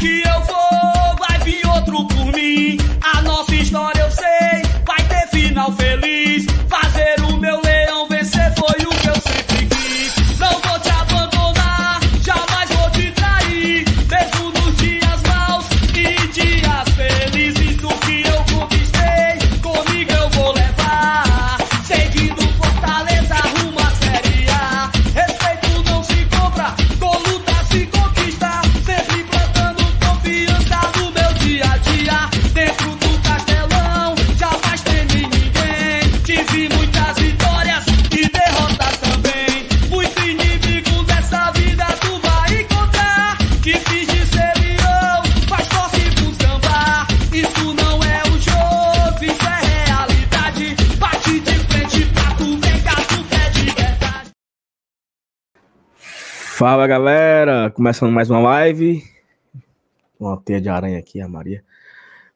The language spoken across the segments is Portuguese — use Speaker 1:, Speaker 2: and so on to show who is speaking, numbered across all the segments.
Speaker 1: que eu
Speaker 2: Fala galera, começando mais uma live. Uma teia de aranha aqui, a Maria.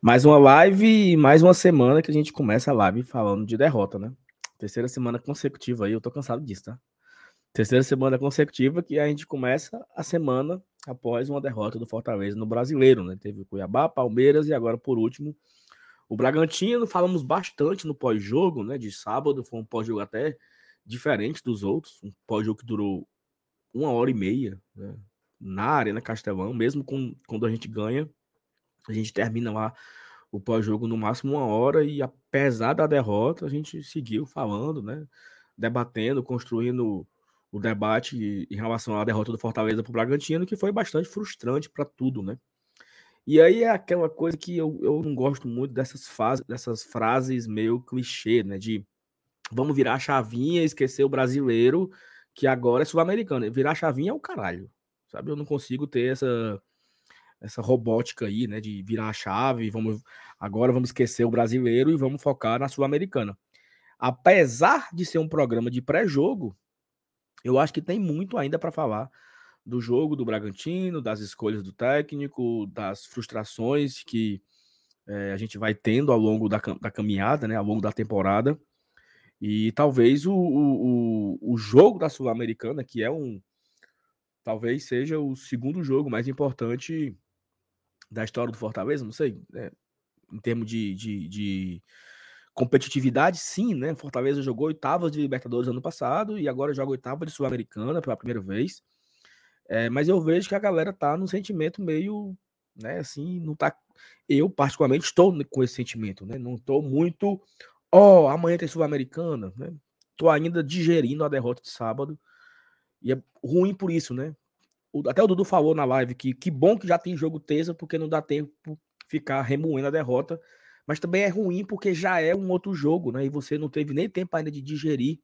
Speaker 2: Mais uma live e mais uma semana que a gente começa a live falando de derrota, né? Terceira semana consecutiva aí, eu tô cansado disso, tá? Terceira semana consecutiva que a gente começa a semana após uma derrota do Fortaleza no Brasileiro, né? Teve o Cuiabá, Palmeiras e agora por último o Bragantino. Falamos bastante no pós-jogo, né? De sábado, foi um pós-jogo até diferente dos outros, um pós-jogo que durou uma hora e meia né, na Arena Castelão, mesmo com, quando a gente ganha, a gente termina lá o pós-jogo no máximo uma hora e apesar da derrota, a gente seguiu falando, né, debatendo, construindo o debate em relação à derrota do Fortaleza para o Bragantino, que foi bastante frustrante para tudo, né? E aí é aquela coisa que eu, eu não gosto muito dessas, fase, dessas frases meio clichê, né? De vamos virar a chavinha, esquecer o brasileiro, que agora é sul-americano. Virar a chavinha é o caralho, sabe? Eu não consigo ter essa essa robótica aí, né, de virar a chave, vamos agora vamos esquecer o brasileiro e vamos focar na sul-americana. Apesar de ser um programa de pré-jogo, eu acho que tem muito ainda para falar do jogo do Bragantino, das escolhas do técnico, das frustrações que é, a gente vai tendo ao longo da, da caminhada, né, ao longo da temporada. E talvez o, o, o jogo da Sul-Americana, que é um. Talvez seja o segundo jogo mais importante da história do Fortaleza, não sei, né? em termos de, de, de, competitividade, sim, né? Fortaleza jogou oitavas de Libertadores ano passado e agora joga oitava de Sul-Americana pela primeira vez. É, mas eu vejo que a galera tá num sentimento meio, né, assim, não tá. Eu, particularmente, estou com esse sentimento, né? Não estou muito ó, oh, amanhã tem Sul-Americana, né? Tô ainda digerindo a derrota de sábado. E é ruim por isso, né? Até o Dudu falou na live que que bom que já tem jogo terça, porque não dá tempo ficar remoendo a derrota. Mas também é ruim porque já é um outro jogo, né? E você não teve nem tempo ainda de digerir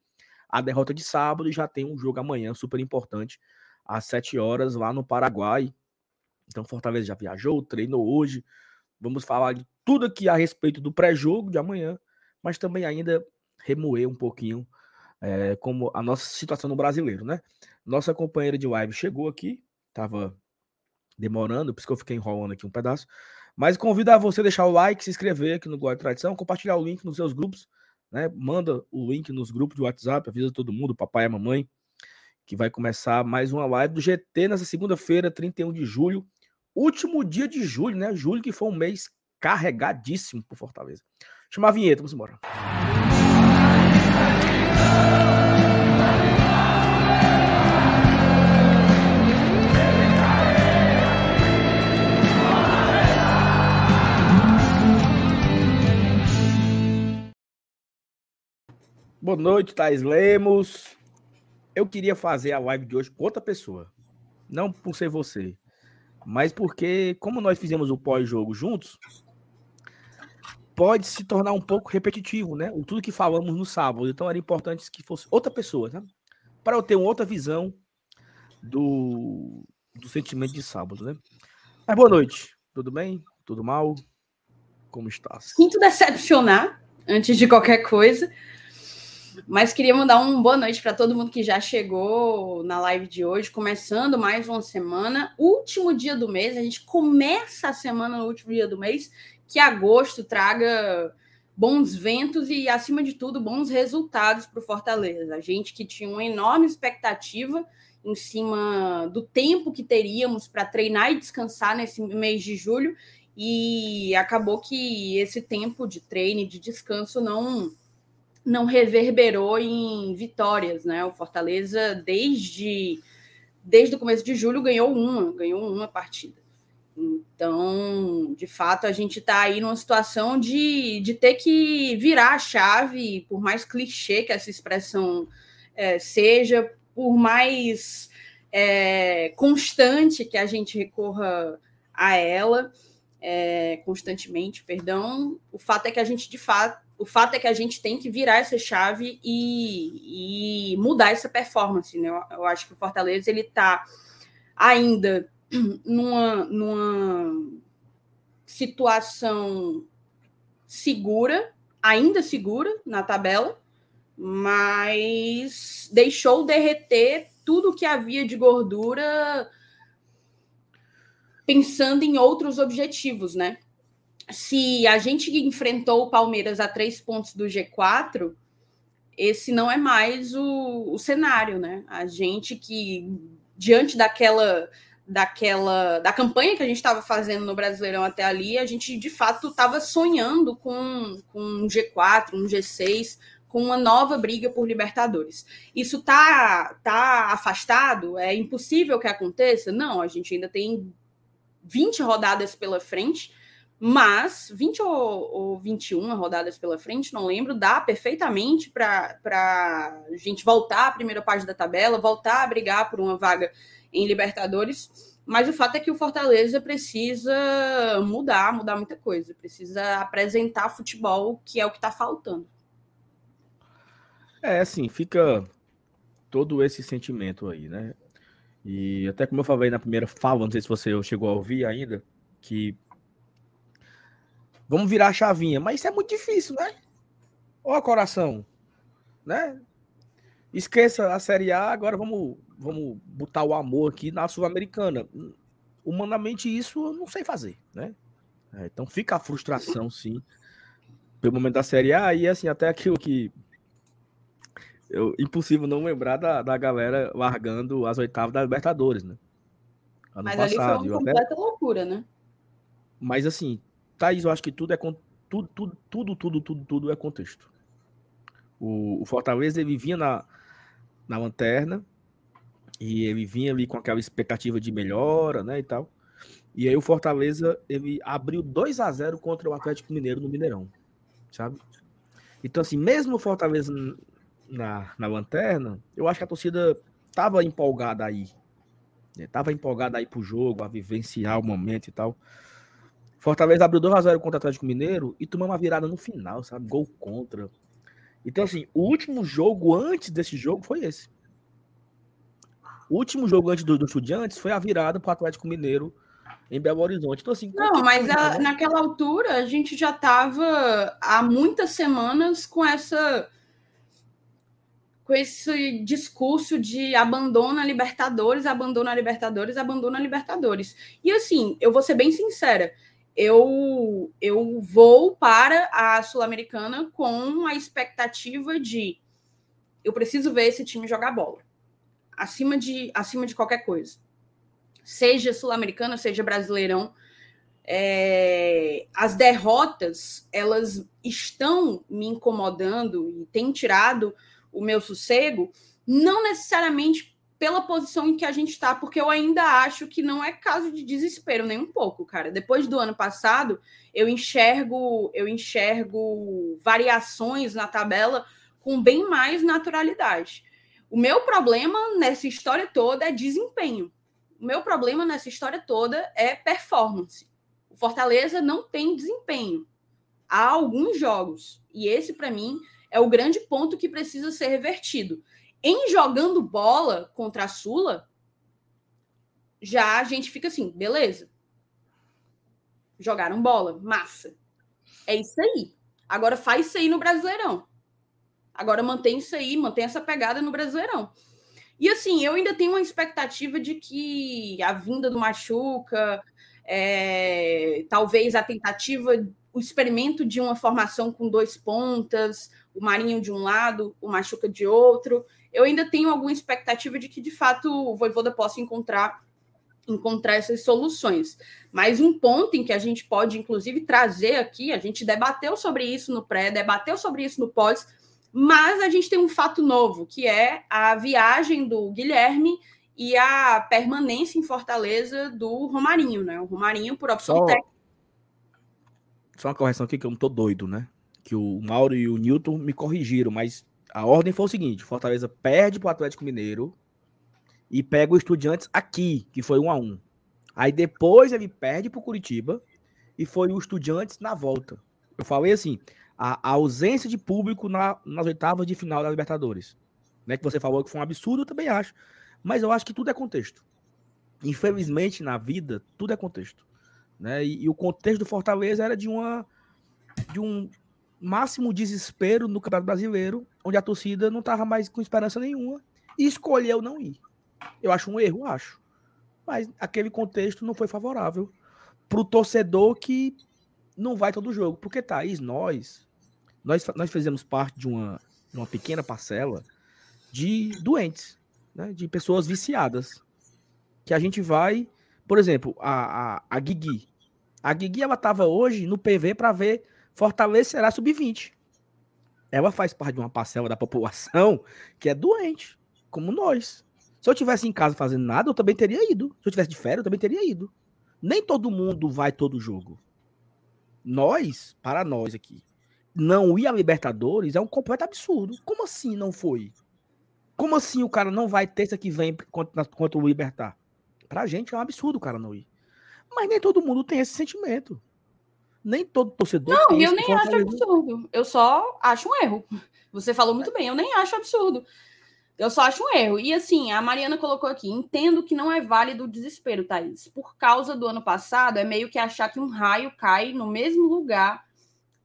Speaker 2: a derrota de sábado e já tem um jogo amanhã super importante, às 7 horas, lá no Paraguai. Então, Fortaleza já viajou, treinou hoje. Vamos falar de tudo aqui a respeito do pré-jogo de amanhã mas também ainda remoer um pouquinho é, como a nossa situação no brasileiro, né? Nossa companheira de live chegou aqui, tava demorando, por isso que eu fiquei enrolando aqui um pedaço. Mas convido a você deixar o like, se inscrever aqui no Guarda Tradição, compartilhar o link nos seus grupos, né? Manda o link nos grupos de WhatsApp, avisa todo mundo, papai e mamãe, que vai começar mais uma live do GT nessa segunda-feira, 31 de julho, último dia de julho, né? Julho que foi um mês carregadíssimo por Fortaleza. Chamar a vinheta, vamos embora. Boa noite, Thais Lemos. Eu queria fazer a live de hoje com outra pessoa. Não por ser você, mas porque, como nós fizemos o pós-jogo juntos, pode se tornar um pouco repetitivo, né? O tudo que falamos no sábado. Então era importante que fosse outra pessoa, né? Para eu ter uma outra visão do, do sentimento de sábado, né? Mas boa noite. Tudo bem? Tudo mal? Como estás?
Speaker 3: Sinto decepcionar antes de qualquer coisa. Mas queria mandar uma boa noite para todo mundo que já chegou na live de hoje, começando mais uma semana, último dia do mês. A gente começa a semana no último dia do mês que agosto traga bons ventos e, acima de tudo, bons resultados para o Fortaleza. A gente que tinha uma enorme expectativa em cima do tempo que teríamos para treinar e descansar nesse mês de julho, e acabou que esse tempo de treino e de descanso não não reverberou em vitórias, né? O Fortaleza desde desde o começo de julho ganhou uma, ganhou uma partida. Então, de fato, a gente está aí numa situação de, de ter que virar a chave, por mais clichê que essa expressão é, seja, por mais é, constante que a gente recorra a ela, é, constantemente, perdão, o fato é que a gente, de fato, o fato é que a gente tem que virar essa chave e, e mudar essa performance. Né? Eu, eu, acho que o Fortaleza ele está ainda numa, numa situação segura, ainda segura na tabela, mas deixou derreter tudo que havia de gordura pensando em outros objetivos, né? Se a gente enfrentou o Palmeiras a três pontos do G4, esse não é mais o, o cenário, né? A gente que, diante daquela daquela da campanha que a gente estava fazendo no Brasileirão até ali, a gente de fato estava sonhando com, com um G4, um G6, com uma nova briga por Libertadores. Isso tá tá afastado? É impossível que aconteça? Não, a gente ainda tem 20 rodadas pela frente, mas 20 ou, ou 21 rodadas pela frente, não lembro, dá perfeitamente para a gente voltar à primeira parte da tabela, voltar a brigar por uma vaga em Libertadores. Mas o fato é que o Fortaleza precisa mudar, mudar muita coisa, precisa apresentar futebol, que é o que está faltando.
Speaker 2: É, assim, fica todo esse sentimento aí, né? E até como eu falei na primeira fala, não sei se você chegou a ouvir ainda, que vamos virar a chavinha, mas isso é muito difícil, né? Ó, coração, né? Esqueça a Série A, agora vamos vamos botar o amor aqui na Sul-Americana. Humanamente, isso eu não sei fazer, né? É, então fica a frustração, sim, pelo momento da Série A, e assim, até aquilo que. Eu, impossível não lembrar da, da galera largando as oitavas da Libertadores, né?
Speaker 3: Ano Mas passado, ali foi uma completa até... loucura, né?
Speaker 2: Mas assim, Thaís, eu acho que tudo é tudo, tudo, tudo, tudo, tudo, tudo é contexto. O, o Fortaleza ele vinha na, na lanterna, e ele vinha ali com aquela expectativa de melhora, né, e tal. E aí o Fortaleza, ele abriu 2 a 0 contra o Atlético Mineiro no Mineirão, sabe? Então, assim, mesmo o Fortaleza na, na lanterna, eu acho que a torcida tava empolgada aí. Né? Tava empolgada aí pro jogo, a vivenciar o momento e tal. Fortaleza abriu 2 a 0 contra o Atlético Mineiro e tomou uma virada no final, sabe? Gol contra. Então, assim, o último jogo antes desse jogo foi esse. O último jogo antes do, do Estudiantes foi a virada para o Atlético Mineiro em Belo Horizonte. Então, assim,
Speaker 3: não, mas a, naquela altura a gente já estava há muitas semanas com essa com esse discurso de abandona Libertadores, abandona Libertadores, abandona Libertadores. E assim, eu vou ser bem sincera, eu eu vou para a Sul-Americana com a expectativa de eu preciso ver esse time jogar bola acima de, acima de qualquer coisa. Seja sul-americana, seja brasileirão. É, as derrotas, elas estão me incomodando e têm tirado o meu sossego, não necessariamente pela posição em que a gente está, porque eu ainda acho que não é caso de desespero nem um pouco, cara. Depois do ano passado, eu enxergo, eu enxergo variações na tabela com bem mais naturalidade. O meu problema nessa história toda é desempenho. O meu problema nessa história toda é performance. O Fortaleza não tem desempenho. Há alguns jogos. E esse, para mim, é o grande ponto que precisa ser revertido. Em jogando bola contra a Sula, já a gente fica assim, beleza. Jogaram bola, massa. É isso aí. Agora faz isso aí no Brasileirão. Agora mantém isso aí, mantém essa pegada no Brasileirão. E assim, eu ainda tenho uma expectativa de que a vinda do Machuca, é, talvez a tentativa, o experimento de uma formação com dois pontas, o Marinho de um lado, o Machuca de outro, eu ainda tenho alguma expectativa de que, de fato, o Voivoda possa encontrar encontrar essas soluções. Mas um ponto em que a gente pode, inclusive, trazer aqui, a gente debateu sobre isso no pré, debateu sobre isso no pós, mas a gente tem um fato novo, que é a viagem do Guilherme e a permanência em Fortaleza do Romarinho, né? O Romarinho, por opção Só... técnica,
Speaker 2: só uma correção aqui que eu não tô doido, né? Que o Mauro e o Newton me corrigiram, mas a ordem foi o seguinte: Fortaleza perde pro Atlético Mineiro e pega o Estudiantes aqui, que foi um a um. Aí depois ele perde pro Curitiba e foi o Estudiantes na volta. Eu falei assim: a, a ausência de público na, nas oitavas de final da Libertadores. Né, que você falou que foi um absurdo, eu também acho. Mas eu acho que tudo é contexto. Infelizmente, na vida, tudo é contexto. Né? E, e, o contexto do Fortaleza era de uma de um máximo desespero no Campeonato Brasileiro, onde a torcida não estava mais com esperança nenhuma e escolheu não ir. Eu acho um erro, acho. Mas aquele contexto não foi favorável para o torcedor que não vai todo jogo. Porque, Thaís, nós, nós, nós fizemos parte de uma, de uma pequena parcela de doentes, né? de pessoas viciadas. Que a gente vai, por exemplo, a, a, a Guigui. A Guigui, ela tava hoje no PV para ver Fortaleza será sub-20. Ela faz parte de uma parcela da população que é doente, como nós. Se eu tivesse em casa fazendo nada, eu também teria ido. Se eu tivesse de férias, eu também teria ido. Nem todo mundo vai todo jogo. Nós, para nós aqui, não ir a Libertadores é um completo absurdo. Como assim não foi? Como assim o cara não vai terça que vem contra, contra o Libertar? Pra gente é um absurdo o cara não ir. Mas nem todo mundo tem esse sentimento. Nem todo torcedor.
Speaker 3: Não, eu nem acho absurdo. Eu só acho um erro. Você falou muito bem, eu nem acho absurdo. Eu só acho um erro. E assim, a Mariana colocou aqui: entendo que não é válido o desespero, Thaís. Por causa do ano passado, é meio que achar que um raio cai no mesmo lugar,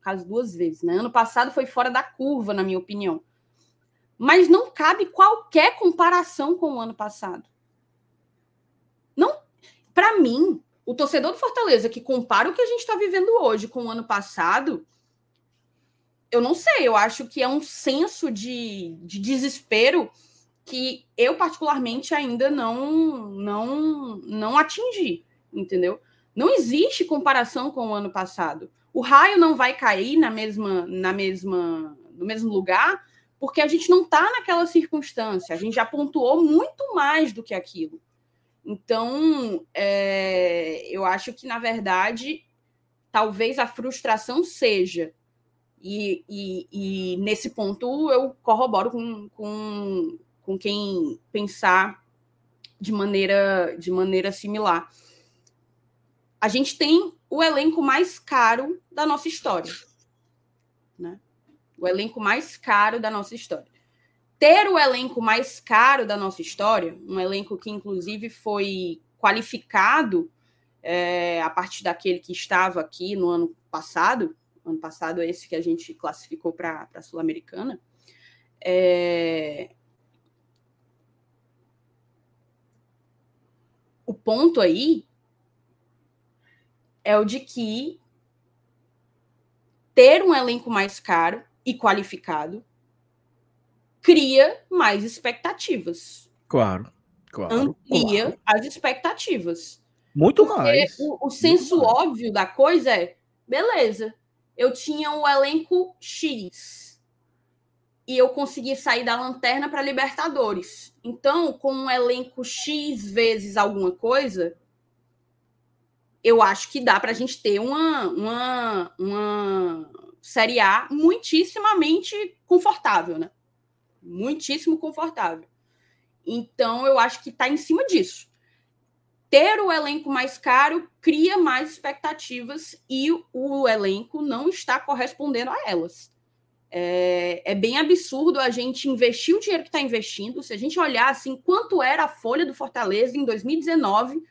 Speaker 3: caso duas vezes, né? Ano passado foi fora da curva, na minha opinião. Mas não cabe qualquer comparação com o ano passado. Não, para mim, o torcedor do Fortaleza que compara o que a gente está vivendo hoje com o ano passado, eu não sei, eu acho que é um senso de, de desespero que eu particularmente ainda não não não atingi, entendeu? Não existe comparação com o ano passado. O raio não vai cair na mesma na mesma no mesmo lugar porque a gente não está naquela circunstância. A gente já pontuou muito mais do que aquilo. Então, é, eu acho que, na verdade, talvez a frustração seja, e, e, e nesse ponto eu corroboro com, com, com quem pensar de maneira, de maneira similar. A gente tem o elenco mais caro da nossa história. Né? O elenco mais caro da nossa história ter o elenco mais caro da nossa história, um elenco que inclusive foi qualificado é, a partir daquele que estava aqui no ano passado, ano passado esse que a gente classificou para a Sul-Americana, é... o ponto aí é o de que ter um elenco mais caro e qualificado cria mais expectativas.
Speaker 2: Claro, claro.
Speaker 3: Amplia
Speaker 2: claro.
Speaker 3: as expectativas.
Speaker 2: Muito Porque mais.
Speaker 3: O, o senso óbvio da coisa é: beleza, eu tinha um elenco X e eu consegui sair da lanterna para Libertadores. Então, com um elenco X vezes alguma coisa, eu acho que dá para a gente ter uma, uma, uma Série A muitíssimamente confortável, né? muitíssimo confortável. Então, eu acho que está em cima disso. Ter o elenco mais caro cria mais expectativas e o elenco não está correspondendo a elas. É, é bem absurdo a gente investir o dinheiro que está investindo. Se a gente olhar assim, quanto era a folha do Fortaleza em 2019,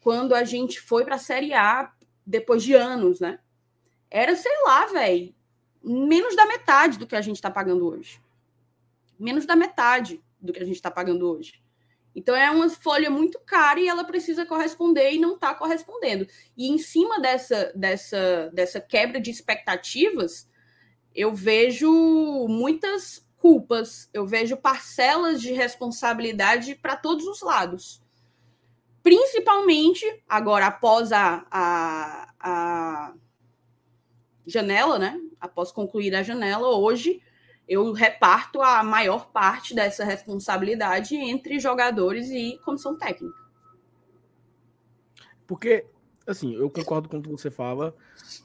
Speaker 3: quando a gente foi para a Série A depois de anos, né? Era, sei lá, velho, menos da metade do que a gente está pagando hoje menos da metade do que a gente está pagando hoje. Então é uma folha muito cara e ela precisa corresponder e não está correspondendo. E em cima dessa, dessa, dessa quebra de expectativas, eu vejo muitas culpas, eu vejo parcelas de responsabilidade para todos os lados. Principalmente agora, após a, a, a janela, né? Após concluir a janela, hoje eu reparto a maior parte dessa responsabilidade entre jogadores e comissão técnica.
Speaker 2: Porque, assim, eu concordo com o que você fala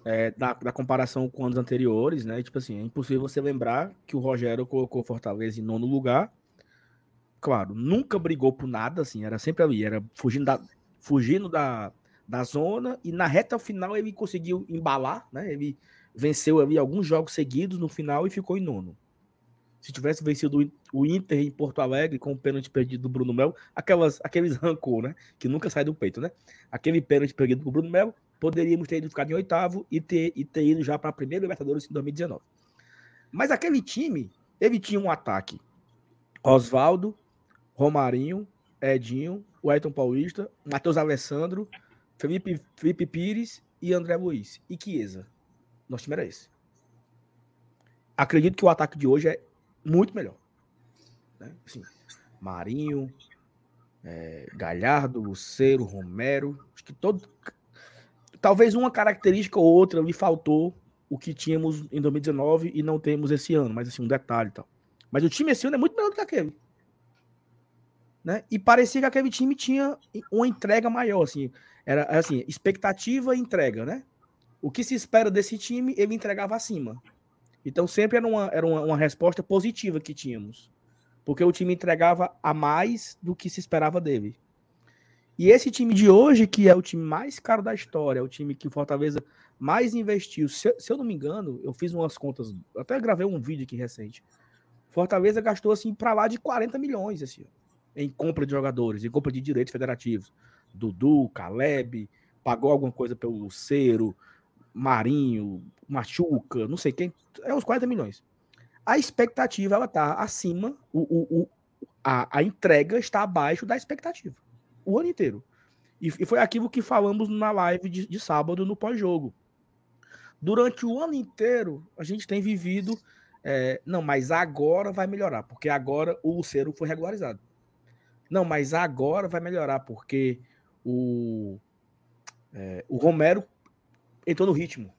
Speaker 2: é, da, da, comparação com anos anteriores, né? Tipo assim, é impossível você lembrar que o Rogério colocou Fortaleza em nono lugar. Claro, nunca brigou por nada, assim, era sempre ali, era fugindo da, fugindo da, da zona e na reta final ele conseguiu embalar, né? Ele venceu ali alguns jogos seguidos no final e ficou em nono. Se tivesse vencido o Inter em Porto Alegre com o pênalti perdido do Bruno Melo, aquelas, aqueles rancor, né? Que nunca sai do peito, né? Aquele pênalti perdido do Bruno Melo, poderíamos ter ido ficar em oitavo e ter, e ter ido já para a primeira Libertadores em 2019. Mas aquele time, ele tinha um ataque. Oswaldo, Romarinho, Edinho, Wellington Paulista, Matheus Alessandro, Felipe, Felipe Pires e André Luiz. E Chiesa. Nosso time era esse. Acredito que o ataque de hoje é muito melhor. Né? Assim, Marinho, é, Galhardo, Luceiro, Romero, acho que todo. Talvez uma característica ou outra lhe faltou o que tínhamos em 2019 e não temos esse ano, mas assim, um detalhe e tal. Mas o time esse ano é muito melhor do que aquele. Né? E parecia que aquele time tinha uma entrega maior, assim, era assim, expectativa e entrega, né? O que se espera desse time, ele entregava acima. Então sempre era uma, era uma, uma resposta positiva que tínhamos. Porque o time entregava a mais do que se esperava dele. E esse time de hoje, que é o time mais caro da história, é o time que o Fortaleza mais investiu. Se, se eu não me engano, eu fiz umas contas, até gravei um vídeo aqui recente. Fortaleza gastou assim para lá de 40 milhões assim, em compra de jogadores, em compra de direitos federativos. Dudu, Caleb, pagou alguma coisa pelo Cero, Marinho, Machuca, não sei quem, é uns 40 milhões. A expectativa ela tá acima, o, o, o a, a, entrega está abaixo da expectativa. O ano inteiro. E, e foi aquilo que falamos na live de, de sábado no pós-jogo. Durante o ano inteiro, a gente tem vivido. É, não, mas agora vai melhorar, porque agora o Lucero foi regularizado. Não, mas agora vai melhorar, porque o, é, o Romero entrou no ritmo.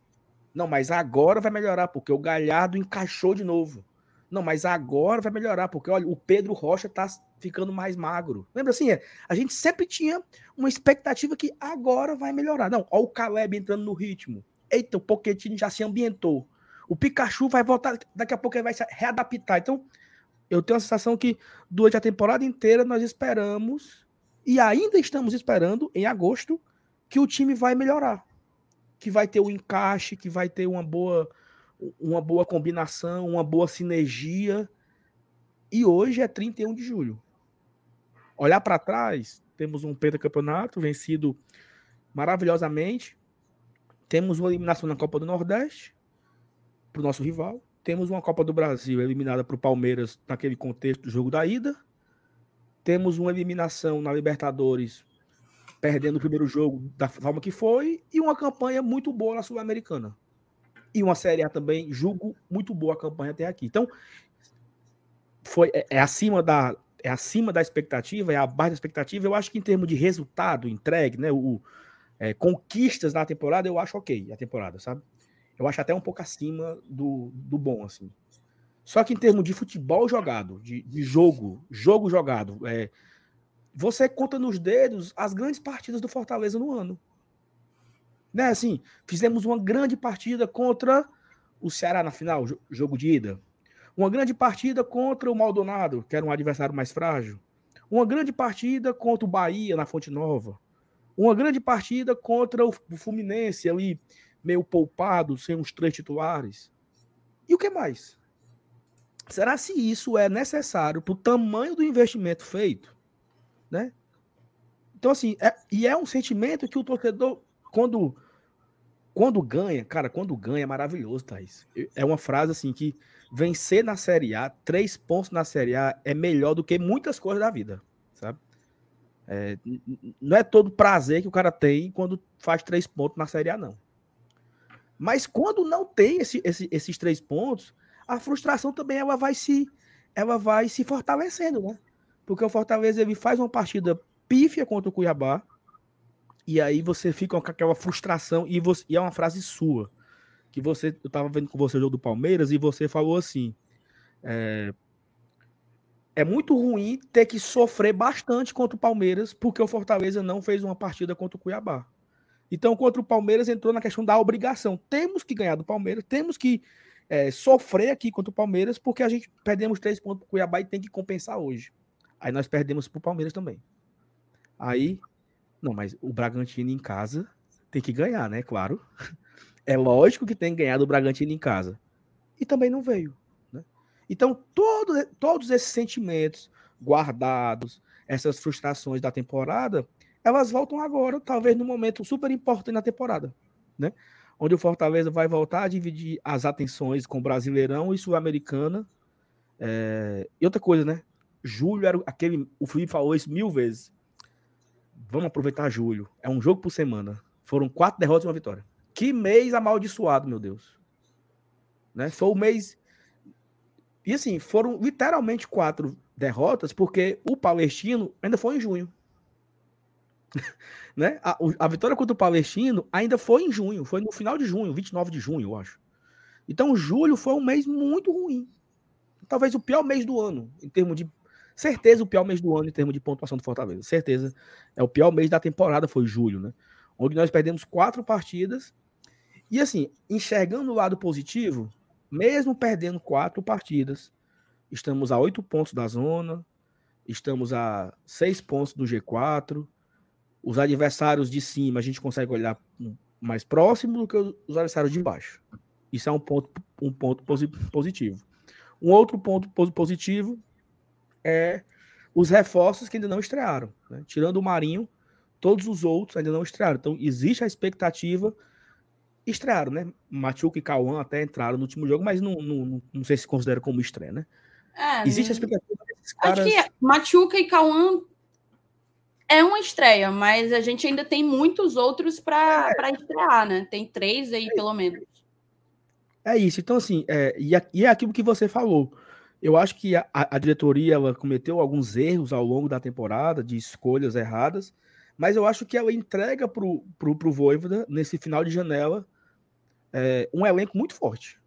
Speaker 2: Não, mas agora vai melhorar, porque o Galhardo encaixou de novo. Não, mas agora vai melhorar, porque olha, o Pedro Rocha tá ficando mais magro. Lembra assim? A gente sempre tinha uma expectativa que agora vai melhorar. Não, olha o Caleb entrando no ritmo. Eita, o Pochettino já se ambientou. O Pikachu vai voltar, daqui a pouco ele vai se readaptar. Então, eu tenho a sensação que durante a temporada inteira nós esperamos e ainda estamos esperando em agosto que o time vai melhorar que vai ter o um encaixe, que vai ter uma boa, uma boa combinação, uma boa sinergia. E hoje é 31 de julho. Olhar para trás, temos um pentacampeonato vencido maravilhosamente. Temos uma eliminação na Copa do Nordeste para o nosso rival. Temos uma Copa do Brasil eliminada para o Palmeiras naquele contexto do jogo da ida. Temos uma eliminação na Libertadores perdendo o primeiro jogo da forma que foi, e uma campanha muito boa na Sul-Americana. E uma Série A também, julgo muito boa a campanha até aqui. Então, foi, é, é, acima da, é acima da expectativa, é abaixo da expectativa. Eu acho que em termos de resultado entregue, né, o, é, conquistas na temporada, eu acho ok a temporada, sabe? Eu acho até um pouco acima do, do bom, assim. Só que em termos de futebol jogado, de, de jogo, jogo jogado, é, você conta nos dedos as grandes partidas do Fortaleza no ano. Né, assim, fizemos uma grande partida contra o Ceará na final, jogo de ida. Uma grande partida contra o Maldonado, que era um adversário mais frágil. Uma grande partida contra o Bahia na Fonte Nova. Uma grande partida contra o Fluminense ali, meio poupado, sem os três titulares. E o que mais? Será se isso é necessário para o tamanho do investimento feito? Né? Então, assim, é, e é um sentimento que o torcedor, quando, quando ganha, cara, quando ganha é maravilhoso, Thaís. É uma frase assim que vencer na Série A, três pontos na Série A, é melhor do que muitas coisas da vida, sabe? É, não é todo prazer que o cara tem quando faz três pontos na Série A, não. Mas quando não tem esse, esse, esses três pontos, a frustração também ela vai se ela vai se fortalecendo, né? Porque o Fortaleza ele faz uma partida pífia contra o Cuiabá, e aí você fica com aquela frustração, e, você, e é uma frase sua, que você, eu tava vendo com você o jogo do Palmeiras, e você falou assim, é, é muito ruim ter que sofrer bastante contra o Palmeiras, porque o Fortaleza não fez uma partida contra o Cuiabá. Então, contra o Palmeiras, entrou na questão da obrigação. Temos que ganhar do Palmeiras, temos que é, sofrer aqui contra o Palmeiras, porque a gente perdemos três pontos para o Cuiabá e tem que compensar hoje. Aí nós perdemos para o Palmeiras também. Aí, não, mas o Bragantino em casa tem que ganhar, né? Claro. É lógico que tem que ganhar do Bragantino em casa. E também não veio. Né? Então, todo, todos esses sentimentos guardados, essas frustrações da temporada, elas voltam agora, talvez no momento super importante na temporada, né? Onde o Fortaleza vai voltar a dividir as atenções com o Brasileirão e Sul-Americana. É... E outra coisa, né? Julho era aquele. O Felipe falou isso mil vezes. Vamos aproveitar julho. É um jogo por semana. Foram quatro derrotas e uma vitória. Que mês amaldiçoado, meu Deus. Né? Foi o mês. E assim, foram literalmente quatro derrotas, porque o Palestino ainda foi em junho. né? A, a, vitória contra o Palestino ainda foi em junho, foi no final de junho, 29 de junho, eu acho. Então, julho foi um mês muito ruim. Talvez o pior mês do ano, em termos de. Certeza o pior mês do ano em termos de pontuação do Fortaleza. Certeza. É o pior mês da temporada, foi julho, né? Onde nós perdemos quatro partidas. E assim, enxergando o lado positivo, mesmo perdendo quatro partidas, estamos a oito pontos da zona, estamos a seis pontos do G4 os adversários de cima a gente consegue olhar mais próximo do que os adversários de baixo. Isso é um ponto, um ponto positivo. Um outro ponto positivo é os reforços que ainda não estrearam. Né? Tirando o Marinho, todos os outros ainda não estrearam. Então, existe a expectativa. Estrearam, né? Machuca e Cauã até entraram no último jogo, mas não, não, não sei se considera como estreia, né?
Speaker 3: É, existe a expectativa desses caras. Acho que Machuca e Cauã é uma estreia, mas a gente ainda tem muitos outros para é. estrear, né? Tem três aí, é pelo menos.
Speaker 2: É isso. Então, assim, é, e é aquilo que você falou. Eu acho que a, a, diretoria cometeu alguns erros ao longo da temporada, de escolhas erradas, mas eu acho que ela entrega para o pro, pro Voivoda, nesse final de janela, é, um elenco muito forte.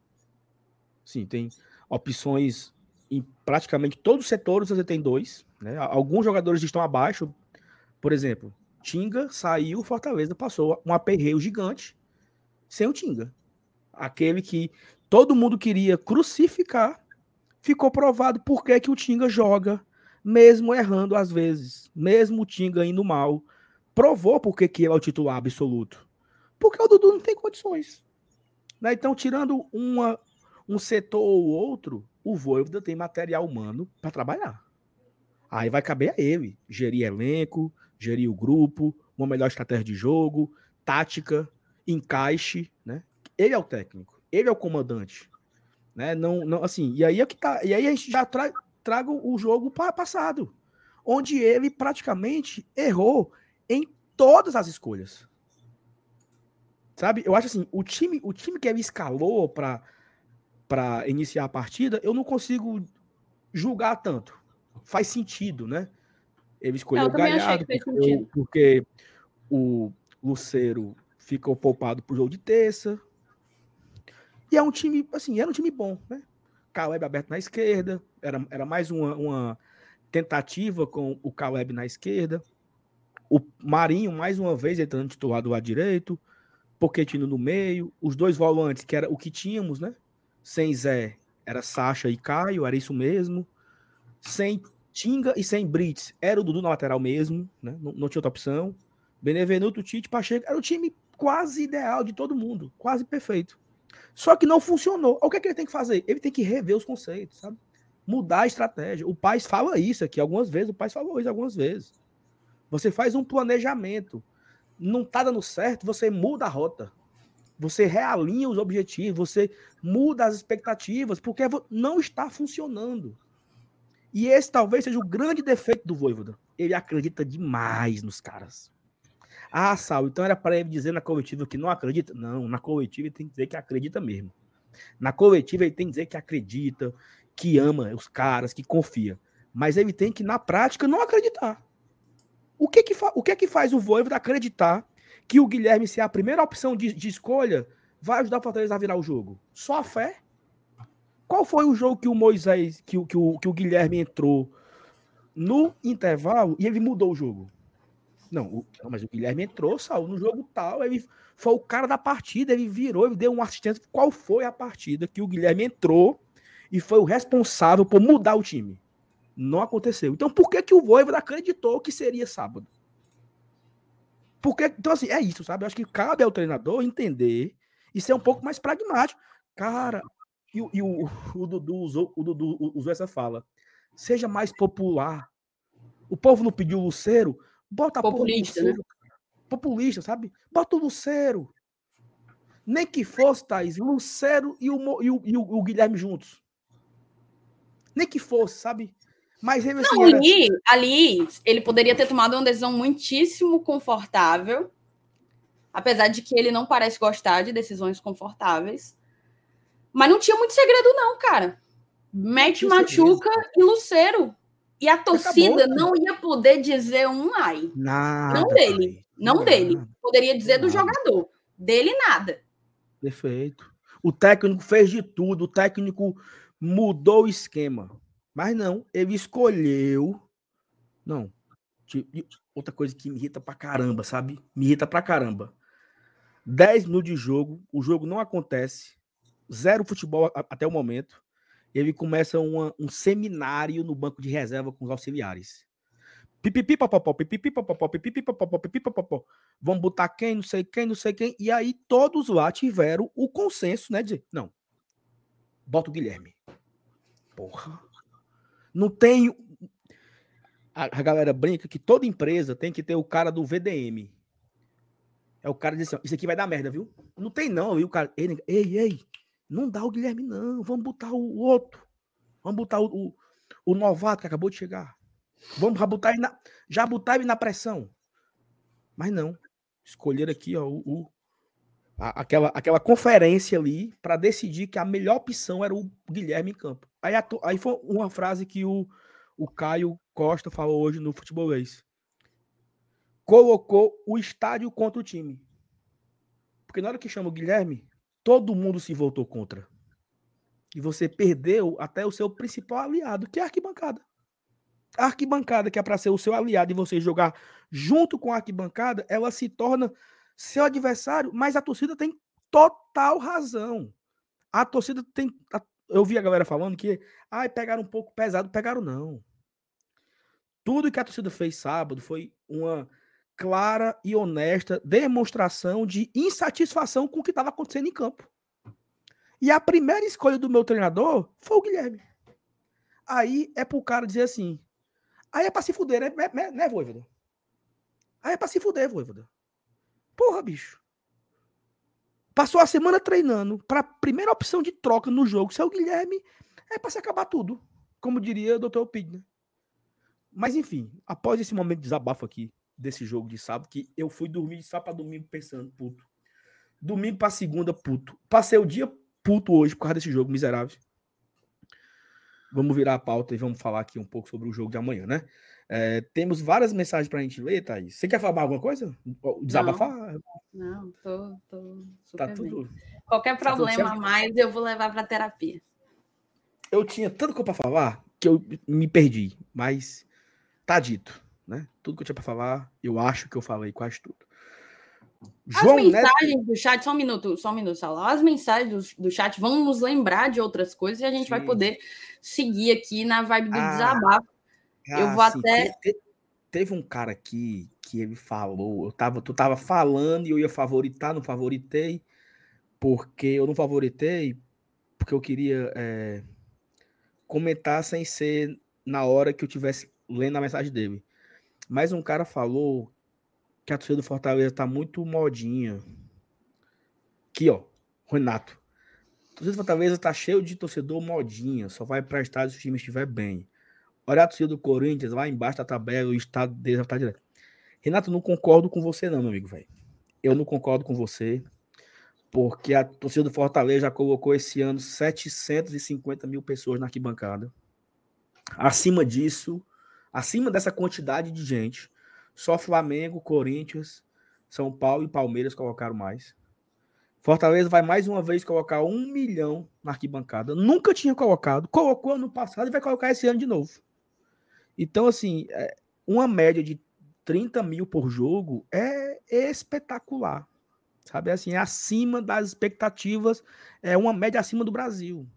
Speaker 2: Sim, tem opções em praticamente todos os setores, você tem dois. Né? Alguns jogadores estão abaixo, por exemplo, Tinga saiu, Fortaleza passou um aperreio gigante sem o Tinga. Aquele que todo mundo queria crucificar, ficou provado por que, que o Tinga joga, mesmo errando às vezes, mesmo o Tinga indo mal. Provou por que, que ele é o titular absoluto. Porque o Dudu não tem condições. Né? Então, tirando uma, um setor ou outro, o Voivoda tem material humano para trabalhar. Aí vai caber a ele gerir elenco, gerir o grupo, uma melhor estratégia de jogo, tática, encaixe, né? Ele é o técnico, ele é o comandante, né? Não, não assim. E aí é que tá. E aí a gente já tra traga o jogo para passado, onde ele praticamente errou em todas as escolhas. Sabe? Eu acho assim, o time, o time que ele escalou para para iniciar a partida, eu não consigo julgar tanto. Faz sentido, né? Ele escolheu o Galhardo porque, porque, o Luceiro ficou poupado pro jogo de terça. E é um time, assim, era um time bom, né? Caleb aberto na esquerda, era, era mais uma, uma tentativa com o Caleb na esquerda. O Marinho, mais uma vez, entrando titular do lado direito. Poquetino no meio. Os dois volantes, que era o que tínhamos, né? Sem Zé, era Sacha e Caio, era isso mesmo. Sem Tinga e sem Brits, era o Dudu na lateral mesmo, né? Não, não tinha outra opção. Benevenuto, Tite, Pacheco, era o time quase ideal de todo mundo, quase perfeito. Só que não funcionou. O que, é que ele tem que fazer? Ele tem que rever os conceitos, sabe? Mudar a estratégia. O pai fala isso aqui algumas vezes, o pai falou isso algumas vezes. Você faz um planejamento. Não tá dando certo, você muda a rota. Você realinha os objetivos, você muda as expectativas, porque não está funcionando. E esse talvez seja o grande defeito do Voivoda. Ele acredita demais nos caras. Ah, Sal, então era para ele dizer na coletiva que não acredita? Não, na coletiva ele tem que dizer que acredita mesmo. Na coletiva ele tem que dizer que acredita, que ama os caras, que confia. Mas ele tem que, na prática, não acreditar. O que que, o que, que faz o Voivoda acreditar que o Guilherme ser a primeira opção de, de escolha vai ajudar o Fortaleza a virar o jogo? Só a fé? Qual foi o jogo que o Moisés, que, que, o, que o Guilherme entrou no intervalo e ele mudou o jogo? Não, o, não, mas o Guilherme entrou, saiu no jogo tal, ele foi o cara da partida, ele virou, ele deu um assistente. Qual foi a partida que o Guilherme entrou e foi o responsável por mudar o time? Não aconteceu. Então por que que o Voivoda acreditou que seria sábado? Porque, então assim, é isso, sabe? Eu acho que cabe ao treinador entender e ser um pouco mais pragmático. Cara, e, e o, o, Dudu usou, o Dudu usou essa fala. Seja mais popular. O povo não pediu o Lucero, bota
Speaker 3: Populista, né?
Speaker 2: Populista, sabe? Bota o Lucero. Nem que fosse, Thaís, Lucero e o, e o, e o, Guilherme juntos. Nem que fosse, sabe? Mas ele,
Speaker 3: assim, não, era... ali, ali, ele poderia ter tomado uma decisão muitíssimo confortável, apesar de que ele não parece gostar de decisões confortáveis. Mas não tinha muito segredo, não, cara. Mete Machuca e Lucero. E a torcida Acabou, não ia poder dizer um ai.
Speaker 2: Nada,
Speaker 3: não dele. Não nada, dele. Poderia dizer nada. do jogador. Dele, nada.
Speaker 2: Perfeito. O técnico fez de tudo. O técnico mudou o esquema. Mas não, ele escolheu. Não. Outra coisa que me irrita pra caramba, sabe? Me irrita pra caramba. 10 minutos de jogo, o jogo não acontece zero futebol até o momento. Ele começa uma, um seminário no banco de reserva com os auxiliares. Pipipi, pipipi, pipipi. Vamos botar quem, não sei quem, não sei quem. E aí todos lá tiveram o consenso, né? De não, bota o Guilherme. Porra. Não tem. A, a galera brinca que toda empresa tem que ter o cara do VDM. É o cara diz assim: Isso aqui vai dar merda, viu? Não tem, não, viu? O cara, ei, ei não dá o Guilherme, não. Vamos botar o outro. Vamos botar o, o, o novato que acabou de chegar. Vamos já botar ele na, já botar ele na pressão. Mas não. Escolher aqui ó, o, o a, aquela, aquela conferência ali para decidir que a melhor opção era o Guilherme em campo. Aí, a, aí foi uma frase que o, o Caio Costa falou hoje no futebolês. Colocou o estádio contra o time. Porque na hora que chama o Guilherme, todo mundo se voltou contra. E você perdeu até o seu principal aliado, que é a arquibancada. A arquibancada, que é para ser o seu aliado e você jogar junto com a arquibancada, ela se torna seu adversário, mas a torcida tem total razão. A torcida tem. Eu vi a galera falando que ai, pegaram um pouco pesado. Pegaram, não. Tudo que a torcida fez sábado foi uma clara e honesta demonstração de insatisfação com o que estava acontecendo em campo. E a primeira escolha do meu treinador foi o Guilherme. Aí é pro cara dizer assim. Aí é pra se fuder, né, né, né, né Voivoda? Aí é pra se fuder, Voivoda. Porra, bicho. Passou a semana treinando pra primeira opção de troca no jogo. Se é o Guilherme, é pra se acabar tudo. Como diria o Dr. Pig, né? Mas enfim, após esse momento de desabafo aqui, desse jogo de sábado, que eu fui dormir só para domingo pensando, puto. Domingo para segunda, puto. Passei o dia puto hoje por causa desse jogo miserável. Vamos virar a pauta e vamos falar aqui um pouco sobre o jogo de amanhã, né? É, temos várias mensagens para a gente ler, Thaís. Você quer falar alguma coisa? Desabafar?
Speaker 3: Não, tô, tô
Speaker 2: tá tudo.
Speaker 3: Qualquer tá problema a mais eu vou levar para terapia.
Speaker 2: Eu tinha tanto coisa para falar que eu me perdi, mas tá dito né? Tudo que eu tinha para falar, eu acho que eu falei quase tudo.
Speaker 3: João As mensagens Neto... do chat, só um minuto, só um minuto, Sala. As mensagens do, do chat vão nos lembrar de outras coisas e a gente sim. vai poder seguir aqui na vibe do ah, desabafo. Ah, eu vou sim. até.
Speaker 2: Te, teve um cara aqui que ele falou, eu tava, tu tava falando e eu ia favoritar, não favoritei, porque eu não favoritei, porque eu queria é, comentar sem ser na hora que eu tivesse lendo a mensagem dele. Mas um cara falou que a torcida do Fortaleza tá muito modinha. Aqui, ó, Renato. A torcida do Fortaleza tá cheio de torcedor modinha, só vai para estádio se o time estiver bem. Olha a torcida do Corinthians lá embaixo da tabela, o estado deles está direto. Renato, não concordo com você não, meu amigo, velho. Eu não concordo com você. porque a torcida do Fortaleza já colocou esse ano 750 mil pessoas na arquibancada. Acima disso, acima dessa quantidade de gente, só Flamengo, Corinthians, São Paulo e Palmeiras colocaram mais. Fortaleza vai mais uma vez colocar um milhão na arquibancada. Nunca tinha colocado, colocou ano passado e vai colocar esse ano de novo. Então, assim, é, uma média de 30 mil por jogo é espetacular. Sabe assim, é acima das expectativas, é uma média acima do Brasil.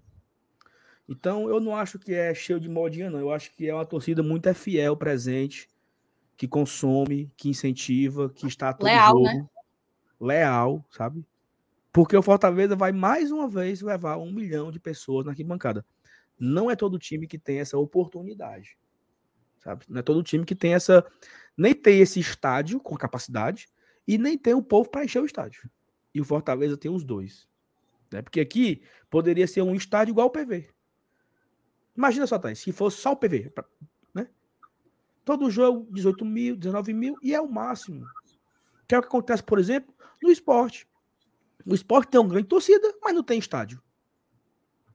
Speaker 2: Então, eu não acho que é cheio de modinha, não. Eu acho que é uma torcida muito é fiel, presente, que consome, que incentiva, que está todo
Speaker 3: Leal,
Speaker 2: jogo.
Speaker 3: né?
Speaker 2: Leal, sabe? Porque o Fortaleza vai mais uma vez levar um milhão de pessoas na arquibancada. Não é todo time que tem essa oportunidade. Sabe? Não é todo time que tem essa. Nem tem esse estádio com capacidade e nem tem o povo para encher o estádio. E o Fortaleza tem os dois. Né? Porque aqui poderia ser um estádio igual o PV. Imagina só, Thaís, se fosse só o PV. Né? Todo jogo, 18 mil, 19 mil, e é o máximo. Que é o que acontece, por exemplo, no esporte. O esporte tem uma grande torcida, mas não tem estádio.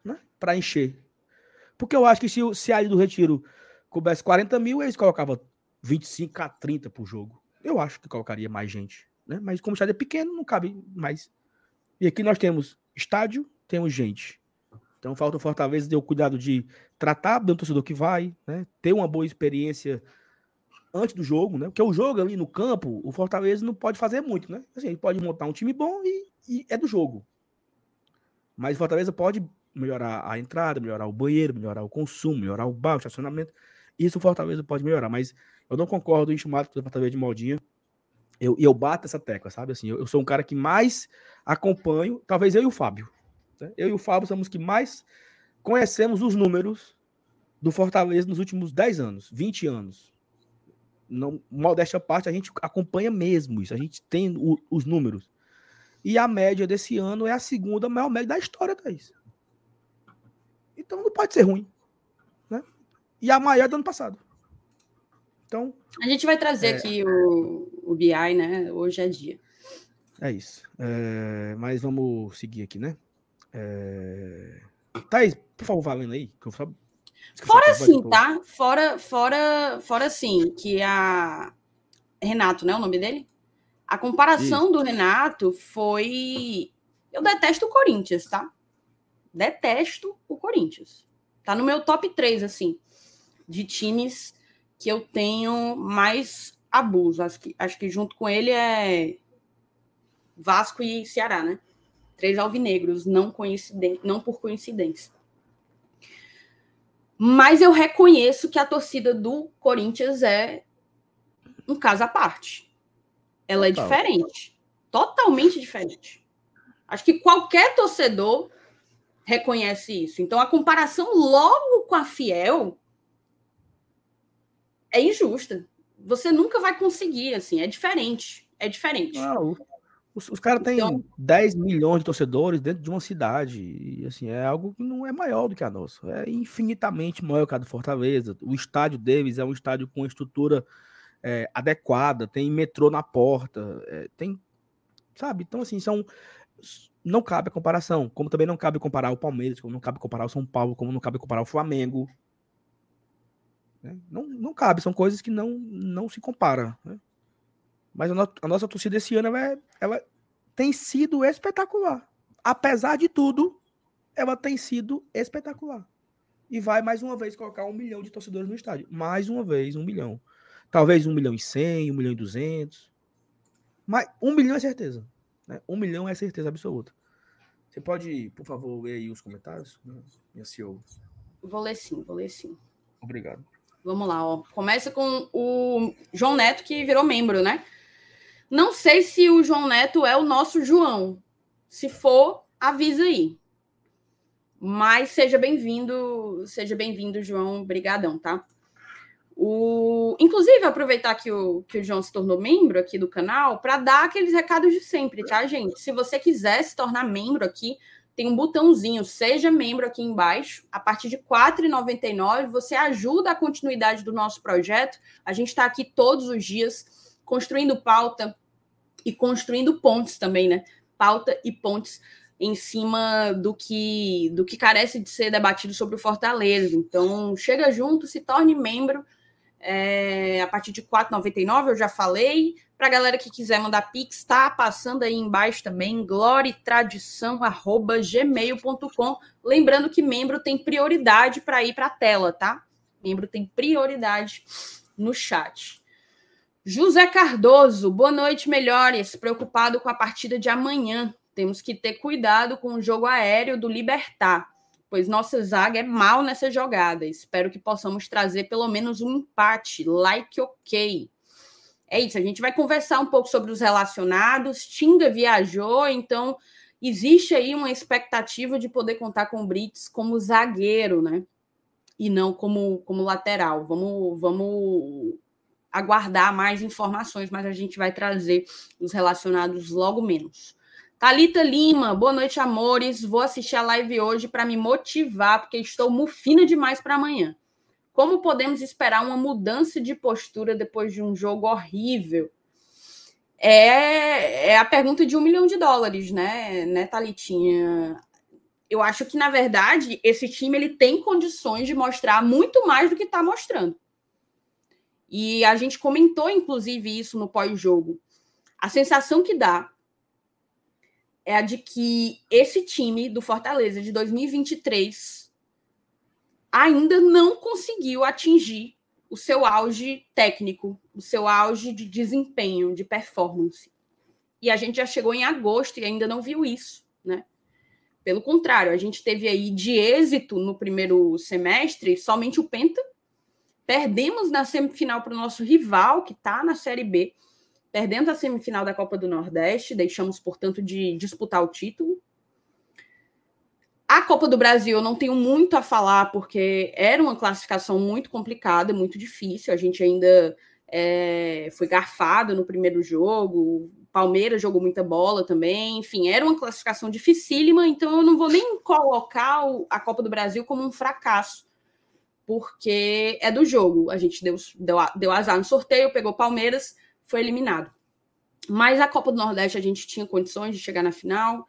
Speaker 2: Né? Para encher. Porque eu acho que se, se a do Retiro coubesse 40 mil, eles colocavam 25 a 30 por jogo. Eu acho que colocaria mais gente. Né? Mas como o estádio é pequeno, não cabe mais. E aqui nós temos estádio, temos gente. Então falta o Fortaleza ter o cuidado de tratar bem o torcedor que vai, né? ter uma boa experiência antes do jogo, né? Porque o jogo ali no campo, o Fortaleza não pode fazer muito, né? Assim, ele pode montar um time bom e, e é do jogo. Mas o Fortaleza pode melhorar a entrada, melhorar o banheiro, melhorar o consumo, melhorar o bar, o estacionamento. Isso o Fortaleza pode melhorar, mas eu não concordo em chamar o Fortaleza de modinha. Eu, eu bato essa tecla, sabe? Assim, eu, eu, sou um cara que mais acompanho, talvez eu e o Fábio. Né? Eu e o Fábio somos que mais conhecemos os números do Fortaleza nos últimos 10 anos, 20 anos. Não, modéstia à parte, a gente acompanha mesmo isso, a gente tem o, os números. E a média desse ano é a segunda maior média da história, Thaís. Então não pode ser ruim. Né? E a maior do ano passado. Então.
Speaker 3: A gente vai trazer é... aqui o, o BI, né? Hoje é dia.
Speaker 2: É isso. É... Mas vamos seguir aqui, né? É... Thaís, por favor, valendo aí. Que eu.
Speaker 3: Fora assim, tá? Fora, fora, fora assim, que a. Renato, né? O nome dele? A comparação isso. do Renato foi. Eu detesto o Corinthians, tá? Detesto o Corinthians. Tá no meu top 3, assim, de times que eu tenho mais abuso. Acho que, acho que junto com ele é Vasco e Ceará, né? Três alvinegros, não, coinciden não por coincidência. Mas eu reconheço que a torcida do Corinthians é um caso à parte. Ela é Total. é diferente. Totalmente diferente. Acho que qualquer torcedor reconhece isso. Então, a comparação logo com a Fiel é injusta. Você nunca vai conseguir, assim, é diferente. É diferente.
Speaker 2: Ah, os, os caras têm então, 10 milhões de torcedores dentro de uma cidade. E, assim, é algo que não é maior do que a nossa. É infinitamente maior que a do Fortaleza. O estádio deles é um estádio com estrutura é, adequada, tem metrô na porta, é, tem. Sabe? Então, assim, são. Não cabe a comparação. Como também não cabe comparar o Palmeiras, como não cabe comparar o São Paulo, como não cabe comparar o Flamengo. Né? Não, não cabe, são coisas que não, não se comparam. Né? Mas a, no, a, nossa torcida esse ano ela, é, ela tem sido espetacular. Apesar de tudo, ela tem sido espetacular. E vai mais uma vez colocar um milhão de torcedores no estádio. Mais uma vez, um milhão. Talvez um milhão e cem, um milhão e duzentos. Mas um milhão é certeza. Né? Um milhão é certeza absoluta. Você pode, por favor, ler aí os comentários, minha CEO?
Speaker 3: Vou ler sim, vou ler sim.
Speaker 2: Obrigado.
Speaker 3: Vamos lá, ó. Começa com o João Neto, que virou membro, né? Não sei se o João Neto é o nosso João. Se for, avisa aí. Mas seja bem-vindo, seja bem-vindo, João. Brigadão, tá? O... Inclusive, aproveitar que o, que o João se tornou membro aqui do canal para dar aqueles recados de sempre, tá, gente? Se você quiser se tornar membro aqui, tem um botãozinho, seja membro aqui embaixo. A partir de R$ 4,99, você ajuda a continuidade do nosso projeto. A gente está aqui todos os dias construindo pauta e construindo pontes também, né? pauta e pontes em cima do que do que carece de ser debatido sobre o Fortaleza. Então, chega junto, se torne membro é, a partir de R$ 4,99, eu já falei. Para a galera que quiser mandar Pix, está passando aí embaixo também, gloritradição.gmail.com. Lembrando que membro tem prioridade para ir para a tela, tá? Membro tem prioridade no chat. José Cardoso, boa noite, melhores. Preocupado com a partida de amanhã. Temos que ter cuidado com o jogo aéreo do Libertar, pois nossa zaga é mal nessa jogada. Espero que possamos trazer pelo menos um empate, like ok. É isso, a gente vai conversar um pouco sobre os relacionados. Tinga viajou, então existe aí uma expectativa de poder contar com o Brits como zagueiro, né? E não como, como lateral. Vamos, vamos aguardar mais informações, mas a gente vai trazer os relacionados logo menos. Talita Lima, boa noite, amores. Vou assistir a live hoje para me motivar, porque estou mufina demais para amanhã. Como podemos esperar uma mudança de postura depois de um jogo horrível? É, é a pergunta de um milhão de dólares, né, né, Thalitinha? Eu acho que, na verdade, esse time ele tem condições de mostrar muito mais do que está mostrando. E a gente comentou, inclusive, isso no pós-jogo. A sensação que dá é a de que esse time do Fortaleza de 2023 ainda não conseguiu atingir o seu auge técnico, o seu auge de desempenho, de performance. E a gente já chegou em agosto e ainda não viu isso, né? Pelo contrário, a gente teve aí de êxito no primeiro semestre somente o Penta. Perdemos na semifinal para o nosso rival, que está na Série B Perdemos a semifinal da Copa do Nordeste, deixamos, portanto, de disputar o título. A Copa do Brasil eu não tenho muito a falar, porque era uma classificação muito complicada, muito difícil. A gente ainda é, foi garfado no primeiro jogo. Palmeiras jogou muita bola também. Enfim, era uma classificação dificílima, então eu não vou nem colocar a Copa do Brasil como um fracasso, porque é do jogo. A gente deu, deu, deu azar no sorteio, pegou Palmeiras foi eliminado. Mas a Copa do Nordeste a gente tinha condições de chegar na final.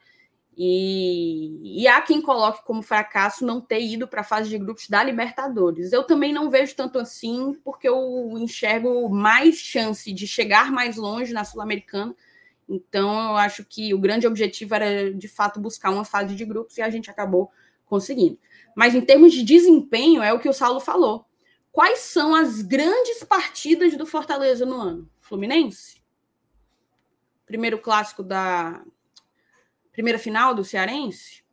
Speaker 3: E, e há quem coloque como fracasso não ter ido para a fase de grupos da Libertadores. Eu também não vejo tanto assim, porque eu enxergo mais chance de chegar mais longe na Sul-Americana. Então, eu acho que o grande objetivo era, de fato, buscar uma fase de grupos e a gente acabou conseguindo. Mas em termos de desempenho, é o que o Saulo falou. Quais são as grandes partidas do Fortaleza no ano? Fluminense? Primeiro clássico da primeira final do Cearense?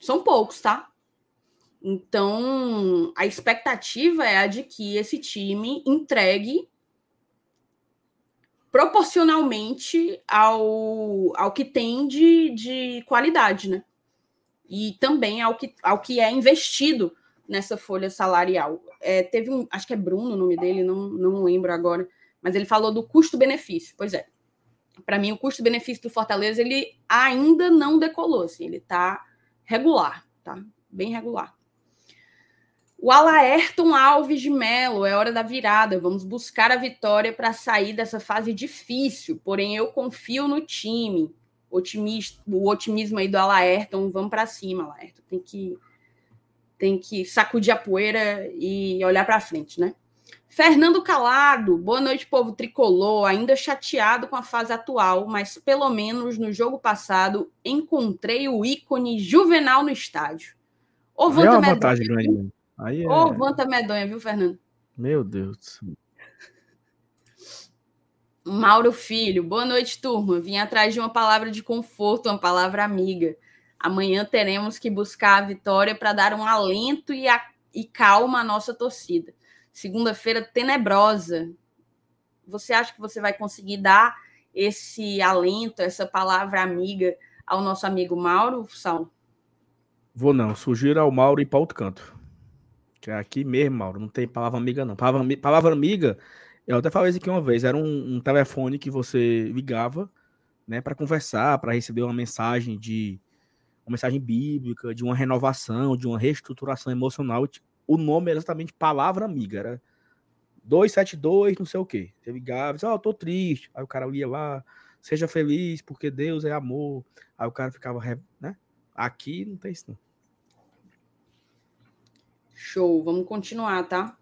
Speaker 3: São poucos, tá? Então, a expectativa é a de que esse time entregue proporcionalmente ao, ao que tem de, de qualidade, né? E também ao que, ao que é investido nessa folha salarial. É, teve um, acho que é Bruno o nome dele, não, não lembro agora, mas ele falou do custo-benefício. Pois é. Para mim, o custo-benefício do Fortaleza ele ainda não decolou, assim, ele está regular, tá? Bem regular. O Alaerton Alves de Melo, é hora da virada. Vamos buscar a vitória para sair dessa fase difícil. Porém, eu confio no time. Otimista, o otimismo aí do Alaerton, vamos para cima, Alaerton. Tem que tem que sacudir a poeira e olhar para frente, né? Fernando Calado, boa noite, povo tricolor. Ainda chateado com a fase atual, mas pelo menos no jogo passado encontrei o ícone juvenal no estádio.
Speaker 2: Ô, Vanta é uma vantagem grande. Aí é...
Speaker 3: Ô, Vanta Medonha, viu, Fernando?
Speaker 2: Meu Deus.
Speaker 3: Mauro Filho, boa noite, turma. Vim atrás de uma palavra de conforto, uma palavra amiga. Amanhã teremos que buscar a vitória para dar um alento e, a, e calma à nossa torcida segunda-feira tenebrosa. Você acha que você vai conseguir dar esse alento, essa palavra amiga ao nosso amigo Mauro, Sal?
Speaker 2: Vou não, sugiro ao Mauro ir para outro canto. Que é aqui mesmo, Mauro, não tem palavra amiga não. Palavra, palavra amiga, eu até falei isso aqui uma vez, era um, um telefone que você ligava, né, para conversar, para receber uma mensagem de uma mensagem bíblica, de uma renovação, de uma reestruturação emocional o nome era exatamente palavra amiga, era 272, não sei o quê. Você ligava, ó, oh, tô triste. Aí o cara ia lá, seja feliz, porque Deus é amor. Aí o cara ficava, né? Aqui não tem isso, não.
Speaker 3: Show, vamos continuar, tá?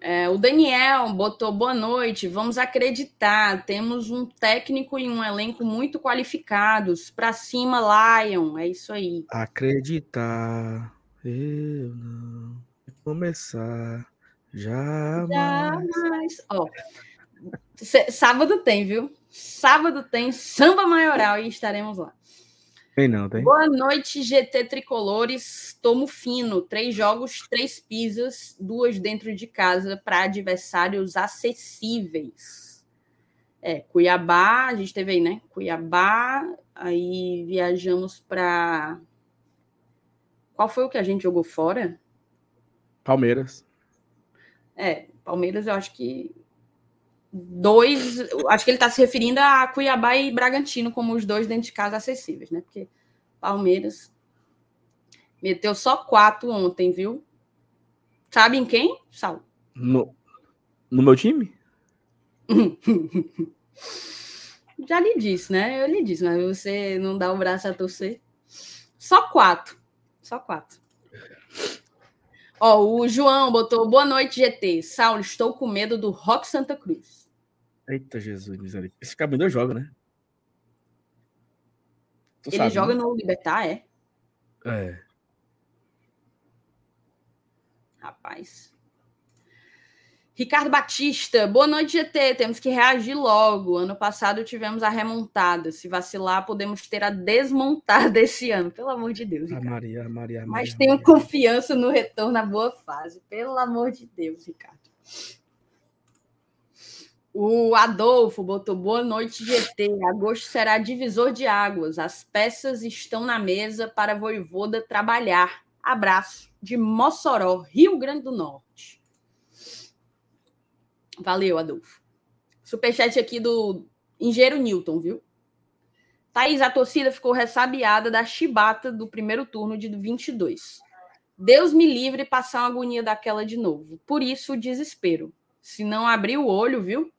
Speaker 3: É, o Daniel botou boa noite. Vamos acreditar. Temos um técnico e um elenco muito qualificados. Para cima, Lion. É isso aí.
Speaker 2: Acreditar. Eu não começar. Jamais. Jamais.
Speaker 3: Ó, sábado tem, viu? Sábado tem samba maioral e estaremos lá.
Speaker 2: Tem não, tem.
Speaker 3: Boa noite, GT Tricolores. Tomo fino. Três jogos, três pizzas, duas dentro de casa para adversários acessíveis. É, Cuiabá, a gente teve aí, né? Cuiabá, aí viajamos para. Qual foi o que a gente jogou fora?
Speaker 2: Palmeiras.
Speaker 3: É, Palmeiras eu acho que dois. Acho que ele está se referindo a Cuiabá e Bragantino como os dois dentro de casa acessíveis, né? Porque Palmeiras meteu só quatro ontem, viu? Sabe em quem? Sal.
Speaker 2: No, no meu time?
Speaker 3: Já lhe disse, né? Eu lhe disse, mas você não dá o braço a torcer. Só quatro. Só quatro. Ó, o João botou boa noite, GT. Saulo, estou com medo do Rock Santa Cruz.
Speaker 2: Eita, Jesus, misericórdia. Esse cabelo joga, né?
Speaker 3: Tu Ele sabe, joga né? no Libertar, é?
Speaker 2: É.
Speaker 3: Rapaz. Ricardo Batista, boa noite, GT. Temos que reagir logo. Ano passado tivemos a remontada. Se vacilar, podemos ter a desmontada esse ano. Pelo amor de Deus.
Speaker 2: Ricardo. A Maria, a Maria, a Maria,
Speaker 3: Mas tenho Maria. confiança no retorno na boa fase. Pelo amor de Deus, Ricardo. O Adolfo botou boa noite, GT. Agosto será divisor de águas. As peças estão na mesa para a Voivoda trabalhar. Abraço de Mossoró, Rio Grande do Norte. Valeu, Adolfo. Superchat aqui do Engenheiro Newton, viu? Thaís, a torcida ficou ressabiada da chibata do primeiro turno de 22. Deus me livre passar uma agonia daquela de novo. Por isso o desespero. Se não abrir o olho, viu?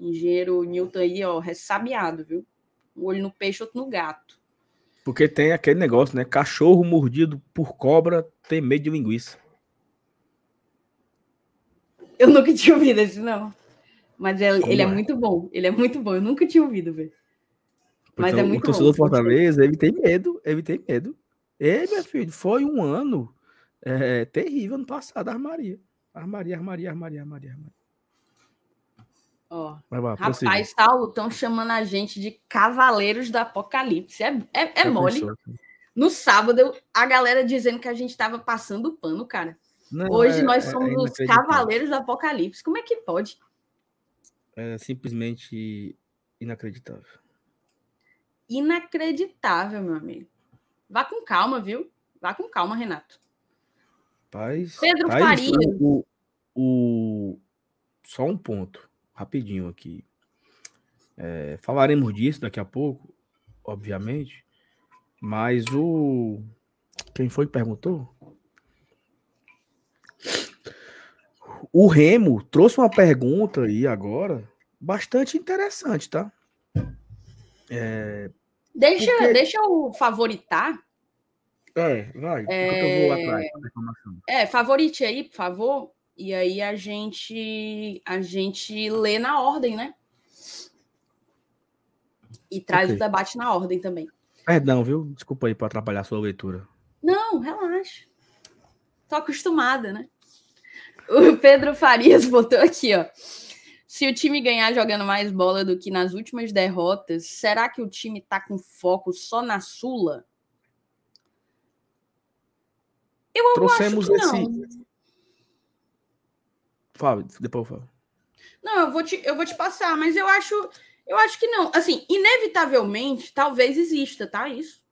Speaker 3: Engenheiro Newton aí, ó, ressabiado, viu? Um olho no peixe, outro no gato.
Speaker 2: Porque tem aquele negócio, né? Cachorro mordido por cobra tem medo de linguiça.
Speaker 3: Eu nunca tinha ouvido esse, não. Mas ele, ele é? é? muito bom. Ele é muito bom. Eu nunca tinha ouvido, velho.
Speaker 2: Mas então, é muito o torcedor bom. Fortaleza, ele tem medo. Ele tem medo. Ei, meu filho, foi um ano é, terrível ano passado, armaria. Armaria, armaria, armaria, armaria, armaria.
Speaker 3: Ó, lá, rapaz, Saulo, estão chamando a gente de Cavaleiros do Apocalipse. É, é, é mole. No sábado, a galera dizendo que a gente estava passando pano, cara. Não, Hoje é, nós é somos os Cavaleiros do Apocalipse. Como é que pode?
Speaker 2: É simplesmente inacreditável.
Speaker 3: Inacreditável, meu amigo. Vá com calma, viu? Vá com calma, Renato.
Speaker 2: Paz,
Speaker 3: Pedro paz, Faria.
Speaker 2: O, o, só um ponto rapidinho aqui. É, falaremos disso daqui a pouco, obviamente, mas o. Quem foi que perguntou? O Remo trouxe uma pergunta aí agora bastante interessante, tá?
Speaker 3: É, deixa, porque... deixa eu favoritar.
Speaker 2: É, vai. É, eu vou atrás
Speaker 3: É, favorite aí, por favor. E aí a gente a gente lê na ordem, né? E traz okay. o debate na ordem também.
Speaker 2: Perdão, viu? Desculpa aí por atrapalhar a sua leitura.
Speaker 3: Não, relaxa. Tô acostumada, né? O Pedro Farias botou aqui, ó. Se o time ganhar jogando mais bola do que nas últimas derrotas, será que o time tá com foco só na Sula?
Speaker 2: Eu Trouxemos acho que não. esse Fala, depois eu falo.
Speaker 3: Não, eu vou, te, eu vou te passar, mas eu acho, eu acho que não. Assim, inevitavelmente, talvez exista, tá? Isso.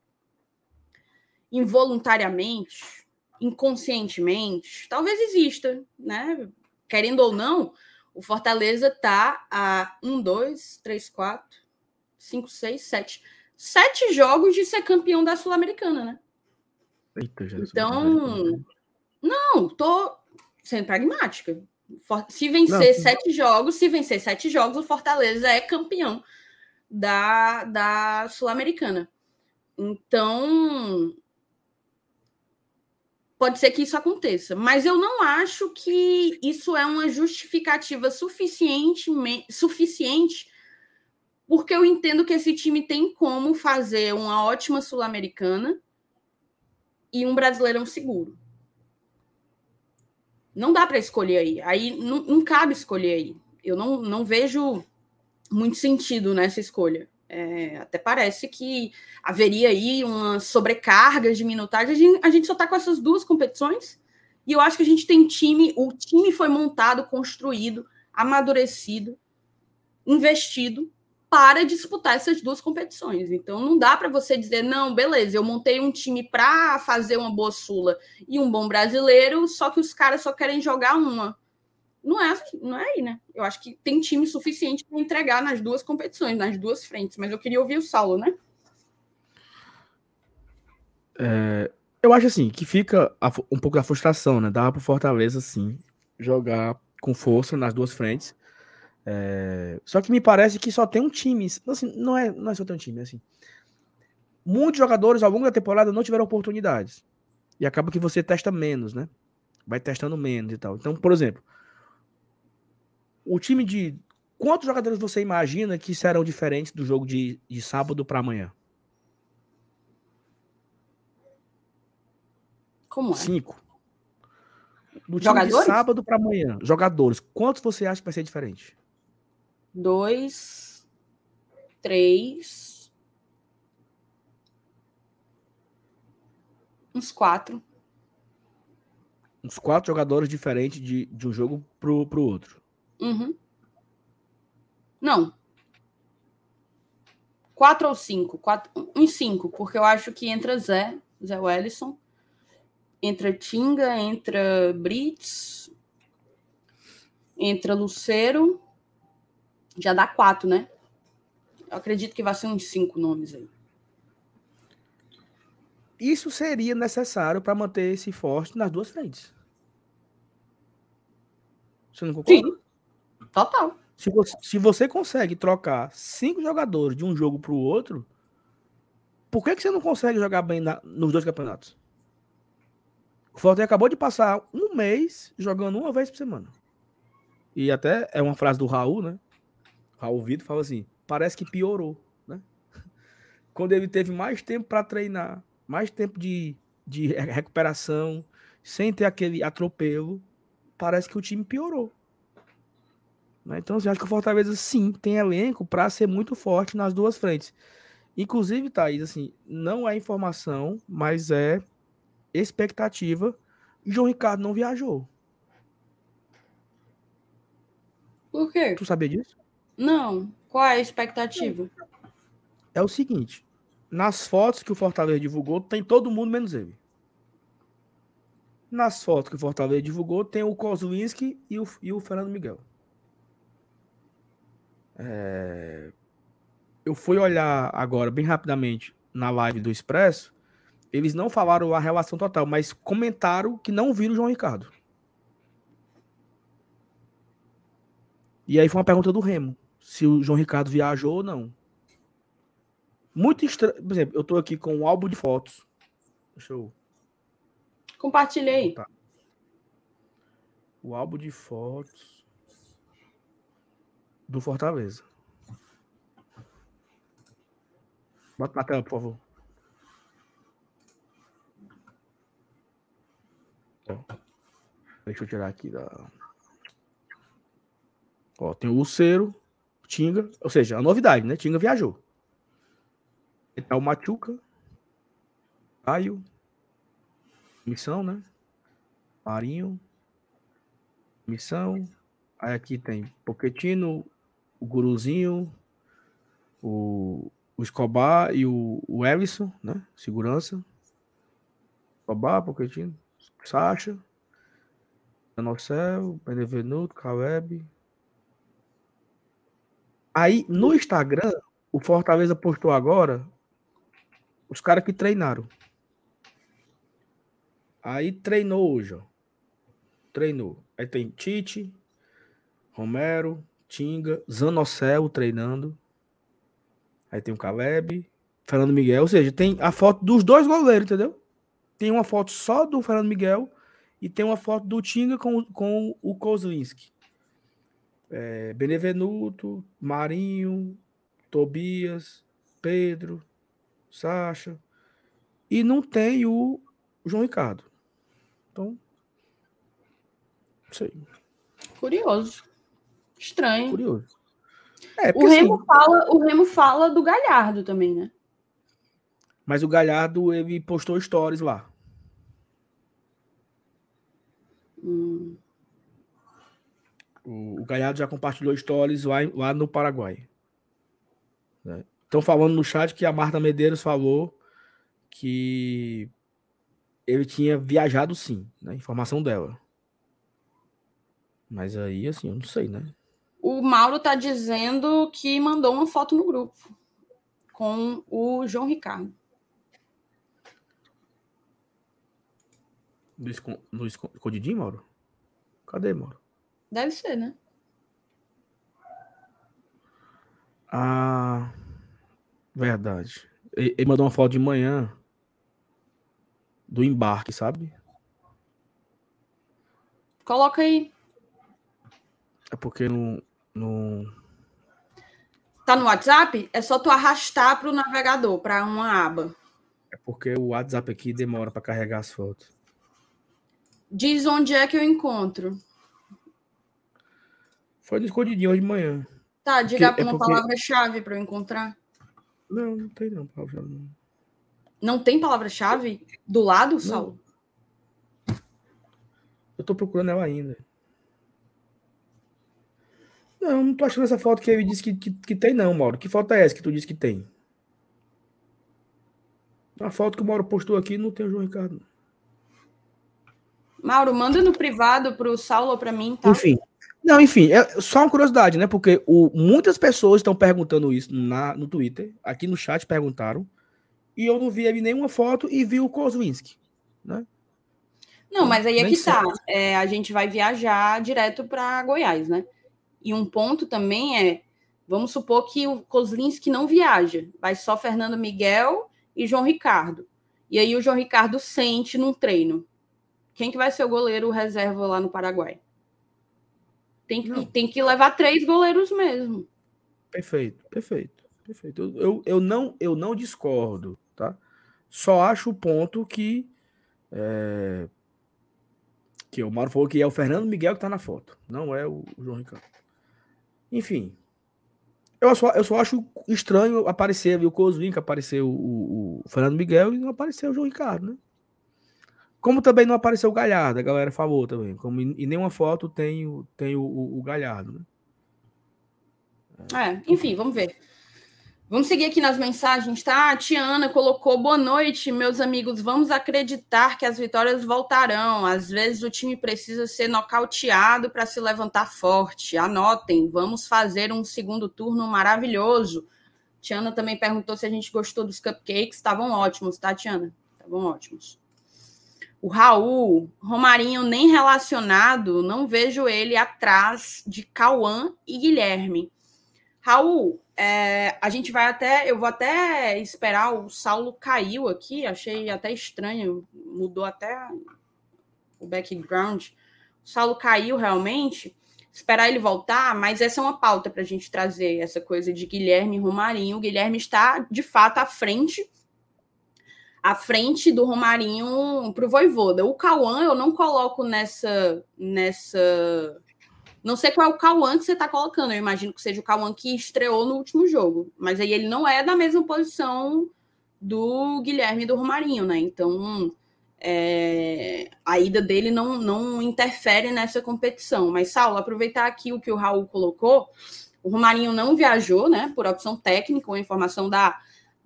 Speaker 3: Involuntariamente, inconscientemente, talvez exista, né? Querendo ou não, o Fortaleza tá a um, dois, três, quatro, cinco, seis, sete. Sete jogos de ser campeão da Sul-Americana, né? Eita, Jesus, então, não, tô sendo pragmática. Se vencer não, sete jogos, se vencer sete jogos, o Fortaleza é campeão da, da Sul-Americana. Então, pode ser que isso aconteça, mas eu não acho que isso é uma justificativa suficiente, suficiente porque eu entendo que esse time tem como fazer uma ótima Sul-Americana e um Brasileirão seguro. Não dá para escolher aí. Aí não, não, cabe escolher aí. Eu não, não vejo muito sentido nessa escolha. É, até parece que haveria aí uma sobrecarga de minutagem. A gente, a gente só está com essas duas competições e eu acho que a gente tem time. O time foi montado, construído, amadurecido, investido para disputar essas duas competições. Então não dá para você dizer, não, beleza, eu montei um time para fazer uma boa Sula e um bom brasileiro, só que os caras só querem jogar uma. Não é, assim, não é aí, né? Eu acho que tem time suficiente para entregar nas duas competições, nas duas frentes, mas eu queria ouvir o Saulo, né?
Speaker 2: É, eu acho assim que fica um pouco da frustração, né? Dá para Fortaleza, sim, jogar com força nas duas frentes é... Só que me parece que só tem um time. Assim, não, é, não é só ter um time, é assim. Muitos jogadores ao longo da temporada não tiveram oportunidades. E acaba que você testa menos, né? Vai testando menos e tal. Então, por exemplo, o time de. Quantos jogadores você imagina que serão diferentes do jogo de, de sábado para amanhã?
Speaker 3: Como é?
Speaker 2: Cinco. Do time jogadores? de sábado para amanhã. Jogadores. Quantos você acha que vai ser diferente?
Speaker 3: Dois, três, uns quatro.
Speaker 2: Uns quatro jogadores diferentes de, de um jogo pro, pro outro.
Speaker 3: Uhum. Não. Quatro ou cinco? Quatro, uns cinco, porque eu acho que entra Zé, Zé Wellison, entra Tinga, entra Brits, entra Lucero já dá quatro, né? Eu acredito que vai ser uns cinco nomes aí.
Speaker 2: Isso seria necessário para manter esse forte nas duas frentes. Você não concorda? Sim,
Speaker 3: total.
Speaker 2: Se você, se você consegue trocar cinco jogadores de um jogo para o outro, por que, que você não consegue jogar bem na, nos dois campeonatos? O Forte acabou de passar um mês jogando uma vez por semana. E até é uma frase do Raul, né? Raul Vitor fala assim: parece que piorou, né? Quando ele teve mais tempo para treinar, mais tempo de, de recuperação, sem ter aquele atropelo, parece que o time piorou. Né? Então, assim, acho que o Fortaleza sim tem elenco para ser muito forte nas duas frentes. Inclusive, Thaís, assim, não é informação, mas é expectativa. João Ricardo não viajou.
Speaker 3: Por quê?
Speaker 2: Tu sabia disso?
Speaker 3: Não. Qual é a expectativa?
Speaker 2: É o seguinte: nas fotos que o Fortaleza divulgou, tem todo mundo menos ele. Nas fotos que o Fortaleza divulgou, tem o Kozlinski e o, e o Fernando Miguel. É... Eu fui olhar agora, bem rapidamente, na live do Expresso. Eles não falaram a relação total, mas comentaram que não viram o João Ricardo. E aí foi uma pergunta do Remo se o João Ricardo viajou ou não. Muito estranho. Por exemplo, eu tô aqui com um álbum de fotos. Deixa eu.
Speaker 3: Compartilhei.
Speaker 2: O álbum de fotos do Fortaleza. Bota na tela, por favor. Deixa eu tirar aqui da. Ó, tem o Luceiro, Tinga, ou seja, a novidade, né? Tinga viajou. Tá o Machuca, Caio, Missão, né? Marinho, Missão. Aí aqui tem Poquetino, o Guruzinho, o, o Escobar e o, o Ellison, né? Segurança. Escobar, Poquetino, Sacha, Danocel, Benevenuto, Caleb, Aí no Instagram, o Fortaleza postou agora os caras que treinaram. Aí treinou hoje, ó. Treinou. Aí tem Tite, Romero, Tinga, Zanocel treinando. Aí tem o Caleb, Fernando Miguel. Ou seja, tem a foto dos dois goleiros, entendeu? Tem uma foto só do Fernando Miguel e tem uma foto do Tinga com, com o Kozlinski. É, Benevenuto, Marinho, Tobias, Pedro, Sacha. E não tem o João Ricardo. Então, não sei.
Speaker 3: Curioso. Estranho.
Speaker 2: Curioso.
Speaker 3: É, o, Remo assim, fala, o Remo fala do Galhardo também, né?
Speaker 2: Mas o Galhardo, ele postou stories lá. Hum. O, o Galhardo já compartilhou stories lá, lá no Paraguai. Estão né? falando no chat que a Marta Medeiros falou que ele tinha viajado sim, né? Informação dela. Mas aí, assim, eu não sei, né?
Speaker 3: O Mauro tá dizendo que mandou uma foto no grupo com o João Ricardo.
Speaker 2: No, escondidinho, Mauro? Cadê, Mauro?
Speaker 3: Deve ser, né?
Speaker 2: Ah, verdade. Ele, mandou uma foto de manhã do embarque, sabe?
Speaker 3: Coloca aí.
Speaker 2: É porque no, no.
Speaker 3: Tá no WhatsApp? É só tu arrastar para o navegador, para uma aba.
Speaker 2: É porque o WhatsApp aqui demora para carregar as fotos.
Speaker 3: Diz onde é que eu encontro.
Speaker 2: Foi no escondidinho hoje de manhã.
Speaker 3: Tá, diga porque, uma é porque... palavra-chave para eu encontrar.
Speaker 2: Não, não tem não, palavra-chave. Não.
Speaker 3: não tem palavra-chave do lado, Saulo?
Speaker 2: Eu tô procurando ela ainda. Não, não tô achando essa foto que ele disse que, que, que, tem, não, Mauro. Que foto é essa que tu disse que tem? A foto que o Mauro postou aqui não tem o João Ricardo.
Speaker 3: Mauro, manda no privado pro Saulo ou para mim, tá?
Speaker 2: Enfim. Não, enfim, é só uma curiosidade, né? Porque o, muitas pessoas estão perguntando isso na, no Twitter, aqui no chat perguntaram, e eu não vi ali nenhuma foto e vi o Kozwinski, né?
Speaker 3: Não, mas aí é que tá. É, a gente vai viajar direto para Goiás, né? E um ponto também é, vamos supor que o Kozlinski não viaja, vai só Fernando Miguel e João Ricardo. E aí o João Ricardo sente num treino. Quem que vai ser o goleiro reserva lá no Paraguai? Tem que, tem que levar três goleiros mesmo.
Speaker 2: Perfeito, perfeito, perfeito. Eu, eu, eu, não, eu não discordo, tá? Só acho o ponto que é, que o Mauro falou que é o Fernando Miguel que tá na foto, não é o, o João Ricardo. Enfim, eu só, eu só acho estranho aparecer o Coswink, aparecer o, o, o, Fernando Miguel e não aparecer o João Ricardo, né? Como também não apareceu o Galhardo, a galera falou também. Como em, nenhuma foto tem, tem o, o, o Galhardo, né?
Speaker 3: É, enfim, vamos ver. Vamos seguir aqui nas mensagens, tá? A Tiana colocou: boa noite, meus amigos. Vamos acreditar que as vitórias voltarão. Às vezes o time precisa ser nocauteado para se levantar forte. Anotem, vamos fazer um segundo turno maravilhoso. Tiana também perguntou se a gente gostou dos cupcakes. Estavam ótimos, tá, Tiana? Estavam ótimos. O Raul, Romarinho nem relacionado, não vejo ele atrás de Cauã e Guilherme. Raul, é, a gente vai até, eu vou até esperar o Saulo caiu aqui, achei até estranho, mudou até o background. O Saulo caiu realmente, esperar ele voltar, mas essa é uma pauta para a gente trazer essa coisa de Guilherme e Romarinho. O Guilherme está de fato à frente à frente do Romarinho para o Voivoda. O Cauã eu não coloco nessa. nessa Não sei qual é o Cauã que você está colocando. Eu imagino que seja o Cauã que estreou no último jogo. Mas aí ele não é da mesma posição do Guilherme e do Romarinho, né? Então é... a ida dele não, não interfere nessa competição. Mas, Saulo, aproveitar aqui o que o Raul colocou. O Romarinho não viajou, né? Por opção técnica, uma informação da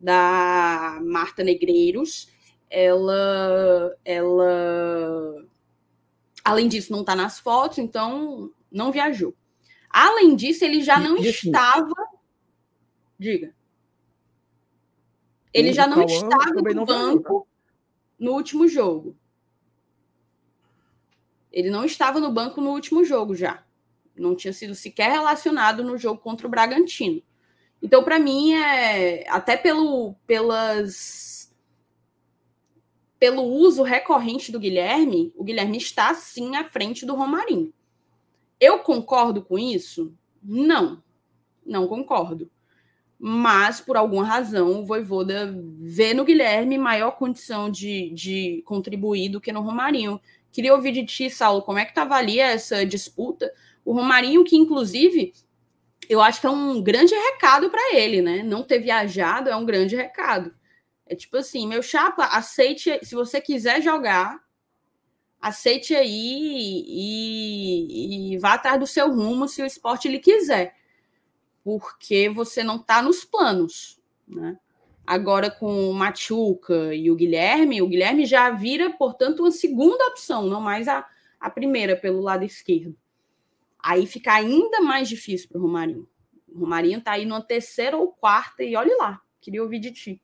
Speaker 3: da Marta Negreiros. Ela, ela, além disso, não está nas fotos, então não viajou. Além disso, ele já não assim, estava. Diga. Ele já não estava no banco tá? no último jogo. Ele não estava no banco no último jogo já. Não tinha sido sequer relacionado no jogo contra o Bragantino. Então, para mim, é até pelo, pelas, pelo uso recorrente do Guilherme, o Guilherme está sim à frente do Romarinho. Eu concordo com isso? Não, não concordo. Mas, por alguma razão, o Voivoda vê no Guilherme maior condição de, de contribuir do que no Romarinho. Queria ouvir de ti, Saulo, como é que tu avalia essa disputa? O Romarinho, que inclusive eu acho que é um grande recado para ele, né? Não ter viajado é um grande recado. É tipo assim, meu chapa, aceite, se você quiser jogar, aceite aí e, e vá atrás do seu rumo se o esporte lhe quiser. Porque você não está nos planos, né? Agora com o Machuca e o Guilherme, o Guilherme já vira, portanto, uma segunda opção, não mais a, a primeira pelo lado esquerdo. Aí fica ainda mais difícil para o Romarinho. O Romarinho está aí numa terceira ou quarta, e olhe lá, queria ouvir de ti.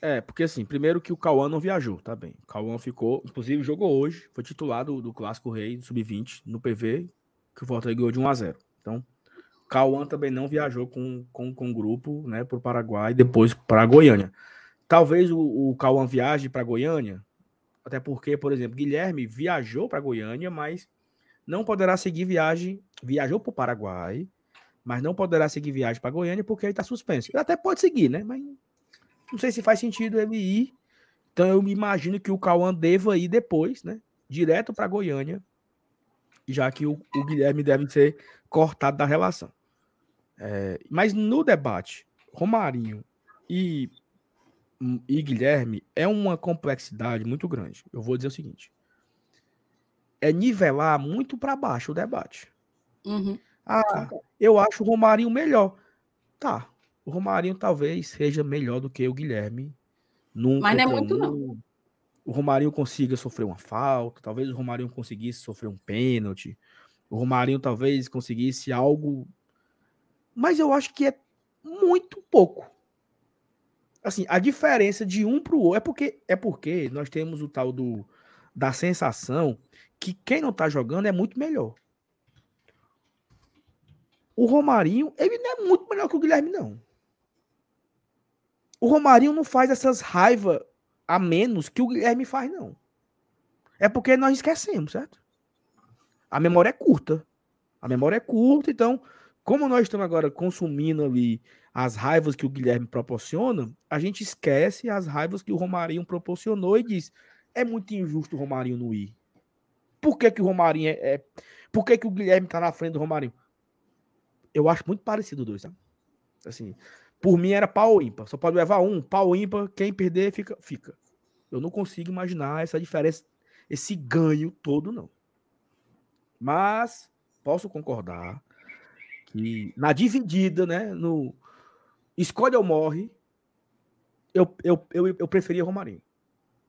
Speaker 2: É, porque assim, primeiro que o Cauã não viajou, tá bem. O Cauã ficou, inclusive jogou hoje, foi titulado do Clássico Rei, do Sub-20, no PV, que o Volta ganhou de 1 a 0 Então, Cauã também não viajou com, com, com o grupo, né, para o Paraguai, depois para Goiânia. Talvez o, o Cauã viaje para Goiânia, até porque, por exemplo, Guilherme viajou para Goiânia, mas não poderá seguir viagem, viajou para o Paraguai, mas não poderá seguir viagem para Goiânia porque ele está suspenso. Ele até pode seguir, né? Mas não sei se faz sentido ele ir. Então eu me imagino que o Cauã deva ir depois, né? Direto para Goiânia, já que o, o, Guilherme deve ser cortado da relação. É, mas no debate, Romarinho e, e Guilherme é uma complexidade muito grande. Eu vou dizer o seguinte: é nivelar muito para baixo o debate.
Speaker 3: Uhum.
Speaker 2: Ah, eu acho o Romarinho melhor. Tá. O Romarinho talvez seja melhor do que o Guilherme.
Speaker 3: Num Mas não é muito, um. não.
Speaker 2: O Romarinho consiga sofrer uma falta, talvez o Romarinho conseguisse sofrer um pênalti. O Romarinho talvez conseguisse algo. Mas eu acho que é muito pouco. Assim, a diferença de um para o outro é porque é porque nós temos o tal do da sensação que quem não tá jogando é muito melhor. O Romarinho, ele não é muito melhor que o Guilherme, não. O Romarinho não faz essas raivas a menos que o Guilherme faz, não. É porque nós esquecemos, certo? A memória é curta. A memória é curta, então, como nós estamos agora consumindo ali as raivas que o Guilherme proporciona, a gente esquece as raivas que o Romarinho proporcionou e diz: é muito injusto o Romarinho não ir. Por que, que o Romarinho é, é. Por que, que o Guilherme tá na frente do Romarinho? Eu acho muito parecido os dois? Assim, por mim era pau ímpar. Só pode levar um, pau ímpar, quem perder fica, fica. Eu não consigo imaginar essa diferença, esse ganho todo, não. Mas posso concordar que na dividida, né, no escolhe ou morre, eu, eu, eu, eu preferia Romarinho.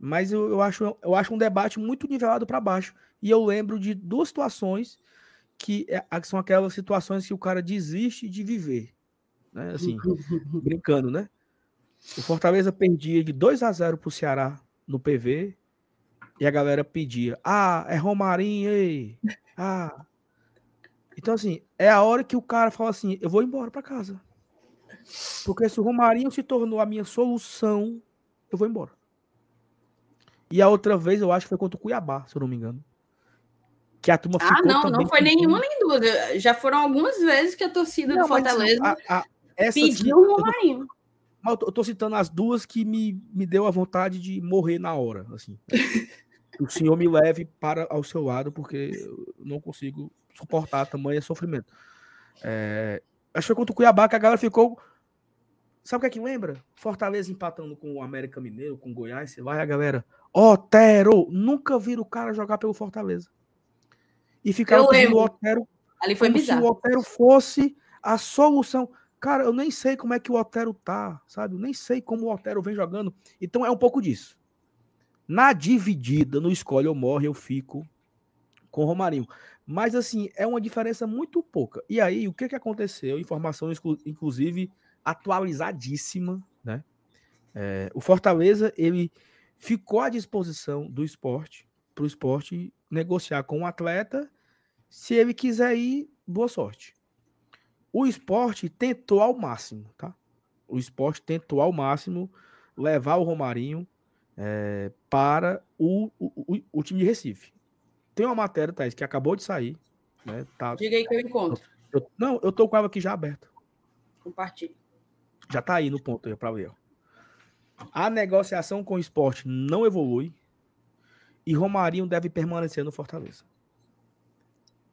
Speaker 2: Mas eu, eu, acho, eu acho um debate muito nivelado para baixo. E eu lembro de duas situações que é, são aquelas situações que o cara desiste de viver. Né? Assim, brincando, né? O Fortaleza perdia de 2 a 0 pro Ceará no PV e a galera pedia: "Ah, é Romarinho, ei. Ah". Então assim, é a hora que o cara fala assim: "Eu vou embora para casa". Porque se o Romarinho se tornou a minha solução, eu vou embora. E a outra vez, eu acho que foi contra o Cuiabá, se eu não me engano. Que a turma
Speaker 3: ah, ficou. Ah, não, não foi nenhuma nem duas. Já foram algumas vezes que a torcida não, do Fortaleza a, a, pediu o Romarinho.
Speaker 2: Eu tô, eu tô citando as duas que me, me deu a vontade de morrer na hora. assim. o senhor me leve para ao seu lado, porque eu não consigo suportar tamanho sofrimento. É, acho que foi contra o Cuiabá que a galera ficou Sabe o que é que lembra? Fortaleza empatando com o América Mineiro, com o Goiás, você vai a galera, Otero, nunca viram o cara jogar pelo Fortaleza. E ficaram pedindo o Otero
Speaker 3: Ali foi
Speaker 2: como
Speaker 3: bizarro.
Speaker 2: se o Otero fosse a solução. Cara, eu nem sei como é que o Otero tá, sabe? Eu nem sei como o Otero vem jogando. Então é um pouco disso. Na dividida, no escolhe ou morre, eu fico com o Romarinho. Mas assim, é uma diferença muito pouca. E aí, o que que aconteceu? Informação, inclusive, atualizadíssima, né? É, o Fortaleza ele ficou à disposição do esporte para o esporte negociar com o atleta. Se ele quiser ir, boa sorte. o esporte tentou ao máximo, tá? O esporte tentou ao máximo levar o Romarinho é, para o, o, o, o, time de Recife. Tem uma matéria, Thaís, que acabou de sair. Né, tá,
Speaker 3: Diga aí que eu encontro.
Speaker 2: Eu, não, eu tô com ela aqui já aberta.
Speaker 3: Compartilhe.
Speaker 2: Já tá aí no ponto para ver. A negociação com o esporte não evolui e Romarinho deve permanecer no Fortaleza.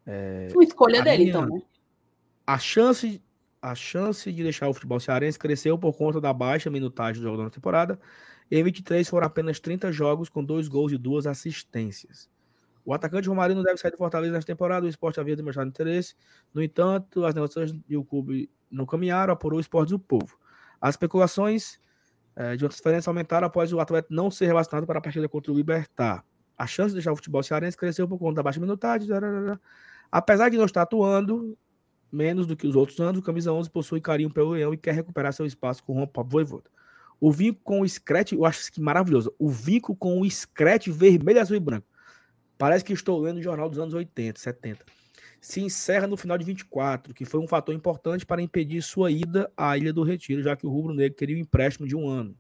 Speaker 3: É, Uma escolha dele, minha, então, né?
Speaker 2: A chance, a chance de deixar o futebol cearense cresceu por conta da baixa minutagem do jogo da temporada. Em 23 foram apenas 30 jogos com dois gols e duas assistências. O atacante Romarinho não deve sair do Fortaleza nesta temporada. O esporte havia demonstrado interesse. No entanto, as negociações e o clube não caminharam, apurou o esporte do povo. As especulações é, de uma transferência aumentaram após o atleta não ser relacionado para a partida contra o Libertar. A chance de deixar o futebol cearense cresceu por conta da baixa minutagem. Apesar de não estar atuando menos do que os outros anos, o camisa 11 possui carinho pelo Leão e quer recuperar seu espaço com o Rompa Voivoda. O vinco com o scratch, eu acho que maravilhoso. O vinco com o scratch vermelho, azul e branco. Parece que estou lendo o jornal dos anos 80, 70. Se encerra no final de 24, que foi um fator importante para impedir sua ida à Ilha do Retiro, já que o Rubro Negro queria um empréstimo de um ano.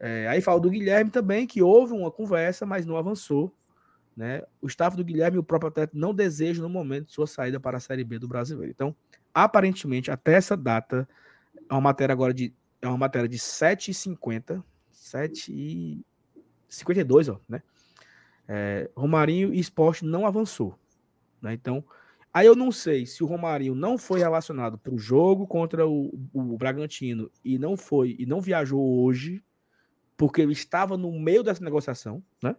Speaker 2: É, aí fala do Guilherme também, que houve uma conversa, mas não avançou. Né? O staff do Guilherme e o próprio atleta não desejam no momento sua saída para a Série B do Brasileiro. Então, aparentemente, até essa data, é uma matéria agora de é uma matéria de 7,50, 7,52, ó, né? É, Romarinho e Esporte não avançou, né? Então, aí eu não sei se o Romarinho não foi relacionado para o jogo contra o, o Bragantino e não foi e não viajou hoje porque ele estava no meio dessa negociação, né?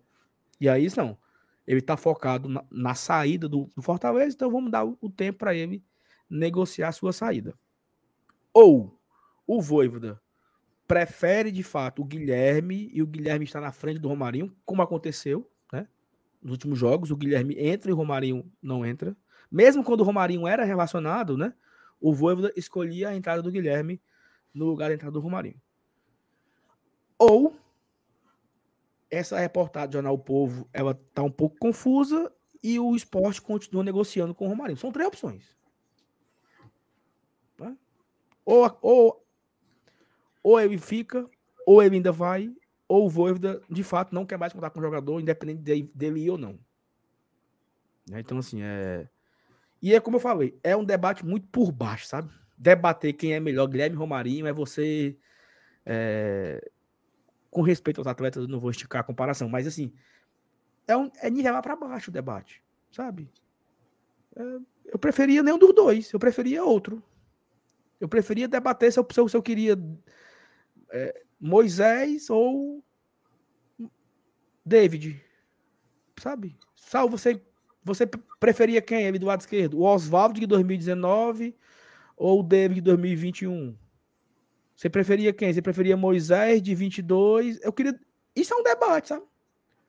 Speaker 2: E aí não, ele está focado na, na saída do, do, Fortaleza, então vamos dar o, o tempo para ele negociar a sua saída. Ou o Voivoda prefere de fato o Guilherme e o Guilherme está na frente do Romarinho, como aconteceu? Nos últimos jogos, o Guilherme entra e o Romarinho não entra. Mesmo quando o Romarinho era relacionado, né? O Voivoda escolhia a entrada do Guilherme no lugar da entrada do Romarinho. Ou essa reportagem do Jornal o Povo, ela tá um pouco confusa e o esporte continua negociando com o Romarinho. São três opções. Tá? Ou, ou, ou ele fica, ou ele ainda vai, ou o Voivoda, de fato, não quer mais contar com o jogador, independente dele, dele ir ou não. Né? Então, assim, é... E é como eu falei, é um debate muito por baixo, sabe? Debater quem é melhor, Guilherme Romarinho, é você... É com respeito aos atletas, eu não vou esticar a comparação, mas assim, é, um, é nivelar para baixo o debate, sabe? É, eu preferia nenhum dos dois, eu preferia outro. Eu preferia debater se eu, se eu, se eu queria é, Moisés ou David, sabe? Sal, você, você preferia quem ali do lado esquerdo? O Oswaldo de 2019 ou o David de 2021? Você preferia quem? Você preferia Moisés de 22? Eu queria. Isso é um debate, sabe?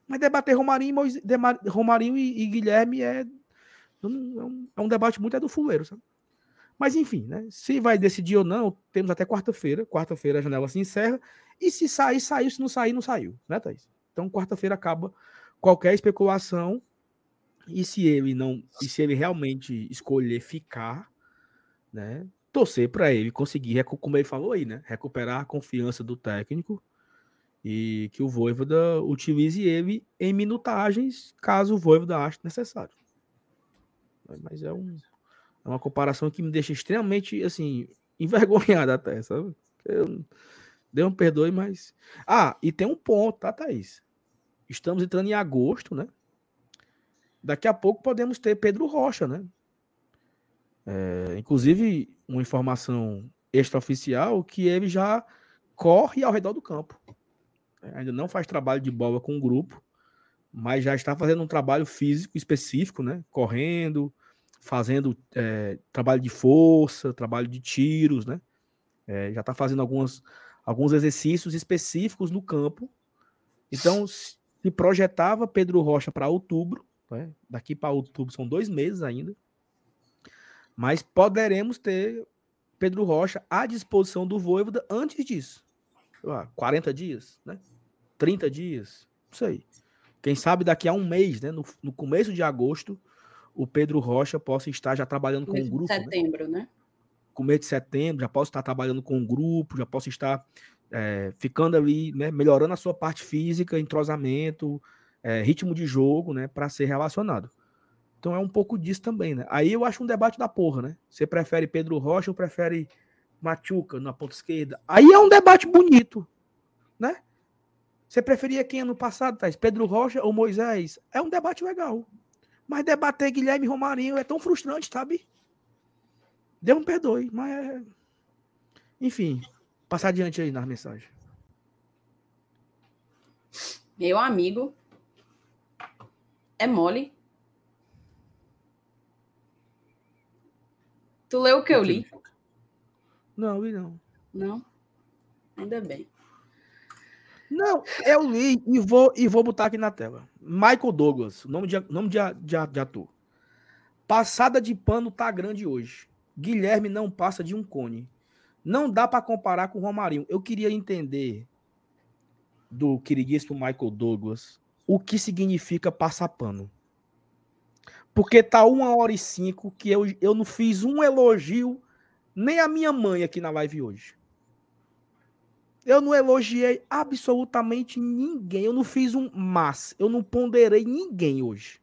Speaker 2: Mas debater Romarinho, Moisés, Romarinho e, e Guilherme é, é um, é um debate muito é do fuleiro, sabe? Mas enfim, né? Se vai decidir ou não, temos até quarta-feira. Quarta-feira a janela se encerra. E se sair, saiu. Se não sair, não saiu, né, Thaís? Então, quarta-feira acaba qualquer especulação. E se ele não. E se ele realmente escolher ficar, né? torcer para ele conseguir, como ele falou aí, né? Recuperar a confiança do técnico e que o Voivoda utilize ele em minutagens, caso o Voivoda ache necessário. Mas é, um, é uma comparação que me deixa extremamente, assim, envergonhado até, sabe? Eu, deu um perdoe, mas... Ah, e tem um ponto, tá, Thaís? Estamos entrando em agosto, né? Daqui a pouco podemos ter Pedro Rocha, né? É, inclusive, uma informação extraoficial que ele já corre ao redor do campo. É, ainda não faz trabalho de bola com o grupo, mas já está fazendo um trabalho físico específico, né? Correndo, fazendo é, trabalho de força, trabalho de tiros, né? É, já está fazendo algumas, alguns exercícios específicos no campo. Então, se projetava Pedro Rocha para outubro, né? daqui para outubro são dois meses ainda. Mas poderemos ter Pedro Rocha à disposição do Voivoda antes disso. 40 dias, né? 30 dias, não sei. Quem sabe daqui a um mês, né? No, no começo de agosto, o Pedro Rocha possa estar já trabalhando com o um grupo.
Speaker 3: Setembro, né?
Speaker 2: né? começo de setembro, já posso estar trabalhando com um grupo, já posso estar é, ficando ali, né, melhorando a sua parte física, entrosamento, é, ritmo de jogo, né, para ser relacionado. Então é um pouco disso também, né? Aí eu acho um debate da porra, né? Você prefere Pedro Rocha ou prefere Machuca na ponta esquerda? Aí é um debate bonito, né? Você preferia quem ano passado, Thais? Pedro Rocha ou Moisés? É um debate legal. Mas debater Guilherme Romarinho é tão frustrante, sabe? Deus me perdoe, mas é... Enfim, passar adiante aí nas mensagens.
Speaker 3: Meu amigo, é mole. Tu leu o que eu li?
Speaker 2: Não, li não.
Speaker 3: Não? Ainda bem.
Speaker 2: Não, eu li e vou, e vou botar aqui na tela. Michael Douglas, nome de, nome de, de, de ator. Passada de pano tá grande hoje. Guilherme não passa de um cone. Não dá para comparar com o Romarinho. Eu queria entender do queridíssimo Michael Douglas o que significa passar pano. Porque tá uma hora e cinco que eu, eu não fiz um elogio nem a minha mãe aqui na live hoje. Eu não elogiei absolutamente ninguém. Eu não fiz um mas. Eu não ponderei ninguém hoje.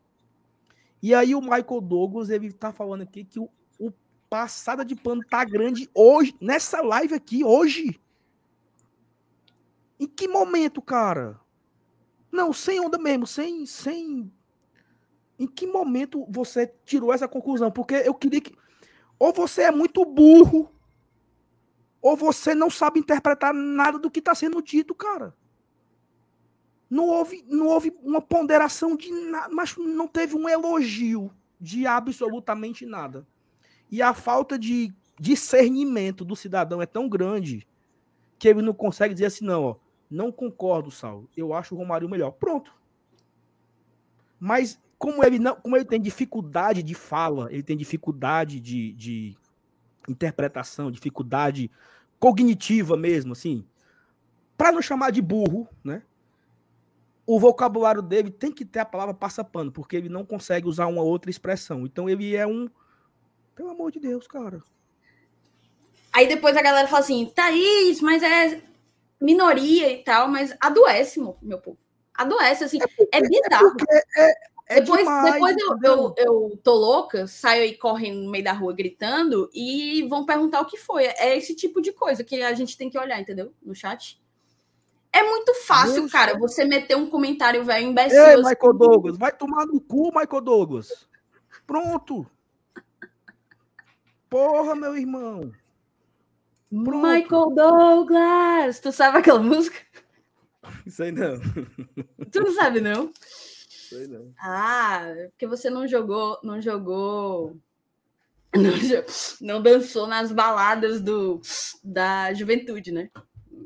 Speaker 2: E aí o Michael Douglas, ele tá falando aqui que o, o passada de pano tá grande hoje, nessa live aqui, hoje. Em que momento, cara? Não, sem onda mesmo, sem, sem. Em que momento você tirou essa conclusão? Porque eu queria que. Ou você é muito burro, ou você não sabe interpretar nada do que está sendo dito, cara. Não houve, não houve uma ponderação de nada, mas não teve um elogio de absolutamente nada. E a falta de discernimento do cidadão é tão grande que ele não consegue dizer assim, não, ó, não concordo, Saulo. Eu acho o Romário melhor. Pronto. Mas como ele não, como ele tem dificuldade de fala, ele tem dificuldade de, de interpretação, dificuldade cognitiva mesmo, assim, para não chamar de burro, né? O vocabulário dele tem que ter a palavra passapano, porque ele não consegue usar uma outra expressão. Então ele é um, pelo amor de Deus, cara.
Speaker 3: Aí depois a galera fala assim, Thaís, mas é minoria e tal, mas adoece, meu povo. Adoece, assim. É, porque, é bizarro. É, é depois demais, depois eu, eu, eu, tô louca, saio aí correndo no meio da rua gritando e vão perguntar o que foi. É esse tipo de coisa que a gente tem que olhar, entendeu? No chat. É muito fácil, Deus cara, você meter um comentário velho imbecil.
Speaker 2: Ei, assim. Michael Douglas, vai tomar no cu, Michael Douglas. Pronto. Porra, meu irmão.
Speaker 3: Pronto. Michael Douglas! Tu sabe aquela música?
Speaker 2: Isso aí não.
Speaker 3: Tu não sabe, não? Sei não. Ah, porque você não jogou, não jogou. Não, não dançou nas baladas do, da juventude, né?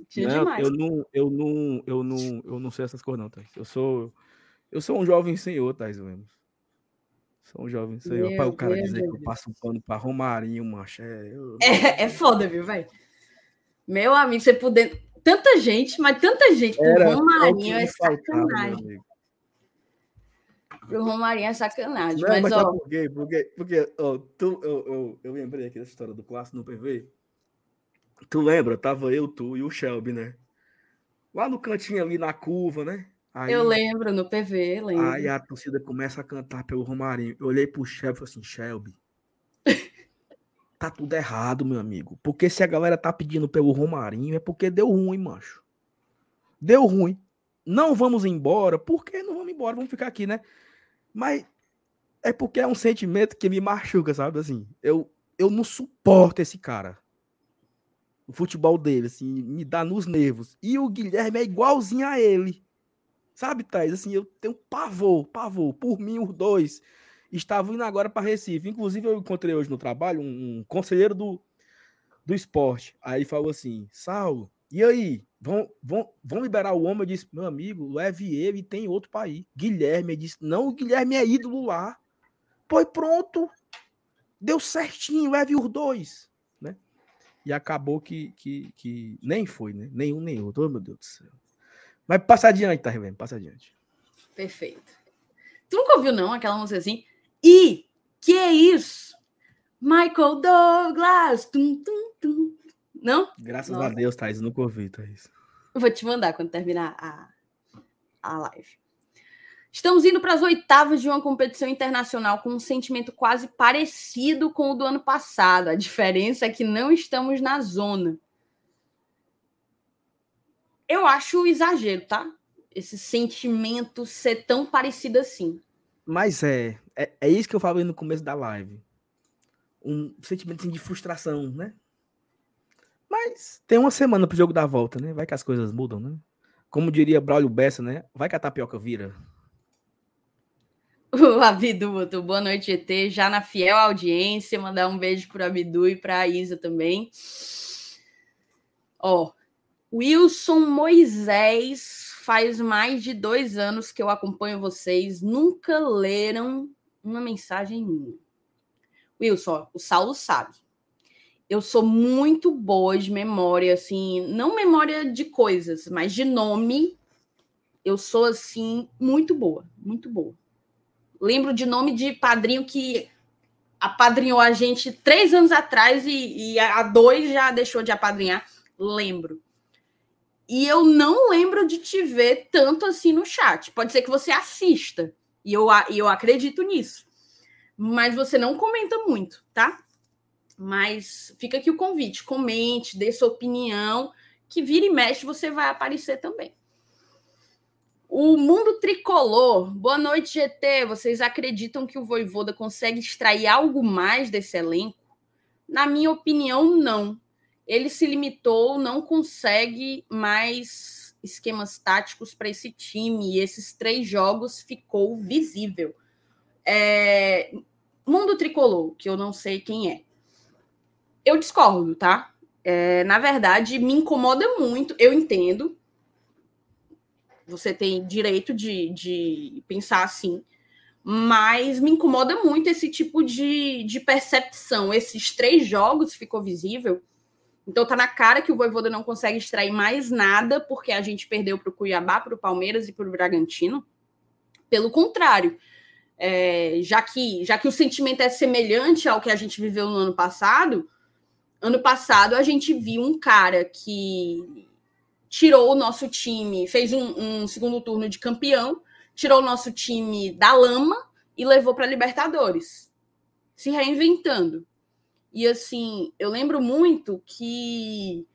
Speaker 2: Tinha não, demais. Eu não, eu não, eu não, eu não sei essas coisas, não, Thais. Eu sou, eu sou um jovem senhor, Thais Lemos. Sou um jovem senhor. Para o cara Deus dizer Deus que eu passo um pano para Romarinho, macho. É, eu...
Speaker 3: é, é foda, viu, vai? Meu amigo, você poder. Tanta gente, mas tanta gente. Era, o Romarinho é sacanagem. O Romarinho é sacanagem. Não, mas, mas ó...
Speaker 2: Porque, porque ó, tu, eu, eu, eu lembrei aqui dessa história do clássico no PV. Tu lembra? Tava eu, tu e o Shelby, né? Lá no cantinho ali na curva, né?
Speaker 3: Aí, eu lembro, no PV, lembro.
Speaker 2: Aí a torcida começa a cantar pelo Romarinho. Eu olhei pro Shelby e falei assim, Shelby, tá tudo errado, meu amigo. Porque se a galera tá pedindo pelo Romarinho, é porque deu ruim, macho. Deu ruim. Não vamos embora. Por que não vamos embora? Vamos ficar aqui, né? Mas é porque é um sentimento que me machuca, sabe? Assim, eu, eu não suporto esse cara. O futebol dele, assim, me dá nos nervos. E o Guilherme é igualzinho a ele. Sabe, Thais? Assim, eu tenho pavor, pavor. Por mim, os dois estavam indo agora para Recife. Inclusive, eu encontrei hoje no trabalho um, um conselheiro do, do esporte. Aí falou assim: Saulo, e aí? Vão, vão, vão liberar o homem? Eu disse, meu amigo, leve ele tem outro país. Guilherme disse, não, o Guilherme é ídolo lá. Pois pronto. Deu certinho, leve os dois. Né? E acabou que, que, que nem foi, né? Nenhum, nem outro. Oh, meu Deus do céu. Mas passa adiante, tá, Revendo? Passa adiante.
Speaker 3: Perfeito. Tu nunca ouviu, não, aquela música assim? E que é isso? Michael Douglas. Tum, tum, tum. Não?
Speaker 2: Graças Nossa. a Deus, Thaís, nunca ouvi, Thaís.
Speaker 3: Eu vou te mandar quando terminar a, a live. Estamos indo para as oitavas de uma competição internacional com um sentimento quase parecido com o do ano passado. A diferença é que não estamos na zona. Eu acho exagero, tá? Esse sentimento ser tão parecido assim.
Speaker 2: Mas é, é, é isso que eu falei no começo da live. Um sentimento assim, de frustração, né? Mas tem uma semana pro jogo dar volta, né? Vai que as coisas mudam, né? Como diria Braulio Bessa, né? Vai que a tapioca vira.
Speaker 3: O Abidu boa noite, ET, já na fiel audiência. Mandar um beijo pro Abidu e pra Isa também. Ó, Wilson Moisés, faz mais de dois anos que eu acompanho vocês. Nunca leram uma mensagem minha. Wilson, o Saulo sabe. Eu sou muito boa de memória, assim, não memória de coisas, mas de nome. Eu sou, assim, muito boa, muito boa. Lembro de nome de padrinho que apadrinhou a gente três anos atrás e, e há dois já deixou de apadrinhar. Lembro. E eu não lembro de te ver tanto assim no chat. Pode ser que você assista. E eu, e eu acredito nisso. Mas você não comenta muito, tá? Mas fica aqui o convite. Comente, dê sua opinião. Que vira e mexe, você vai aparecer também. O mundo tricolor. Boa noite, GT. Vocês acreditam que o Voivoda consegue extrair algo mais desse elenco? Na minha opinião, não. Ele se limitou, não consegue mais esquemas táticos para esse time. E esses três jogos ficou visível. É... Mundo tricolor, que eu não sei quem é. Eu discordo, tá? É, na verdade, me incomoda muito. Eu entendo você tem direito de, de pensar assim, mas me incomoda muito esse tipo de, de percepção. Esses três jogos ficou visível. Então tá na cara que o Voivoda não consegue extrair mais nada porque a gente perdeu para o Cuiabá, para o Palmeiras e para o Bragantino. Pelo contrário, é, já, que, já que o sentimento é semelhante ao que a gente viveu no ano passado, ano passado a gente viu um cara que tirou o nosso time, fez um, um segundo turno de campeão, tirou o nosso time da lama e levou para Libertadores, se reinventando. E assim, eu lembro muito que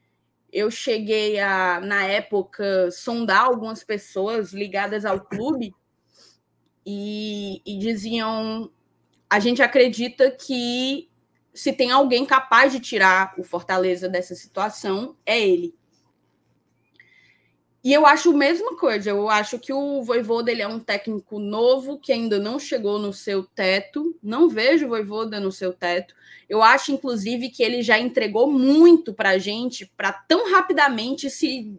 Speaker 3: eu cheguei a, na época, sondar algumas pessoas ligadas ao clube e, e diziam: a gente acredita que se tem alguém capaz de tirar o Fortaleza dessa situação, é ele. E eu acho a mesma coisa. Eu acho que o Voivoda ele é um técnico novo que ainda não chegou no seu teto. Não vejo o Voivoda no seu teto. Eu acho, inclusive, que ele já entregou muito para a gente para tão rapidamente se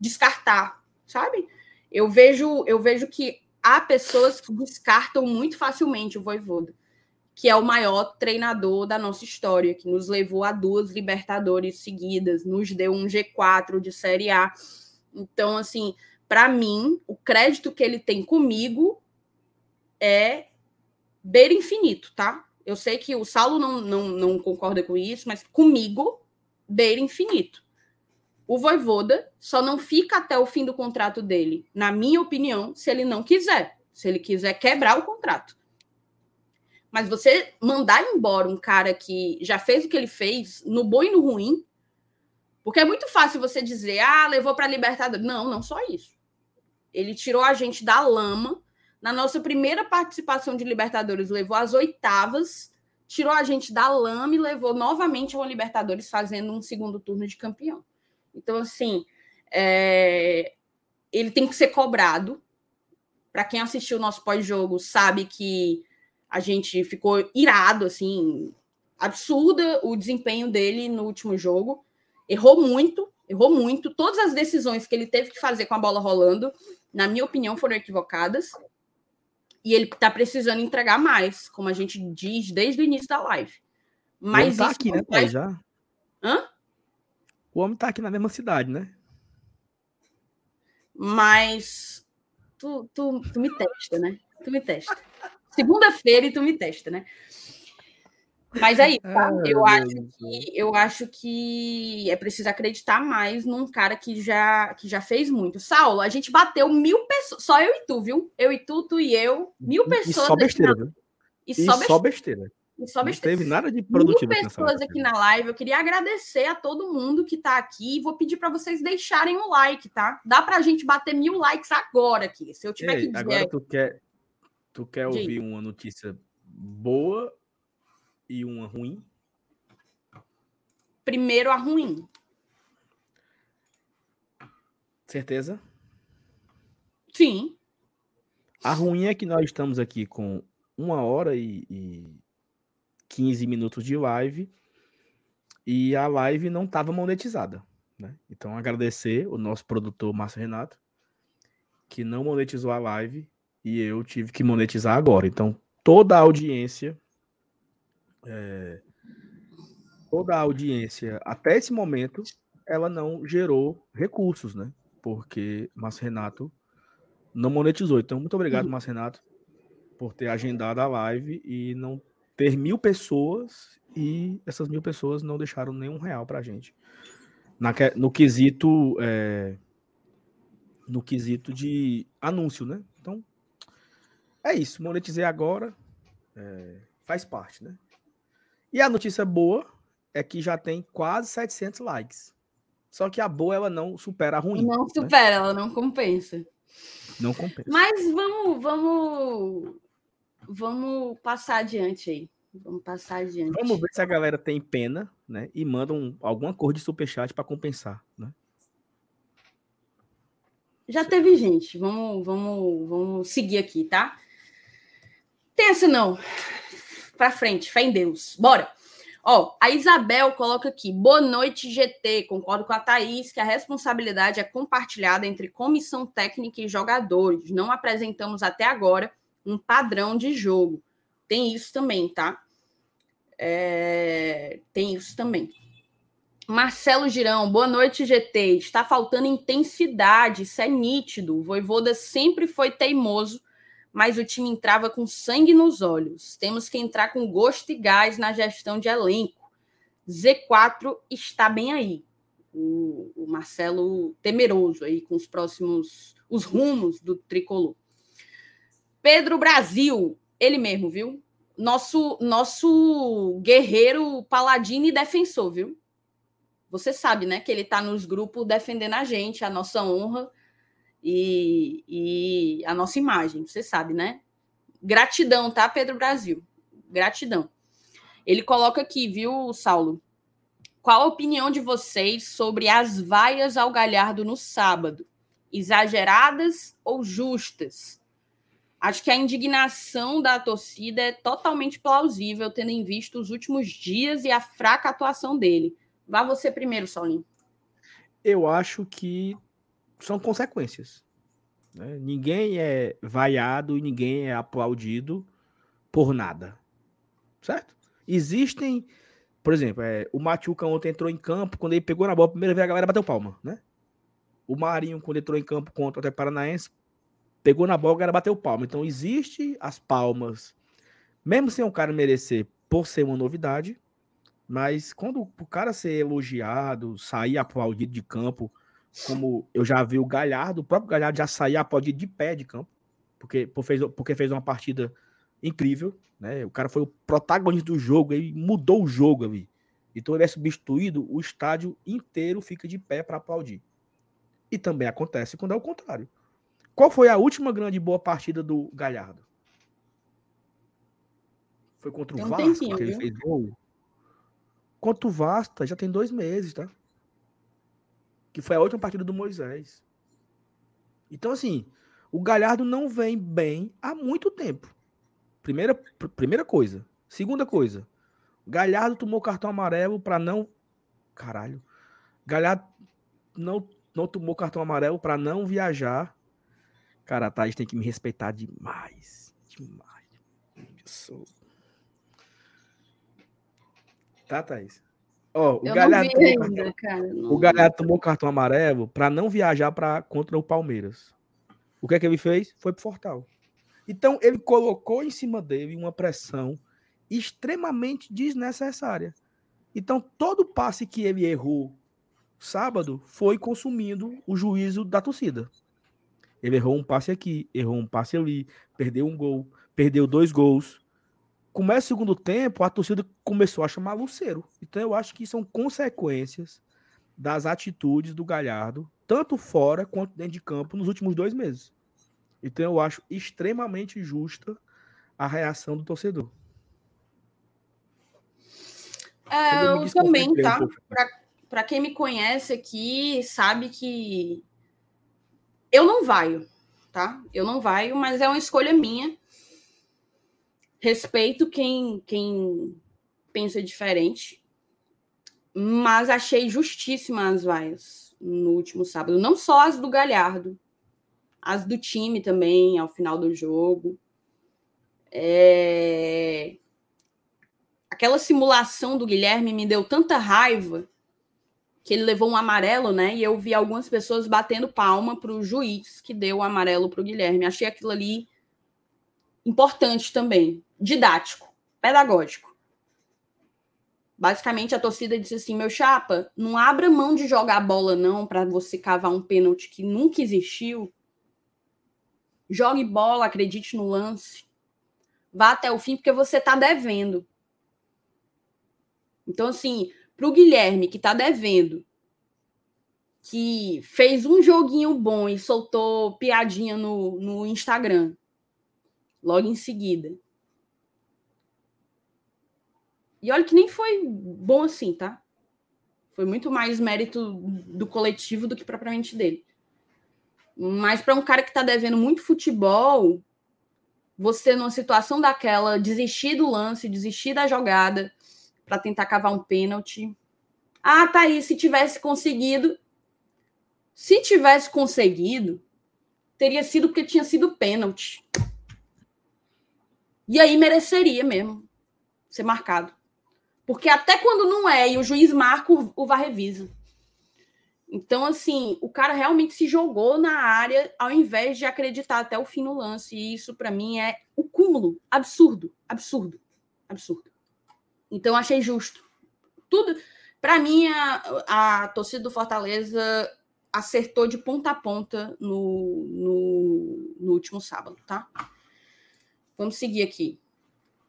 Speaker 3: descartar, sabe? Eu vejo, eu vejo que há pessoas que descartam muito facilmente o Voivoda, que é o maior treinador da nossa história, que nos levou a duas Libertadores seguidas, nos deu um G4 de Série A então, assim, para mim, o crédito que ele tem comigo é beira infinito, tá? Eu sei que o Saulo não, não, não concorda com isso, mas comigo, beira infinito. O Voivoda só não fica até o fim do contrato dele, na minha opinião, se ele não quiser. Se ele quiser quebrar o contrato. Mas você mandar embora um cara que já fez o que ele fez, no bom e no ruim, porque é muito fácil você dizer, ah, levou para a Libertadores. Não, não só isso. Ele tirou a gente da lama. Na nossa primeira participação de Libertadores, levou às oitavas, tirou a gente da lama e levou novamente ao Libertadores, fazendo um segundo turno de campeão. Então, assim, é... ele tem que ser cobrado. Para quem assistiu o nosso pós-jogo, sabe que a gente ficou irado, assim, absurda o desempenho dele no último jogo. Errou muito, errou muito. Todas as decisões que ele teve que fazer com a bola rolando, na minha opinião, foram equivocadas. E ele está precisando entregar mais, como a gente diz desde o início da live.
Speaker 2: Mas o homem tá aqui, né, pai, já? Hã? O homem tá aqui na mesma cidade, né?
Speaker 3: Mas tu, tu, tu me testa, né? Tu me testa. Segunda-feira e tu me testa, né? Mas é isso, tá? eu, acho que, eu acho que é preciso acreditar mais num cara que já, que já fez muito. Saulo, a gente bateu mil pessoas, só eu e tu, viu? Eu e tu, tu e eu, mil pessoas.
Speaker 2: E só besteira, viu?
Speaker 3: E só,
Speaker 2: e só besteira.
Speaker 3: E só besteira.
Speaker 2: Não teve nada de produtivo.
Speaker 3: Mil pessoas aqui na live. Eu queria agradecer a todo mundo que tá aqui. Vou pedir para vocês deixarem o like, tá? Dá pra gente bater mil likes agora aqui. Se eu tiver Ei, que dizer.
Speaker 2: Agora tu quer, tu quer ouvir uma notícia boa e uma ruim?
Speaker 3: Primeiro a ruim.
Speaker 2: Certeza?
Speaker 3: Sim.
Speaker 2: A ruim é que nós estamos aqui com uma hora e, e 15 minutos de live e a live não estava monetizada. Né? Então, agradecer o nosso produtor Márcio Renato, que não monetizou a live e eu tive que monetizar agora. Então, toda a audiência é, toda a audiência até esse momento ela não gerou recursos, né? Porque Márcio Renato não monetizou. Então, muito obrigado, uhum. Márcio Renato, por ter agendado a live e não ter mil pessoas e essas mil pessoas não deixaram nenhum real pra gente. Na, no quesito é, no quesito de anúncio, né? É isso. Monetizei agora. É, faz parte, né? E a notícia boa é que já tem quase 700 likes. Só que a boa ela não supera a ruim.
Speaker 3: Não né? supera, né? ela não compensa.
Speaker 2: Não compensa.
Speaker 3: Mas vamos, vamos, vamos passar adiante aí. Vamos passar adiante.
Speaker 2: Vamos ver se a galera tem pena, né? E mandam alguma cor de superchat para compensar, né?
Speaker 3: Já teve gente. Vamos, vamos, vamos seguir aqui, tá? Tensa não para frente, fé em Deus. Bora. Ó, a Isabel coloca aqui, boa noite, GT. Concordo com a Thaís que a responsabilidade é compartilhada entre comissão técnica e jogadores. Não apresentamos até agora um padrão de jogo. Tem isso também, tá? É... Tem isso também. Marcelo Girão, boa noite, GT. Está faltando intensidade, isso é nítido. O Voivoda sempre foi teimoso mas o time entrava com sangue nos olhos. Temos que entrar com gosto e gás na gestão de elenco. Z4 está bem aí. O, o Marcelo temeroso aí com os próximos os rumos do tricolor. Pedro Brasil, ele mesmo, viu? Nosso nosso guerreiro paladino e defensor, viu? Você sabe, né, que ele tá nos grupos defendendo a gente, a nossa honra e, e a nossa imagem, você sabe, né? Gratidão, tá, Pedro Brasil? Gratidão. Ele coloca aqui, viu, Saulo? Qual a opinião de vocês sobre as vaias ao Galhardo no sábado? Exageradas ou justas? Acho que a indignação da torcida é totalmente plausível, tendo em vista os últimos dias e a fraca atuação dele. Vá você primeiro, Saulinho.
Speaker 2: Eu acho que são consequências. Né? Ninguém é vaiado e ninguém é aplaudido por nada. Certo? Existem, por exemplo, é, o Machuca ontem entrou em campo, quando ele pegou na bola, primeira vez a galera bateu palma, né? O Marinho, quando entrou em campo contra o Até Paranaense, pegou na bola, a galera bateu palma. Então, existe as palmas, mesmo sem o cara merecer, por ser uma novidade, mas quando o cara ser elogiado, sair aplaudido de campo, como eu já vi o Galhardo, o próprio Galhardo já sair aplaudido de pé de campo, porque, porque fez uma partida incrível, né? O cara foi o protagonista do jogo, ele mudou o jogo ali. Então ele é substituído, o estádio inteiro fica de pé para aplaudir. E também acontece quando é o contrário. Qual foi a última grande boa partida do Galhardo? Foi contra o Vasco, que ele fez gol. Contra o Vasco, já tem dois meses, tá? Que foi a última partida do Moisés. Então, assim, o Galhardo não vem bem há muito tempo. Primeira, primeira coisa. Segunda coisa. Galhardo tomou cartão amarelo para não. Caralho. Galhardo não, não tomou cartão amarelo para não viajar. Cara, a Thaís tem que me respeitar demais. Demais. Eu sou. Tá, Thaís? Ó, o Galhardo, tomou, cartão, o Galhardo tomou cartão amarelo para não viajar para contra o Palmeiras. O que é que ele fez? Foi pro Fortal. Então ele colocou em cima dele uma pressão extremamente desnecessária. Então, todo passe que ele errou sábado foi consumindo o juízo da torcida. Ele errou um passe aqui, errou um passe ali, perdeu um gol, perdeu dois gols. Começa o segundo tempo, a torcida começou a chamar Luceiro. Então eu acho que são consequências das atitudes do Galhardo, tanto fora quanto dentro de campo, nos últimos dois meses. Então eu acho extremamente justa a reação do torcedor.
Speaker 3: É, eu também, tá? Um Para quem me conhece aqui, sabe que eu não vaio, tá? Eu não vaio, mas é uma escolha minha. Respeito quem, quem pensa diferente, mas achei justíssima as vaias no último sábado. Não só as do Galhardo, as do time também, ao final do jogo. É... Aquela simulação do Guilherme me deu tanta raiva que ele levou um amarelo, né? E eu vi algumas pessoas batendo palma para o juiz que deu o amarelo para o Guilherme. Achei aquilo ali importante também, didático, pedagógico. Basicamente, a torcida disse assim: meu chapa, não abra mão de jogar a bola, não, para você cavar um pênalti que nunca existiu. Jogue bola, acredite no lance. Vá até o fim, porque você está devendo. Então, assim, para o Guilherme, que está devendo, que fez um joguinho bom e soltou piadinha no, no Instagram, logo em seguida. E olha que nem foi bom assim, tá? Foi muito mais mérito do coletivo do que propriamente dele. Mas para um cara que está devendo muito futebol, você numa situação daquela desistir do lance, desistir da jogada, para tentar cavar um pênalti. Ah, tá aí, se tivesse conseguido. Se tivesse conseguido, teria sido porque tinha sido pênalti. E aí mereceria mesmo ser marcado. Porque até quando não é e o juiz marca, o VAR revisa. Então, assim, o cara realmente se jogou na área ao invés de acreditar até o fim no lance. E isso, para mim, é o cúmulo. Absurdo, absurdo, absurdo. Então, achei justo. Tudo. Para mim, a, a, torcida do Fortaleza acertou de ponta a ponta no, no, no último sábado, tá? Vamos seguir aqui.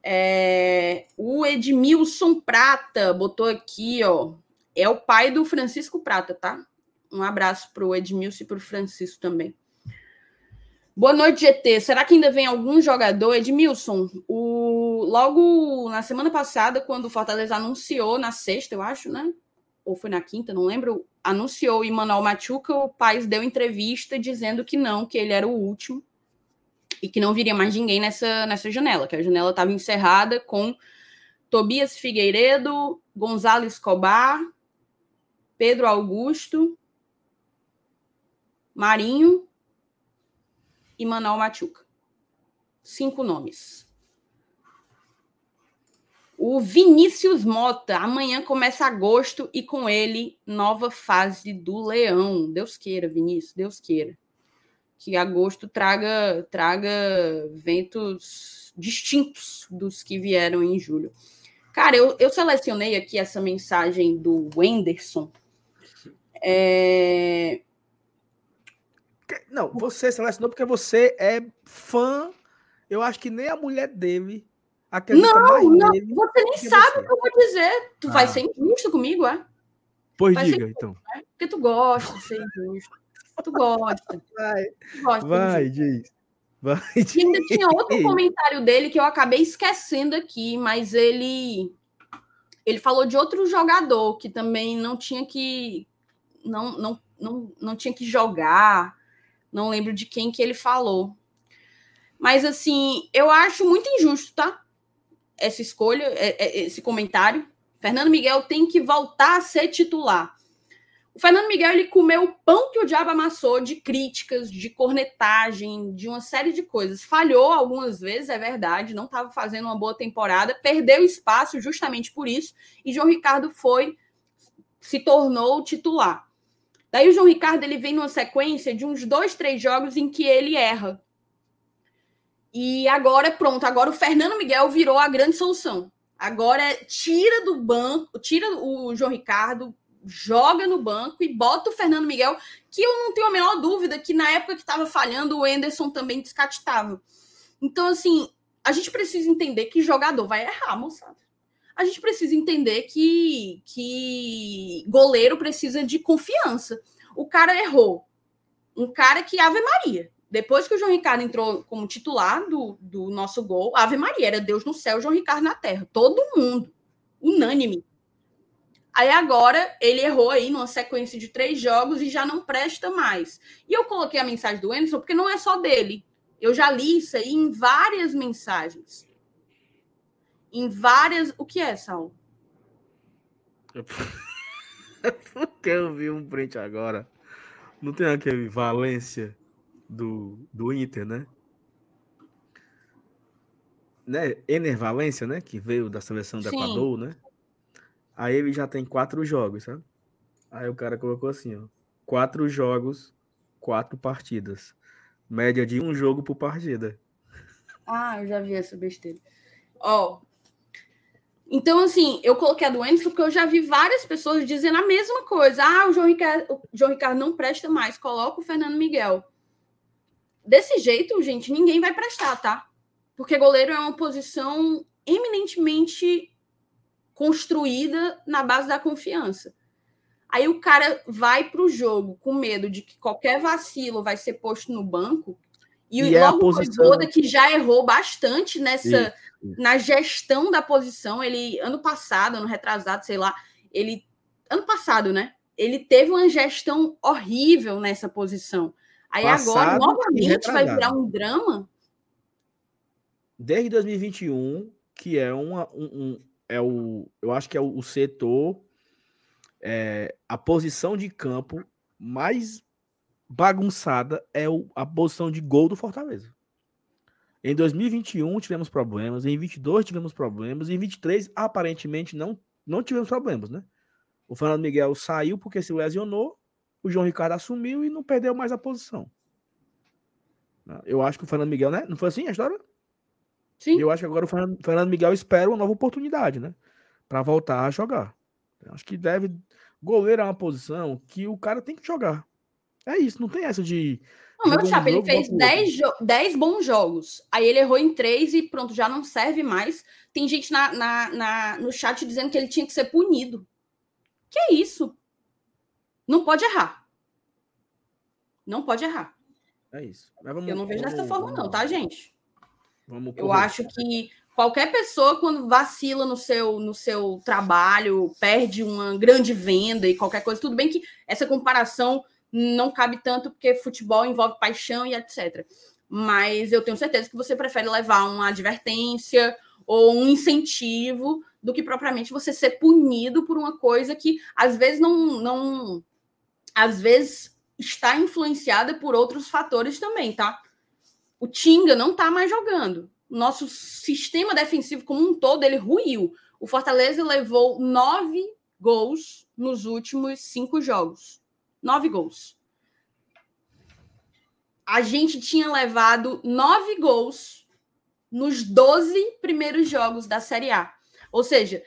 Speaker 3: É, o Edmilson Prata botou aqui, ó. É o pai do Francisco Prata, tá? Um abraço para o Edmilson e para o Francisco também. Boa noite, GT. Será que ainda vem algum jogador? Edmilson, o... logo na semana passada, quando o Fortaleza anunciou, na sexta, eu acho, né? Ou foi na quinta, não lembro. Anunciou o Emmanuel Machuca, o pai deu entrevista dizendo que não, que ele era o último e que não viria mais ninguém nessa, nessa janela, que a janela estava encerrada com Tobias Figueiredo, Gonzalo Escobar, Pedro Augusto, Marinho e Manuel Machuca. Cinco nomes. O Vinícius Mota, amanhã começa agosto e com ele nova fase do Leão. Deus queira, Vinícius, Deus queira. Que agosto traga traga ventos distintos dos que vieram em julho. Cara, eu, eu selecionei aqui essa mensagem do Wenderson. É,
Speaker 2: não, você selecionou porque você é fã. Eu acho que nem a mulher dele
Speaker 3: acredita não, mais não, nele. Você nem sabe você. o que eu vou dizer. Tu ah. vai ser injusto comigo, é?
Speaker 2: Pois vai diga, então.
Speaker 3: É? Porque tu gosta de ser injusto. Tu gosta.
Speaker 2: Vai, tu gosta vai, diz. Vai, diz.
Speaker 3: E ainda tinha outro comentário dele que eu acabei esquecendo aqui, mas ele ele falou de outro jogador que também não tinha que não, não, não, não tinha que jogar não lembro de quem que ele falou. Mas, assim, eu acho muito injusto, tá? Essa escolha, é, é, esse comentário. Fernando Miguel tem que voltar a ser titular. O Fernando Miguel ele comeu o pão que o diabo amassou de críticas, de cornetagem, de uma série de coisas. Falhou algumas vezes, é verdade, não estava fazendo uma boa temporada, perdeu espaço justamente por isso, e João Ricardo foi, se tornou titular. Daí o João Ricardo ele vem numa sequência de uns dois, três jogos em que ele erra. E agora, pronto, agora o Fernando Miguel virou a grande solução. Agora tira do banco, tira o João Ricardo, joga no banco e bota o Fernando Miguel, que eu não tenho a menor dúvida que na época que estava falhando, o Enderson também descatitava. Então, assim, a gente precisa entender que jogador vai errar, moçada. A gente precisa entender que, que goleiro precisa de confiança. O cara errou. Um cara que Ave Maria. Depois que o João Ricardo entrou como titular do, do nosso gol, Ave Maria, era Deus no céu, João Ricardo na terra. Todo mundo. Unânime. Aí agora ele errou aí numa sequência de três jogos e já não presta mais. E eu coloquei a mensagem do Anderson porque não é só dele. Eu já li isso aí em várias mensagens. Em várias. O que é, Sal?
Speaker 2: porque eu vi um print agora. Não tem aquele Valência do, do Inter, né? né? Ener Valência, né? Que veio da seleção do Sim. Equador, né? Aí ele já tem quatro jogos, sabe? Aí o cara colocou assim, ó. Quatro jogos, quatro partidas. Média de um jogo por partida.
Speaker 3: Ah, eu já vi essa besteira. Ó. Então, assim, eu coloquei a do Anderson porque eu já vi várias pessoas dizendo a mesma coisa. Ah, o João Ricardo, o João Ricardo não presta mais, coloca o Fernando Miguel. Desse jeito, gente, ninguém vai prestar, tá? Porque goleiro é uma posição eminentemente construída na base da confiança. Aí o cara vai para o jogo com medo de que qualquer vacilo vai ser posto no banco. E, e logo é o posição... que já errou bastante nessa na gestão da posição. Ele ano passado, ano retrasado, sei lá, ele ano passado, né? Ele teve uma gestão horrível nessa posição. Aí passado agora novamente vai virar um drama.
Speaker 2: Desde 2021, que é uma, um, um é o eu acho que é o, setor é, a posição de campo mais bagunçada é o, a posição de gol do Fortaleza. Em 2021 tivemos problemas, em 22 tivemos problemas, em 23 aparentemente não, não tivemos problemas, né? O Fernando Miguel saiu porque se lesionou, o João Ricardo assumiu e não perdeu mais a posição. Eu acho que o Fernando Miguel, né? Não foi assim a história? Sim. Eu acho que agora o Fernando Miguel espera uma nova oportunidade, né? Para voltar a jogar. Acho que deve. Goleiro é uma posição que o cara tem que jogar. É isso, não tem essa de.
Speaker 3: Não, meu chapa, ele fez 10, 10 bons jogos. Aí ele errou em 3 e pronto, já não serve mais. Tem gente na, na, na, no chat dizendo que ele tinha que ser punido. Que é isso? Não pode errar. Não pode errar.
Speaker 2: É isso.
Speaker 3: Vamos, Eu não vejo vamos, dessa forma, vamos, não, tá, gente? Vamos Eu acho que qualquer pessoa quando vacila no seu no seu trabalho, perde uma grande venda e qualquer coisa, tudo bem que essa comparação não cabe tanto porque futebol envolve paixão e etc. Mas eu tenho certeza que você prefere levar uma advertência ou um incentivo do que propriamente você ser punido por uma coisa que às vezes não não às vezes está influenciada por outros fatores também, tá? O Tinga não tá mais jogando nosso sistema defensivo como um todo ele ruiu. O Fortaleza levou nove gols nos últimos cinco jogos. Nove gols. A gente tinha levado nove gols nos 12 primeiros jogos da Série A. Ou seja,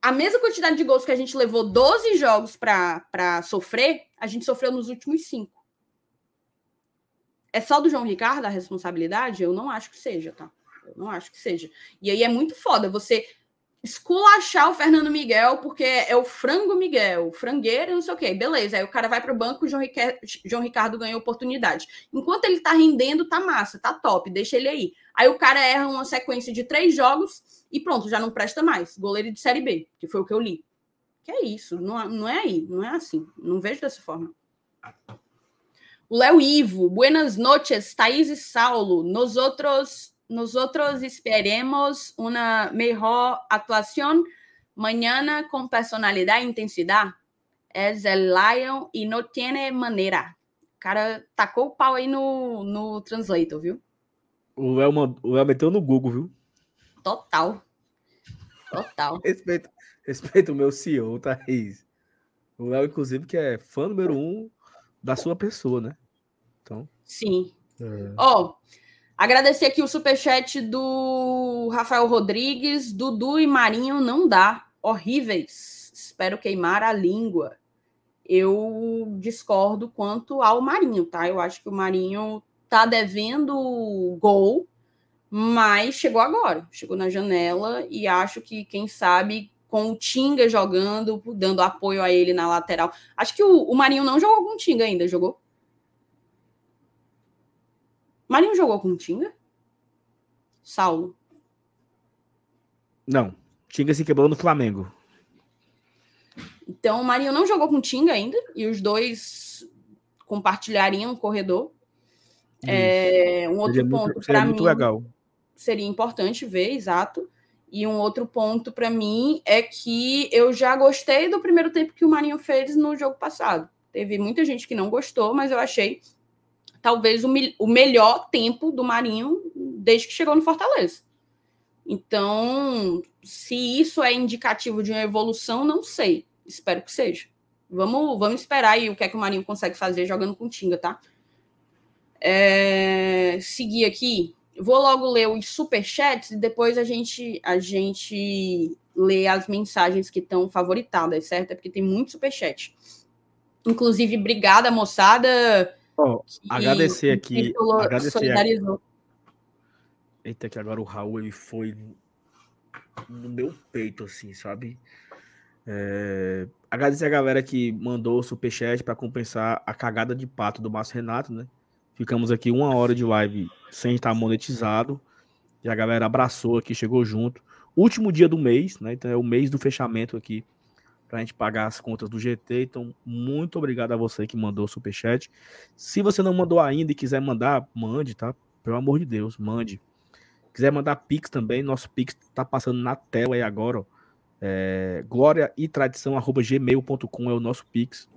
Speaker 3: a mesma quantidade de gols que a gente levou 12 jogos para sofrer, a gente sofreu nos últimos cinco. É só do João Ricardo a responsabilidade? Eu não acho que seja, tá? Eu não acho que seja. E aí é muito foda você esculachar o Fernando Miguel, porque é o frango Miguel, frangueiro, não sei o quê. Beleza, aí o cara vai para o banco, o João, Ricardo, João Ricardo ganhou oportunidade. Enquanto ele tá rendendo, tá massa, tá top, deixa ele aí. Aí o cara erra uma sequência de três jogos e pronto, já não presta mais. Goleiro de Série B, que foi o que eu li. Que é isso, não, não é aí, não é assim. Não vejo dessa forma. O Léo Ivo, buenas noches, Thaís e Saulo. Nos outros nosotros esperemos una mejor actuación mañana con personalidad e intensidad. Es el Lion e não tiene maneira. O cara tacou o pau aí no, no Translator, viu?
Speaker 2: O Léo, o Léo meteu no Google, viu?
Speaker 3: Total. Total.
Speaker 2: respeito, respeito o meu CEO, Thaís. O Léo, inclusive, que é fã número um da sua pessoa, né? Então.
Speaker 3: Sim. É. Ó, é... oh, Agradecer aqui o superchat do Rafael Rodrigues, Dudu e Marinho não dá. Horríveis. Espero queimar a língua. Eu discordo quanto ao Marinho, tá? Eu acho que o Marinho tá devendo gol, mas chegou agora. Chegou na janela e acho que, quem sabe, com o Tinga jogando, dando apoio a ele na lateral. Acho que o, o Marinho não jogou com o Tinga ainda, jogou? Marinho jogou com o Tinga? Saulo.
Speaker 2: Não. Tinga se quebrou no Flamengo.
Speaker 3: Então, o Marinho não jogou com o Tinga ainda, e os dois compartilhariam o corredor. É, um outro seria ponto para mim
Speaker 2: legal.
Speaker 3: seria importante ver, exato. E um outro ponto para mim é que eu já gostei do primeiro tempo que o Marinho fez no jogo passado. Teve muita gente que não gostou, mas eu achei talvez o, o melhor tempo do Marinho desde que chegou no Fortaleza. Então, se isso é indicativo de uma evolução, não sei. Espero que seja. Vamos, vamos esperar aí o que é que o Marinho consegue fazer jogando com Tinga, tá? É, seguir aqui. Vou logo ler os superchats e depois a gente, a gente lê as mensagens que estão favoritadas, certo? É porque tem muito superchat. Inclusive, obrigada, moçada.
Speaker 2: Oh, agradecer aqui. Agradecer aqui. Eita, que agora o Raul ele foi no meu peito, assim, sabe? É... Agradecer a galera que mandou o superchat para compensar a cagada de pato do Márcio Renato, né? Ficamos aqui uma hora de live sem estar monetizado. E a galera abraçou aqui, chegou junto. Último dia do mês, né? Então é o mês do fechamento aqui para a gente pagar as contas do GT. Então, muito obrigado a você que mandou o superchat. Se você não mandou ainda e quiser mandar, mande, tá? Pelo amor de Deus, mande. Quiser mandar Pix também, nosso Pix tá passando na tela aí agora, ó. É, glória e tradição arroba gmail.com é o nosso Pix.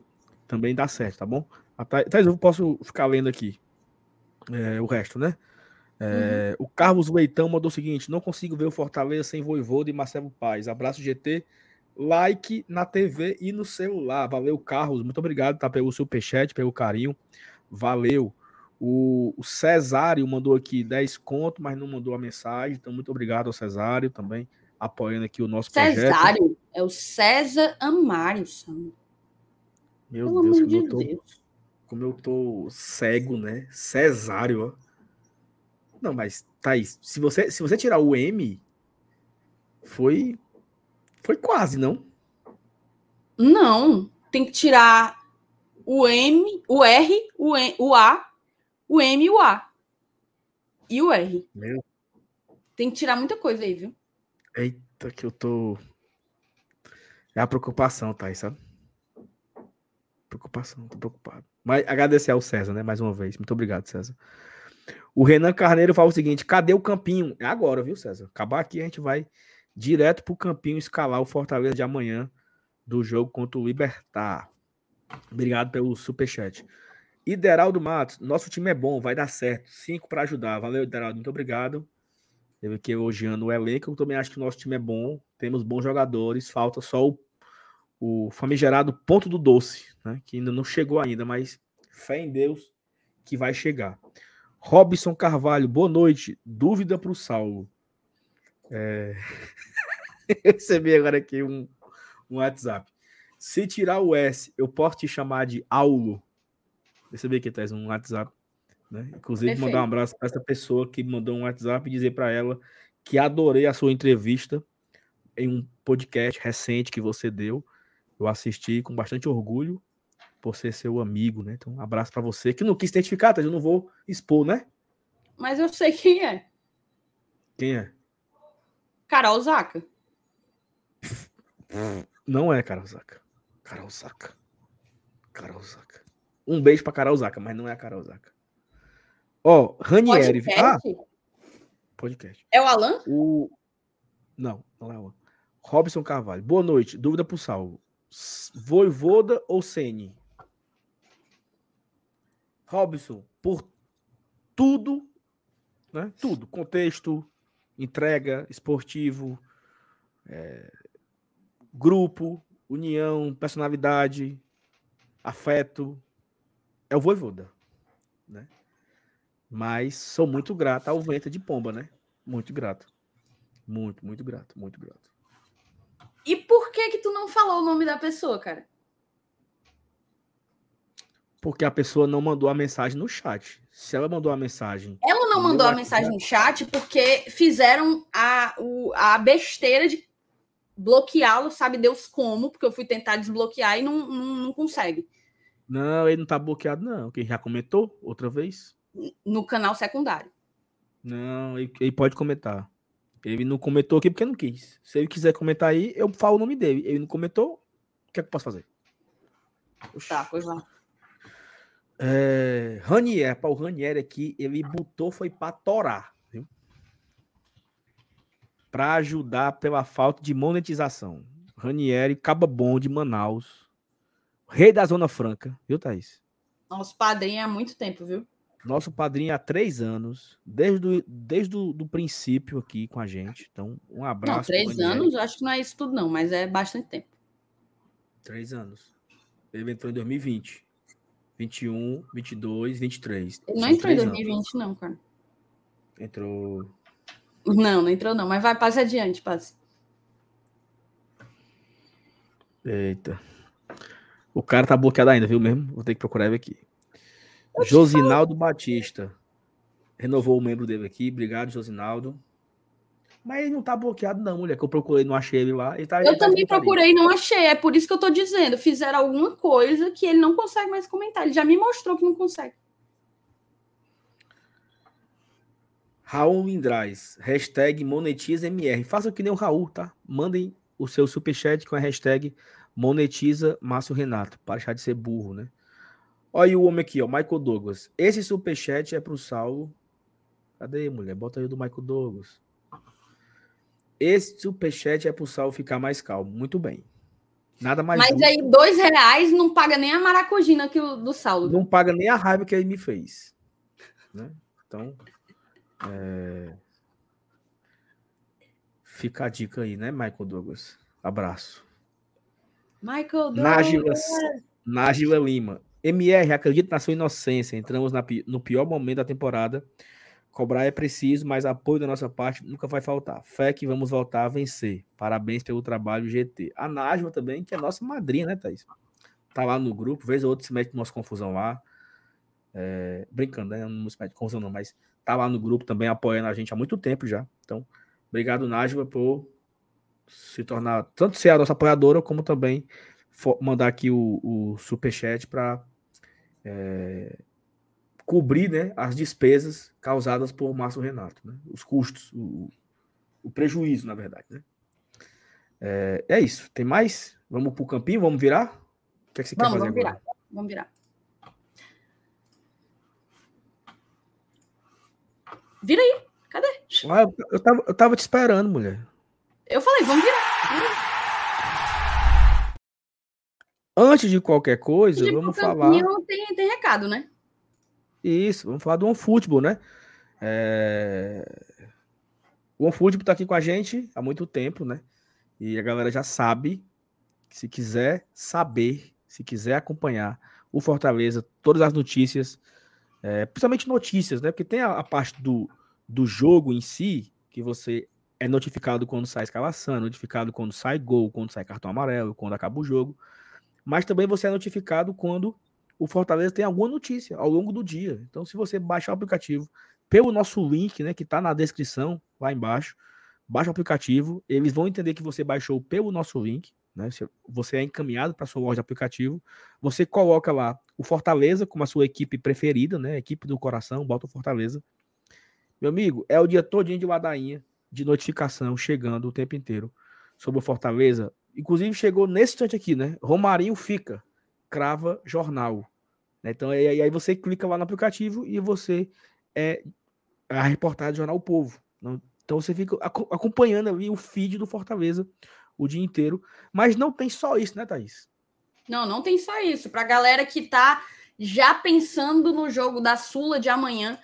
Speaker 2: Também dá certo, tá bom? Até, eu posso ficar lendo aqui é, o resto, né? É, uhum. O Carlos Leitão mandou o seguinte: não consigo ver o Fortaleza sem Voivoda e Marcelo Paz. Abraço GT, like na TV e no celular. Valeu, Carlos. Muito obrigado tá, pelo superchat, pelo carinho. Valeu. O, o Cesário mandou aqui 10 conto, mas não mandou a mensagem. Então, muito obrigado ao Cesário também, apoiando aqui o nosso
Speaker 3: Cesário,
Speaker 2: projeto.
Speaker 3: Cesário, é o César Amário.
Speaker 2: Meu Pelo Deus, como, de tô, Deus. Como eu tô cego, né? Cesário, ó. Não, mas, Thaís, se você, se você tirar o M, foi foi quase, não?
Speaker 3: Não, tem que tirar o M, o R, o, M, o A, o M e o A. E o R. Meu. Tem que tirar muita coisa aí, viu?
Speaker 2: Eita, que eu tô. É a preocupação, aí, sabe? Preocupação, tô preocupado. Mas agradecer ao César, né? Mais uma vez. Muito obrigado, César. O Renan Carneiro fala o seguinte: cadê o campinho? É agora, viu, César? Acabar aqui, a gente vai direto para o campinho escalar o Fortaleza de amanhã do jogo contra o Libertar. Obrigado pelo superchat. Ideraldo Matos, nosso time é bom, vai dar certo. Cinco para ajudar. Valeu, Ideraldo, muito obrigado. Eu aqui elogiando o elenco. Eu também acho que o nosso time é bom. Temos bons jogadores. Falta só o, o famigerado ponto do doce, né? Que ainda não chegou ainda, mas fé em Deus que vai chegar. Robson Carvalho, boa noite. Dúvida para o Saulo. É... eu recebi agora aqui um, um WhatsApp. Se tirar o S, eu posso te chamar de Aulo. Recebi aqui, Tess, um WhatsApp. Né? Inclusive, Perfeito. mandar um abraço para essa pessoa que mandou um WhatsApp e dizer para ela que adorei a sua entrevista em um podcast recente que você deu. Eu assisti com bastante orgulho por ser seu amigo, né? Então, um abraço para você que não quis identificar, tá? Eu não vou expor, né?
Speaker 3: Mas eu sei quem é.
Speaker 2: Quem é?
Speaker 3: Carol Zaca.
Speaker 2: Não é Carol Zaca. Carol Zaca. Carol Zaca. Um beijo pra Carol Zaca, mas não é a Carol Zaca. Ó, oh, Ranieri. Ah, podcast.
Speaker 3: É o Alan?
Speaker 2: O... Não, não é o Alan. Robson Carvalho. Boa noite. Dúvida pro Salvo. Voivoda ou Sene? Robson, por tudo, né? Tudo. Contexto, entrega, esportivo, é, grupo, união, personalidade, afeto, é o Voivoda, né? Mas sou muito grato ao vento de pomba, né? Muito grato. Muito, muito grato, muito grato.
Speaker 3: E por que que tu não falou o nome da pessoa, cara?
Speaker 2: Porque a pessoa não mandou a mensagem no chat. Se ela mandou a mensagem.
Speaker 3: Ela não mandou a mensagem no chat porque fizeram a, o, a besteira de bloqueá-lo, sabe Deus como, porque eu fui tentar desbloquear e não, não, não consegue.
Speaker 2: Não, ele não tá bloqueado, não. Quem já comentou outra vez?
Speaker 3: No canal secundário.
Speaker 2: Não, ele, ele pode comentar. Ele não comentou aqui porque não quis. Se ele quiser comentar aí, eu falo o nome dele. Ele não comentou, o que é que eu posso fazer?
Speaker 3: Tá, pois lá.
Speaker 2: É, Ranier, para o Ranier aqui, ele botou foi para torar, viu? Para ajudar pela falta de monetização. Ranieri, Caba Bom de Manaus, rei da Zona Franca, viu, Thaís?
Speaker 3: Nosso padrinho há muito tempo, viu?
Speaker 2: Nosso padrinho há três anos, desde o, desde o do princípio aqui com a gente. Então, um abraço. Não,
Speaker 3: três anos, acho que não é isso tudo, não, mas é bastante tempo.
Speaker 2: Três anos. Ele entrou em 2020. 21, 22, 23.
Speaker 3: Ele não entrou em 2020, anos. não, cara.
Speaker 2: Entrou.
Speaker 3: Não, não entrou, não. Mas vai, passe adiante, passe.
Speaker 2: Eita. O cara tá bloqueado ainda, viu mesmo? Vou ter que procurar ele aqui. Josinaldo Batista. Renovou o membro dele aqui. Obrigado, Josinaldo. Mas ele não tá bloqueado, não, mulher, que eu procurei, não achei ele lá. Ele tá,
Speaker 3: eu ele também tá procurei, não achei. É por isso que eu tô dizendo. Fizeram alguma coisa que ele não consegue mais comentar. Ele já me mostrou que não consegue.
Speaker 2: Raul Lindraz, hashtag monetizamr. Faça que nem o Raul, tá? Mandem o seu superchat com a hashtag monetiza Márcio Renato, para deixar de ser burro, né? Olha o homem aqui, ó, Michael Douglas. Esse superchat é pro Saulo. Cadê, mulher? Bota aí o do Michael Douglas. Esse superchat é pro Sal ficar mais calmo. Muito bem. Nada mais.
Speaker 3: Mas aí, dois reais não paga nem a maracujina que o, do Saulo.
Speaker 2: Não paga nem a raiva que ele me fez. Né? Então. É... Fica a dica aí, né, Michael Douglas? Abraço.
Speaker 3: Michael
Speaker 2: Douglas. Nájila, Lima. MR, acredito na sua inocência. Entramos na, no pior momento da temporada Cobrar é preciso, mas apoio da nossa parte nunca vai faltar. Fé que vamos voltar a vencer. Parabéns pelo trabalho, GT. A Najma também, que é nossa madrinha, né, Thaís? Tá lá no grupo, vez ou outra se mete nossa confusão lá. É, brincando, né? Não se mete confusão, não, mas tá lá no grupo também apoiando a gente há muito tempo já. Então, obrigado, Najma, por se tornar, tanto ser a nossa apoiadora, como também mandar aqui o, o superchat para é, cobrir né, as despesas causadas por Márcio Renato, né? os custos, o, o, prejuízo, na verdade. Né? É, é, isso. Tem mais? Vamos para o campinho? Vamos virar? O que, é que você vamos, quer fazer
Speaker 3: vamos
Speaker 2: agora?
Speaker 3: Virar. Vamos virar. Vira aí. Cadê?
Speaker 2: Ah, eu, eu, tava, eu tava te esperando, mulher.
Speaker 3: Eu falei, vamos virar.
Speaker 2: Antes de qualquer coisa, de vamos falar.
Speaker 3: Tem, tem recado, né?
Speaker 2: Isso, vamos falar do OneFootball, né? É... O OneFootball está aqui com a gente há muito tempo, né? E a galera já sabe se quiser saber, se quiser acompanhar o Fortaleza, todas as notícias, é, principalmente notícias, né? Porque tem a, a, parte do, do jogo em si, que você é notificado quando sai escalação, notificado quando sai gol, quando sai cartão amarelo, quando acaba o jogo. Mas também você é notificado quando o Fortaleza tem alguma notícia ao longo do dia. Então, se você baixar o aplicativo pelo nosso link, né, que está na descrição lá embaixo, baixa o aplicativo, eles vão entender que você baixou pelo nosso link, né? Você é encaminhado para sua loja de aplicativo, você coloca lá o Fortaleza como a sua equipe preferida, né? Equipe do coração, bota o Fortaleza. Meu amigo, é o dia todinho de ladainha de notificação chegando o tempo inteiro sobre o Fortaleza. Inclusive chegou nesse instante aqui, né? Romarinho fica crava jornal. Né? Então, aí, aí você clica lá no aplicativo e você é a reportagem do Jornal o Povo. Então você fica acompanhando ali o feed do Fortaleza o dia inteiro. Mas não tem só isso, né, Thaís?
Speaker 3: Não, não tem só isso. Para a galera que está já pensando no jogo da Sula de amanhã,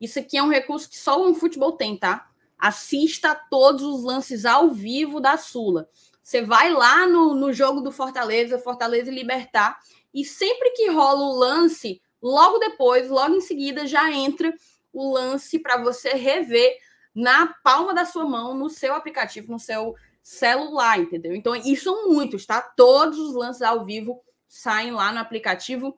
Speaker 3: isso aqui é um recurso que só o futebol tem, tá? Assista todos os lances ao vivo da Sula. Você vai lá no, no jogo do Fortaleza, Fortaleza e Libertar, e sempre que rola o lance, logo depois, logo em seguida, já entra o lance para você rever na palma da sua mão, no seu aplicativo, no seu celular, entendeu? Então, isso são muitos, tá? Todos os lances ao vivo saem lá no aplicativo.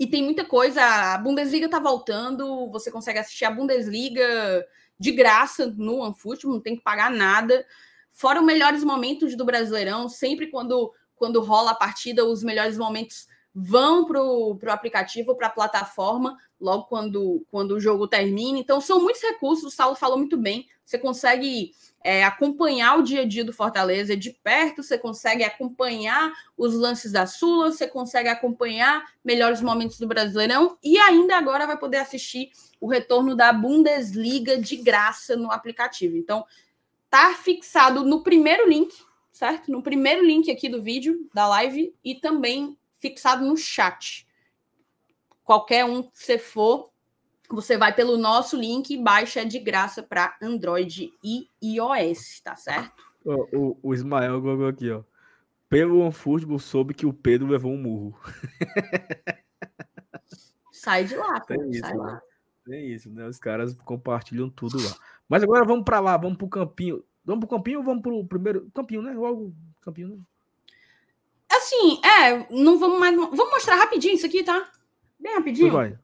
Speaker 3: E tem muita coisa. A Bundesliga tá voltando, você consegue assistir a Bundesliga de graça no OneFoot, não tem que pagar nada. Fora os melhores momentos do Brasileirão, sempre quando, quando rola a partida, os melhores momentos vão para o aplicativo, para a plataforma, logo quando, quando o jogo termina. Então, são muitos recursos, o Saulo falou muito bem. Você consegue é, acompanhar o dia a dia do Fortaleza de perto, você consegue acompanhar os lances da Sula, você consegue acompanhar melhores momentos do Brasileirão e ainda agora vai poder assistir o retorno da Bundesliga de graça no aplicativo. Então, tá fixado no primeiro link, certo? No primeiro link aqui do vídeo, da live, e também fixado no chat. Qualquer um que você for, você vai pelo nosso link e baixa de graça para Android e iOS, tá certo?
Speaker 2: O, o, o Ismael colocou aqui, ó. Pelo OneFootball soube que o Pedro levou um murro.
Speaker 3: Sai de lá, pô,
Speaker 2: Tem isso,
Speaker 3: sai
Speaker 2: né?
Speaker 3: lá.
Speaker 2: É isso, né? Os caras compartilham tudo lá. Mas agora vamos para lá, vamos pro campinho. Vamos pro campinho ou vamos pro primeiro campinho, né? Logo campinho, né?
Speaker 3: Assim, é, não vamos mais. Vamos mostrar rapidinho isso aqui, tá? Bem rapidinho.
Speaker 2: Vai.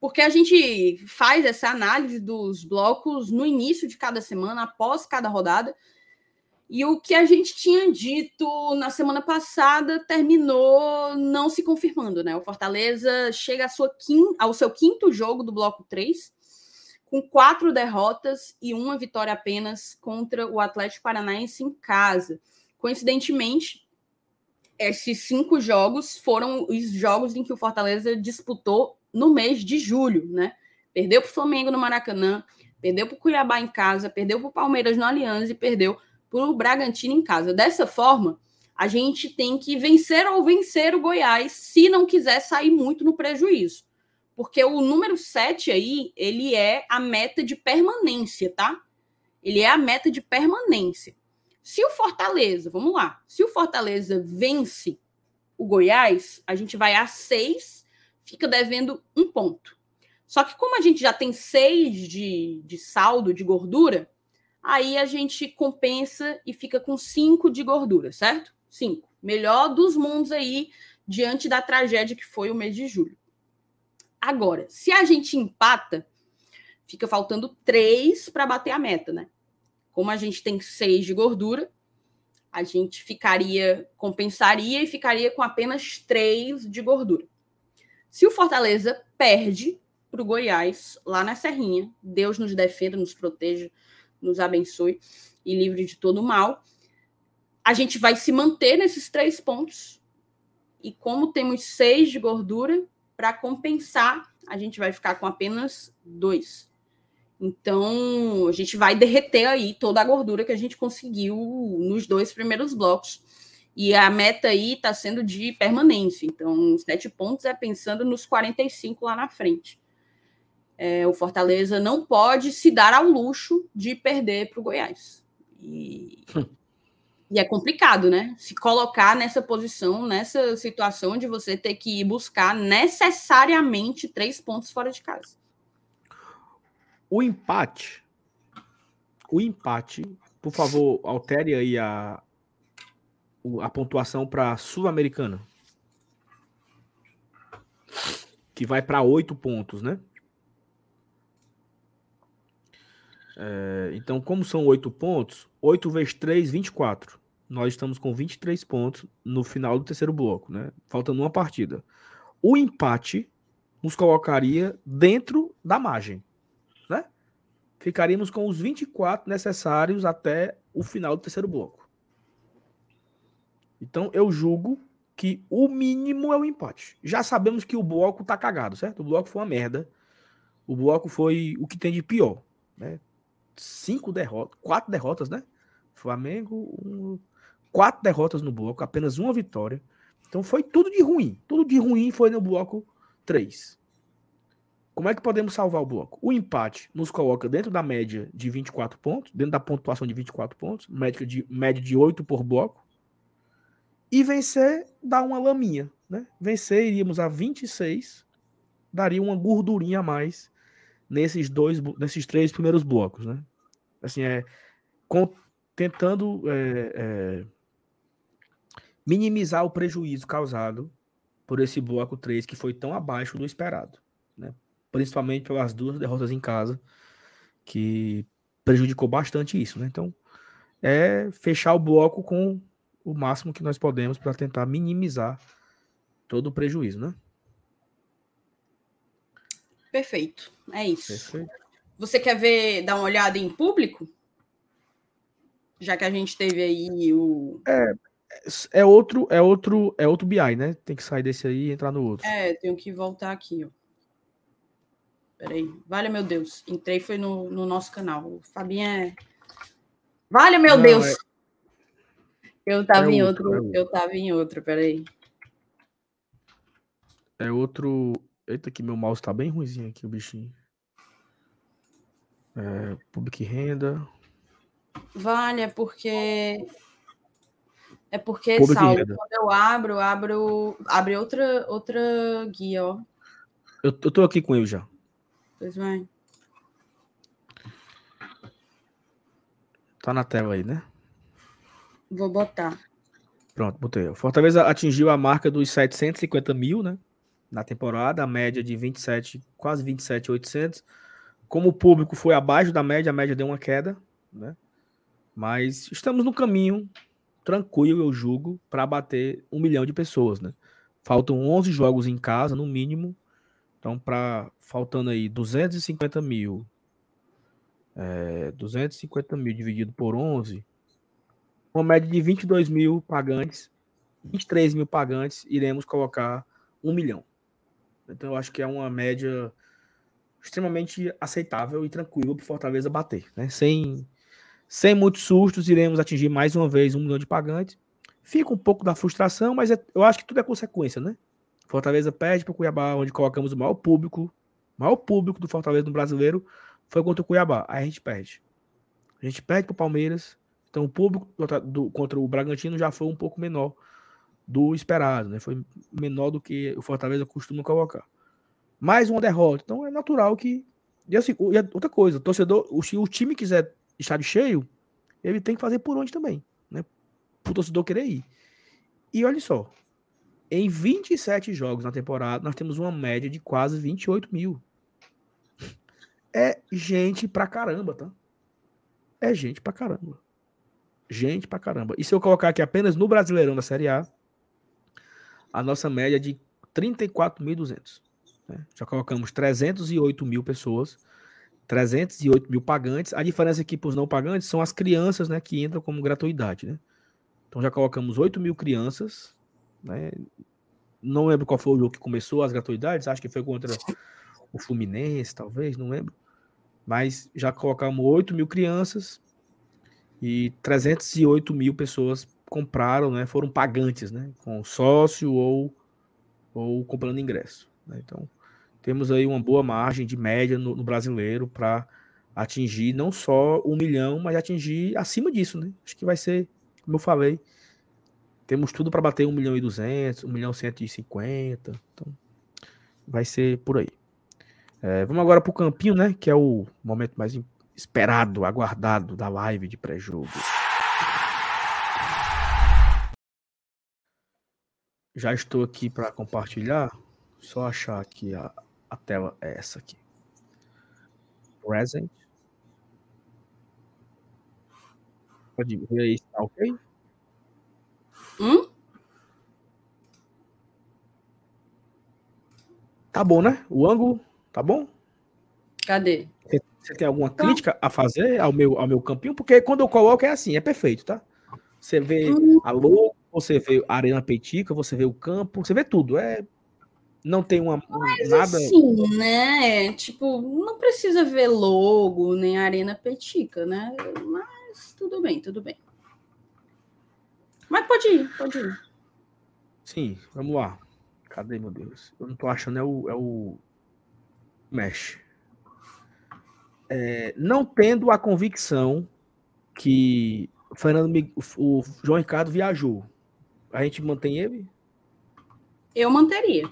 Speaker 3: Porque a gente faz essa análise dos blocos no início de cada semana, após cada rodada. E o que a gente tinha dito na semana passada terminou não se confirmando, né? O Fortaleza chega sua quin- ao seu quinto jogo do bloco 3, com quatro derrotas e uma vitória apenas contra o Atlético Paranaense em casa. Coincidentemente, esses cinco jogos foram os jogos em que o Fortaleza disputou no mês de julho, né? Perdeu para o Flamengo no Maracanã, perdeu para o Cuiabá em casa, perdeu para o Palmeiras no Aliança e perdeu para o Bragantino em casa. Dessa forma, a gente tem que vencer ou vencer o Goiás se não quiser sair muito no prejuízo. Porque o número 7 aí, ele é a meta de permanência, tá? Ele é a meta de permanência. Se o Fortaleza, vamos lá, se o Fortaleza vence o Goiás, a gente vai a 6, fica devendo um ponto. Só que como a gente já tem 6 de, de saldo de gordura, aí a gente compensa e fica com 5 de gordura, certo? 5. Melhor dos mundos aí, diante da tragédia que foi o mês de julho. Agora, se a gente empata, fica faltando 3 para bater a meta, né? Como a gente tem 6 de gordura, a gente ficaria, compensaria e ficaria com apenas 3 de gordura. Se o Fortaleza perde para o Goiás, lá na Serrinha, Deus nos defenda, nos proteja, nos abençoe e livre de todo mal, a gente vai se manter nesses três pontos. E como temos seis de gordura, para compensar, a gente vai ficar com apenas dois. Então, a gente vai derreter aí toda a gordura que a gente conseguiu nos dois primeiros blocos. E a meta aí está sendo de permanência. Então, sete pontos é pensando nos 45 lá na frente. É, o Fortaleza não pode se dar ao luxo de perder para o Goiás. E, e é complicado, né? Se colocar nessa posição, nessa situação de você ter que ir buscar necessariamente três pontos fora de casa.
Speaker 2: O empate. O empate, por favor, altere aí a, a pontuação para Sul-Americana. Que vai para oito pontos, né? É, então, como são oito pontos, 8 vezes 3, 24. Nós estamos com 23 pontos no final do terceiro bloco, né? Faltando uma partida. O empate nos colocaria dentro da margem, né? Ficaríamos com os 24 necessários até o final do terceiro bloco. Então, eu julgo que o mínimo é o empate. Já sabemos que o bloco tá cagado, certo? O bloco foi uma merda. O bloco foi o que tem de pior, né? Cinco derrotas, quatro derrotas, né? Flamengo, um- quatro derrotas no bloco, apenas uma vitória. Então foi tudo de ruim. Tudo de ruim foi no bloco 3. Como é que podemos salvar o bloco? O empate nos coloca dentro da média de 24 pontos, dentro da pontuação de 24 pontos, média de, média de 8 por bloco. E vencer dá uma laminha, né? Vencer iríamos a 26, daria uma gordurinha a mais nesses dois, nesses três primeiros blocos, né? Assim, é com, tentando é, é, minimizar o prejuízo causado por esse bloco 3 que foi tão abaixo do esperado, né? Principalmente pelas duas derrotas em casa, que prejudicou bastante isso, né? Então, é fechar o bloco com o máximo que nós podemos para tentar minimizar todo o prejuízo, né?
Speaker 3: Perfeito. É isso. Perfeito. Você quer ver, dar uma olhada em público? Já que a gente teve aí o.
Speaker 2: É, é outro, é outro, é outro BI, né? Tem que sair desse aí e entrar no outro.
Speaker 3: É, tenho que voltar aqui, ó. Peraí. Vale, meu Deus. Entrei, foi no, no nosso canal. O Fabinho é. Vale, meu Não, Deus! É... Eu tava é em outro, outro é eu tava em outro, peraí.
Speaker 2: É outro. Eita, que meu mouse tá bem ruimzinho aqui, o bichinho. É, public renda.
Speaker 3: Vale, é porque. É porque, public Saulo, renda. quando eu abro, abro. Abre outra, outra guia, ó.
Speaker 2: Eu, eu tô aqui com ele já.
Speaker 3: Pois vai.
Speaker 2: Tá na tela aí, né?
Speaker 3: Vou botar.
Speaker 2: Pronto, botei. O Fortaleza atingiu a marca dos 750 mil, né? Na temporada, a média de 27, quase 27,800. Como o público foi abaixo da média, a média deu uma queda, né? Mas estamos no caminho tranquilo, eu julgo, para bater um milhão de pessoas, né? Faltam 11 jogos em casa, no mínimo. Então, para faltando aí 250 mil, é, 250 mil dividido por 11, uma média de 22 mil pagantes, 23 mil pagantes, iremos colocar um milhão. Então eu acho que é uma média extremamente aceitável e tranquila para o Fortaleza bater. Né? Sem, sem muitos sustos, iremos atingir mais uma vez um milhão de pagantes. Fica um pouco da frustração, mas é, eu acho que tudo é consequência, né? Fortaleza perde para o Cuiabá, onde colocamos o maior público, o maior público do Fortaleza no brasileiro foi contra o Cuiabá. Aí a gente perde. A gente perde para o Palmeiras. Então o público do, do, contra o Bragantino já foi um pouco menor do esperado, né? Foi menor do que o Fortaleza costuma colocar. Mais uma derrota. Então é natural que. E assim, e outra coisa, o torcedor, se o time quiser estádio cheio, ele tem que fazer por onde também, né? Para o torcedor querer ir. E olha só, em 27 jogos na temporada, nós temos uma média de quase 28 mil. É gente pra caramba, tá? É gente pra caramba. Gente pra caramba. E se eu colocar aqui apenas no Brasileirão da Série A, a nossa média de 34.200. Né? Já colocamos 308 mil pessoas, 308 mil pagantes. A diferença aqui para os não pagantes são as crianças né, que entram como gratuidade. Né? Então já colocamos 8 mil crianças. Né? Não lembro qual foi o jogo que começou as gratuidades, acho que foi contra o Fluminense, talvez, não lembro. Mas já colocamos 8 mil crianças e 308 mil pessoas compraram, né, foram pagantes, né, com sócio ou, ou comprando ingresso. Né? Então, temos aí uma boa margem de média no, no brasileiro para atingir não só um milhão, mas atingir acima disso, né? Acho que vai ser, como eu falei, temos tudo para bater um milhão e duzentos, um milhão cento e cinquenta, então vai ser por aí. É, vamos agora para o campinho, né? Que é o momento mais esperado, aguardado da live de pré-jogo. Já estou aqui para compartilhar. Só achar aqui a, a tela é essa aqui. Present. Pode ver aí, tá ok? Hum? Tá bom, né? O ângulo, tá bom?
Speaker 3: Cadê?
Speaker 2: Você, tem alguma tá. crítica a fazer ao meu, ao meu campinho? Porque quando eu coloco é assim, é perfeito, tá? Você vê hum. a logo, você vê a arena petica, você vê o campo, você vê tudo. É não tem uma
Speaker 3: Mas,
Speaker 2: nada.
Speaker 3: Sim, né? Tipo, não precisa ver logo nem arena petica, né? Mas tudo bem, tudo bem. Mas pode ir, pode ir.
Speaker 2: Sim, vamos lá. Cadê, meu Deus? Eu não tô achando, é o, é o Mesh. É, não tendo a convicção que o Fernando, o João Ricardo viajou a gente mantém ele?
Speaker 3: Eu manteria.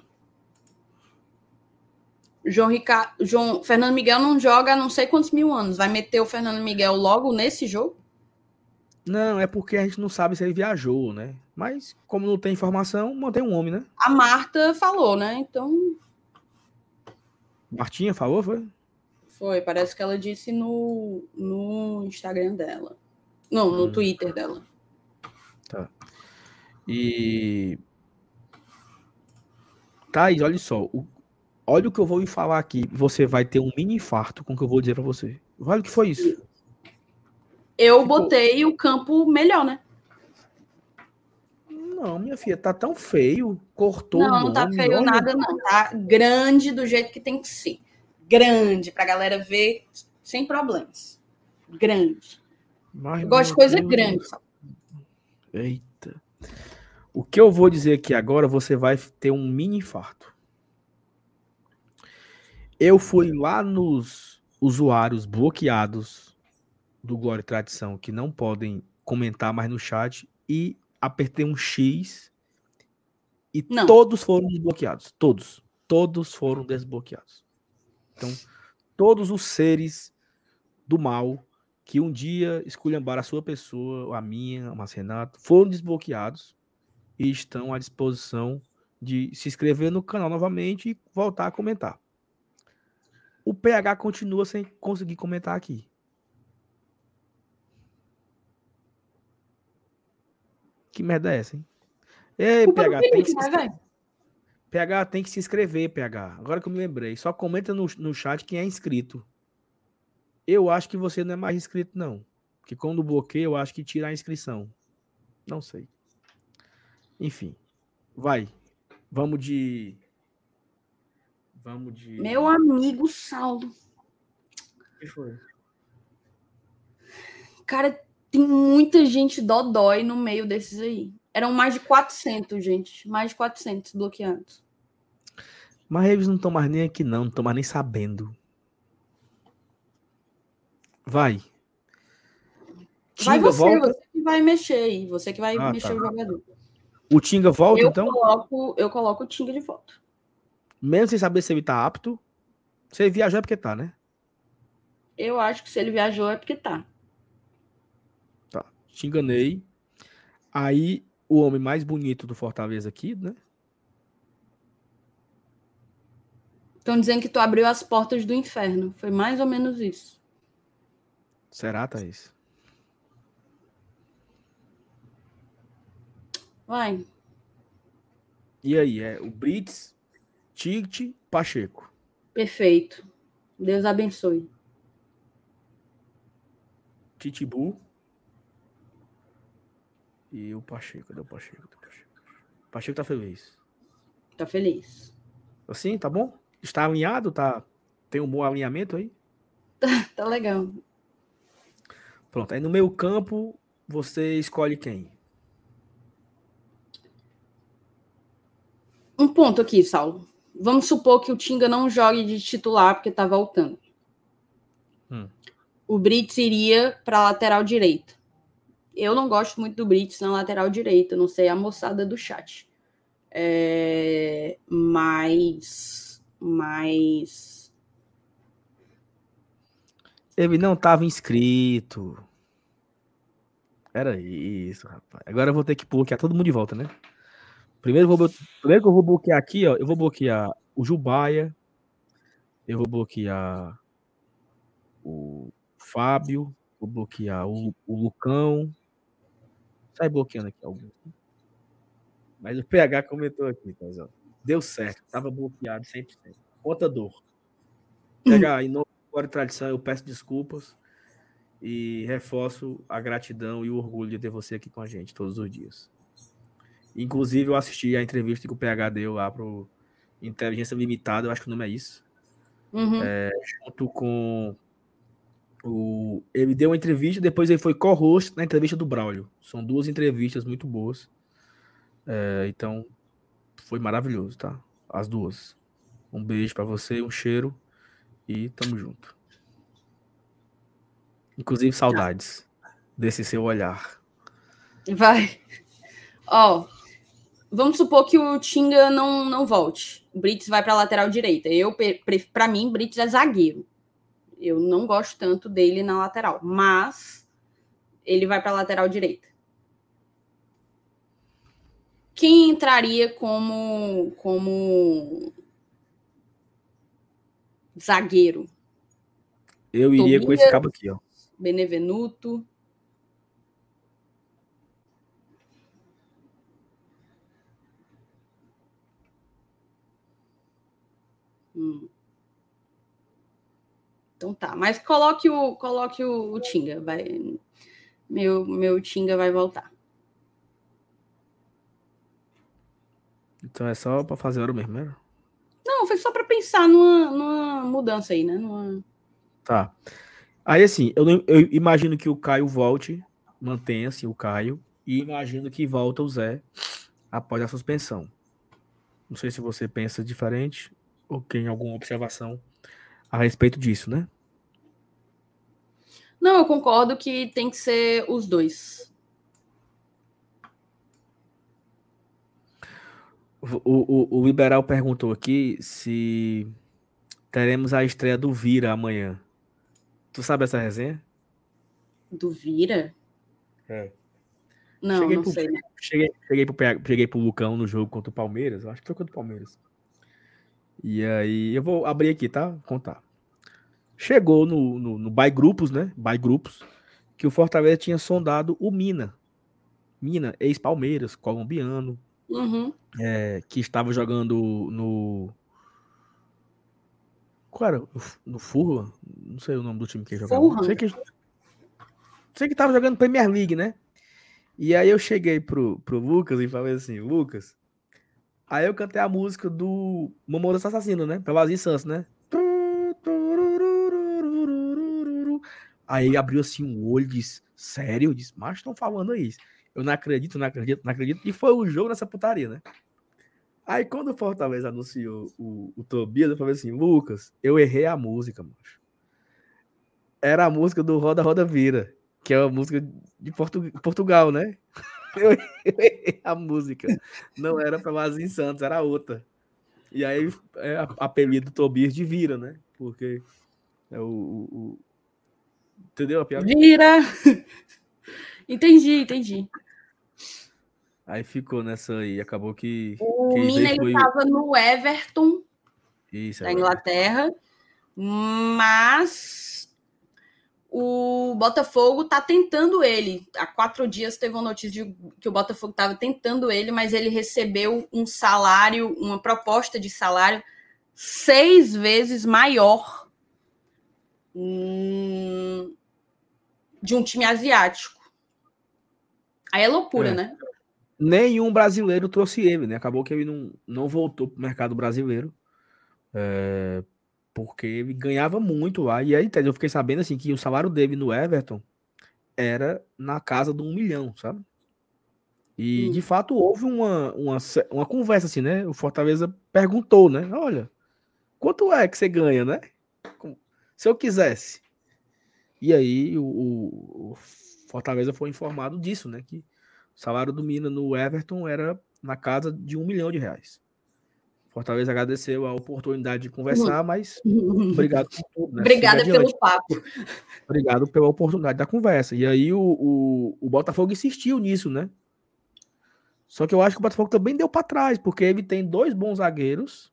Speaker 3: João Ricardo, João Fernando Miguel não joga há não sei quantos mil anos. Vai meter o Fernando Miguel logo nesse jogo?
Speaker 2: Não, é porque a gente não sabe se ele viajou, né? Mas, como não tem informação, mantém um homem, né?
Speaker 3: A Marta falou, né? Então.
Speaker 2: Martinha falou, foi?
Speaker 3: Foi, parece que ela disse no, no Instagram dela. Não, no hum. Twitter dela.
Speaker 2: Tá. E. Thaís, olha só. O... Olha o que eu vou falar aqui. Você vai ter um mini infarto com o que eu vou dizer pra você. Olha o que foi isso.
Speaker 3: Eu tipo... botei o campo melhor, né?
Speaker 2: Não, minha filha, tá tão feio. Cortou.
Speaker 3: Não, não tá feio olha... nada, não. Tá grande do jeito que tem que ser. Grande, pra galera ver sem problemas. Grande. Mas, gosto de coisa Deus. grande.
Speaker 2: Eita. O que eu vou dizer aqui agora, você vai ter um mini infarto. Eu fui lá nos usuários bloqueados do Glória e Tradição que não podem comentar mais no chat e apertei um X e não. todos foram desbloqueados. Todos. Todos foram desbloqueados. Então, todos os seres do mal que um dia esculhambaram a sua pessoa, a minha, o Márcio Renato, foram desbloqueados e estão à disposição de se inscrever no canal novamente e voltar a comentar. O PH continua sem conseguir comentar aqui. Que merda é essa, hein? Ei, PH, tem que se... PH tem que se inscrever, PH. Agora que eu me lembrei. Só comenta no, no chat quem é inscrito. Eu acho que você não é mais inscrito, não. Porque quando bloqueia, eu acho que tira a inscrição. Não sei. Enfim. Vai. Vamos de. Vamos de.
Speaker 3: Meu amigo Saulo.
Speaker 2: O que foi?
Speaker 3: Cara, tem muita gente dodói no meio desses aí. Eram mais de 400, gente. Mais de 400 bloqueados.
Speaker 2: Mas eles não estão mais nem aqui, não. Não estão mais nem sabendo. Vai.
Speaker 3: Tinga vai você, volta. você que vai mexer aí. Você que vai ah, mexer tá. o jogador.
Speaker 2: O Tinga volta,
Speaker 3: eu
Speaker 2: então?
Speaker 3: Coloco, eu coloco o Tinga de volta.
Speaker 2: Mesmo sem saber se ele tá apto. Se ele viajou é porque tá, né?
Speaker 3: Eu acho que se ele viajou é porque tá.
Speaker 2: Tá. Te enganei. Aí, o homem mais bonito do Fortaleza aqui, né?
Speaker 3: Estão dizendo que tu abriu as portas do inferno. Foi mais ou menos isso.
Speaker 2: Será, Thaís?
Speaker 3: Vai.
Speaker 2: E aí, é o Brits, Tigt, Pacheco.
Speaker 3: Perfeito. Deus abençoe.
Speaker 2: Titibu. E o Pacheco. Cadê o Pacheco? O Pacheco? Pacheco tá feliz.
Speaker 3: Tá feliz.
Speaker 2: Assim, tá bom? Está alinhado? Tá... Tem um bom alinhamento aí?
Speaker 3: tá legal.
Speaker 2: Pronto, aí no meio campo você escolhe quem?
Speaker 3: Um ponto aqui, Saulo. Vamos supor que o Tinga não jogue de titular porque tá voltando. Hum. O Brits iria para lateral direita. Eu não gosto muito do Brits na lateral direita, não sei a moçada do chat. É, mas, mas
Speaker 2: ele não estava inscrito. Era isso, rapaz. Agora eu vou ter que bloquear todo mundo de volta, né? Primeiro, vou, primeiro que eu vou bloquear aqui, ó. Eu vou bloquear o Jubaia. Eu vou bloquear o Fábio. Vou bloquear o, o Lucão. Sai bloqueando aqui alguns. Mas o PH comentou aqui, tá, Deu certo. Tava bloqueado 100%. Contador. PH, em nome e tradição, eu peço desculpas e reforço a gratidão e o orgulho de ter você aqui com a gente todos os dias. Inclusive, eu assisti a entrevista que o PH deu lá pro Inteligência Limitada, eu acho que o nome é isso. Uhum. É, junto com o. Ele deu uma entrevista, depois ele foi co-host na entrevista do Braulio. São duas entrevistas muito boas. É, então, foi maravilhoso, tá? As duas. Um beijo para você, um cheiro e tamo junto. Inclusive, saudades desse seu olhar.
Speaker 3: Vai. Ó, vamos supor que o Tinga não, não volte. Brits vai para a lateral direita. Eu, para mim, Brits é zagueiro. Eu não gosto tanto dele na lateral, mas ele vai para a lateral direita. Quem entraria como como zagueiro?
Speaker 2: Eu iria Tobias, com esse cabo aqui, ó.
Speaker 3: Benevenuto. Hum. Então tá, mas coloque o coloque o, o Tinga, vai meu meu Tinga vai voltar.
Speaker 2: Então é só para fazer hora mesmo, né?
Speaker 3: Não, foi só para pensar numa, numa mudança aí, né? Numa...
Speaker 2: Tá. Aí assim, eu, eu imagino que o Caio volte, mantenha-se o Caio, e imagino que volta o Zé após a suspensão. Não sei se você pensa diferente ou tem alguma observação a respeito disso, né?
Speaker 3: Não, eu concordo que tem que ser os dois.
Speaker 2: O, o, o Liberal perguntou aqui se teremos a estreia do Vira amanhã. Tu sabe essa resenha?
Speaker 3: Do Vira?
Speaker 2: É.
Speaker 3: Não, cheguei não pro, sei.
Speaker 2: Cheguei, cheguei, pro, cheguei pro Lucão no jogo contra o Palmeiras. Acho que foi contra o Palmeiras. E aí, eu vou abrir aqui, tá? Vou contar. Chegou no, no, no By Grupos, né? By Grupos, que o Fortaleza tinha sondado o Mina. Mina, ex-Palmeiras, colombiano,
Speaker 3: uhum.
Speaker 2: é, que estava jogando no. Qual era? No Furla? Não sei o nome do time que jogava. Fulham. Sei que, sei que tava jogando Premier League, né? E aí eu cheguei pro, pro Lucas e falei assim, Lucas, Aí eu cantei a música do Mamonas Assassino, né? Pelas Santos, né? Aí abriu assim um olho e disse, sério? Eu disse, mas estão falando isso. Eu não acredito, não acredito, não acredito. E foi o jogo nessa putaria, né? Aí quando o Fortaleza anunciou o, o Tobias, eu falei assim, Lucas, eu errei a música, mano. Era a música do Roda Roda Vira, que é uma música de Portu Portugal, né? eu errei a música. Não era para em Santos, era outra. E aí é apelido Tobias de Vira, né? Porque é o, o, o... Entendeu a piada?
Speaker 3: Vira! entendi, entendi.
Speaker 2: Aí ficou nessa aí, acabou que.
Speaker 3: O Mina ele estava no Everton,
Speaker 2: Isso,
Speaker 3: da é Inglaterra, mas o Botafogo está tentando ele. Há quatro dias teve uma notícia de que o Botafogo estava tentando ele, mas ele recebeu um salário, uma proposta de salário seis vezes maior hum, de um time asiático. Aí é loucura, é. né?
Speaker 2: Nenhum brasileiro trouxe ele, né? Acabou que ele não, não voltou para o mercado brasileiro. É, porque ele ganhava muito lá. E aí, eu fiquei sabendo assim que o salário dele no Everton era na casa de um milhão, sabe? E hum. de fato houve uma, uma, uma conversa assim, né? O Fortaleza perguntou, né? Olha, quanto é que você ganha, né? Se eu quisesse. E aí o, o Fortaleza foi informado disso, né? Que o salário do Mina no Everton era na casa de um milhão de reais. Fortaleza agradeceu a oportunidade de conversar, mas obrigado por tudo. Né?
Speaker 3: Obrigada pelo papo.
Speaker 2: Obrigado pela oportunidade da conversa. E aí o, o, o, Botafogo insistiu nisso, né? Só que eu acho que o Botafogo também deu para trás, porque ele tem dois bons zagueiros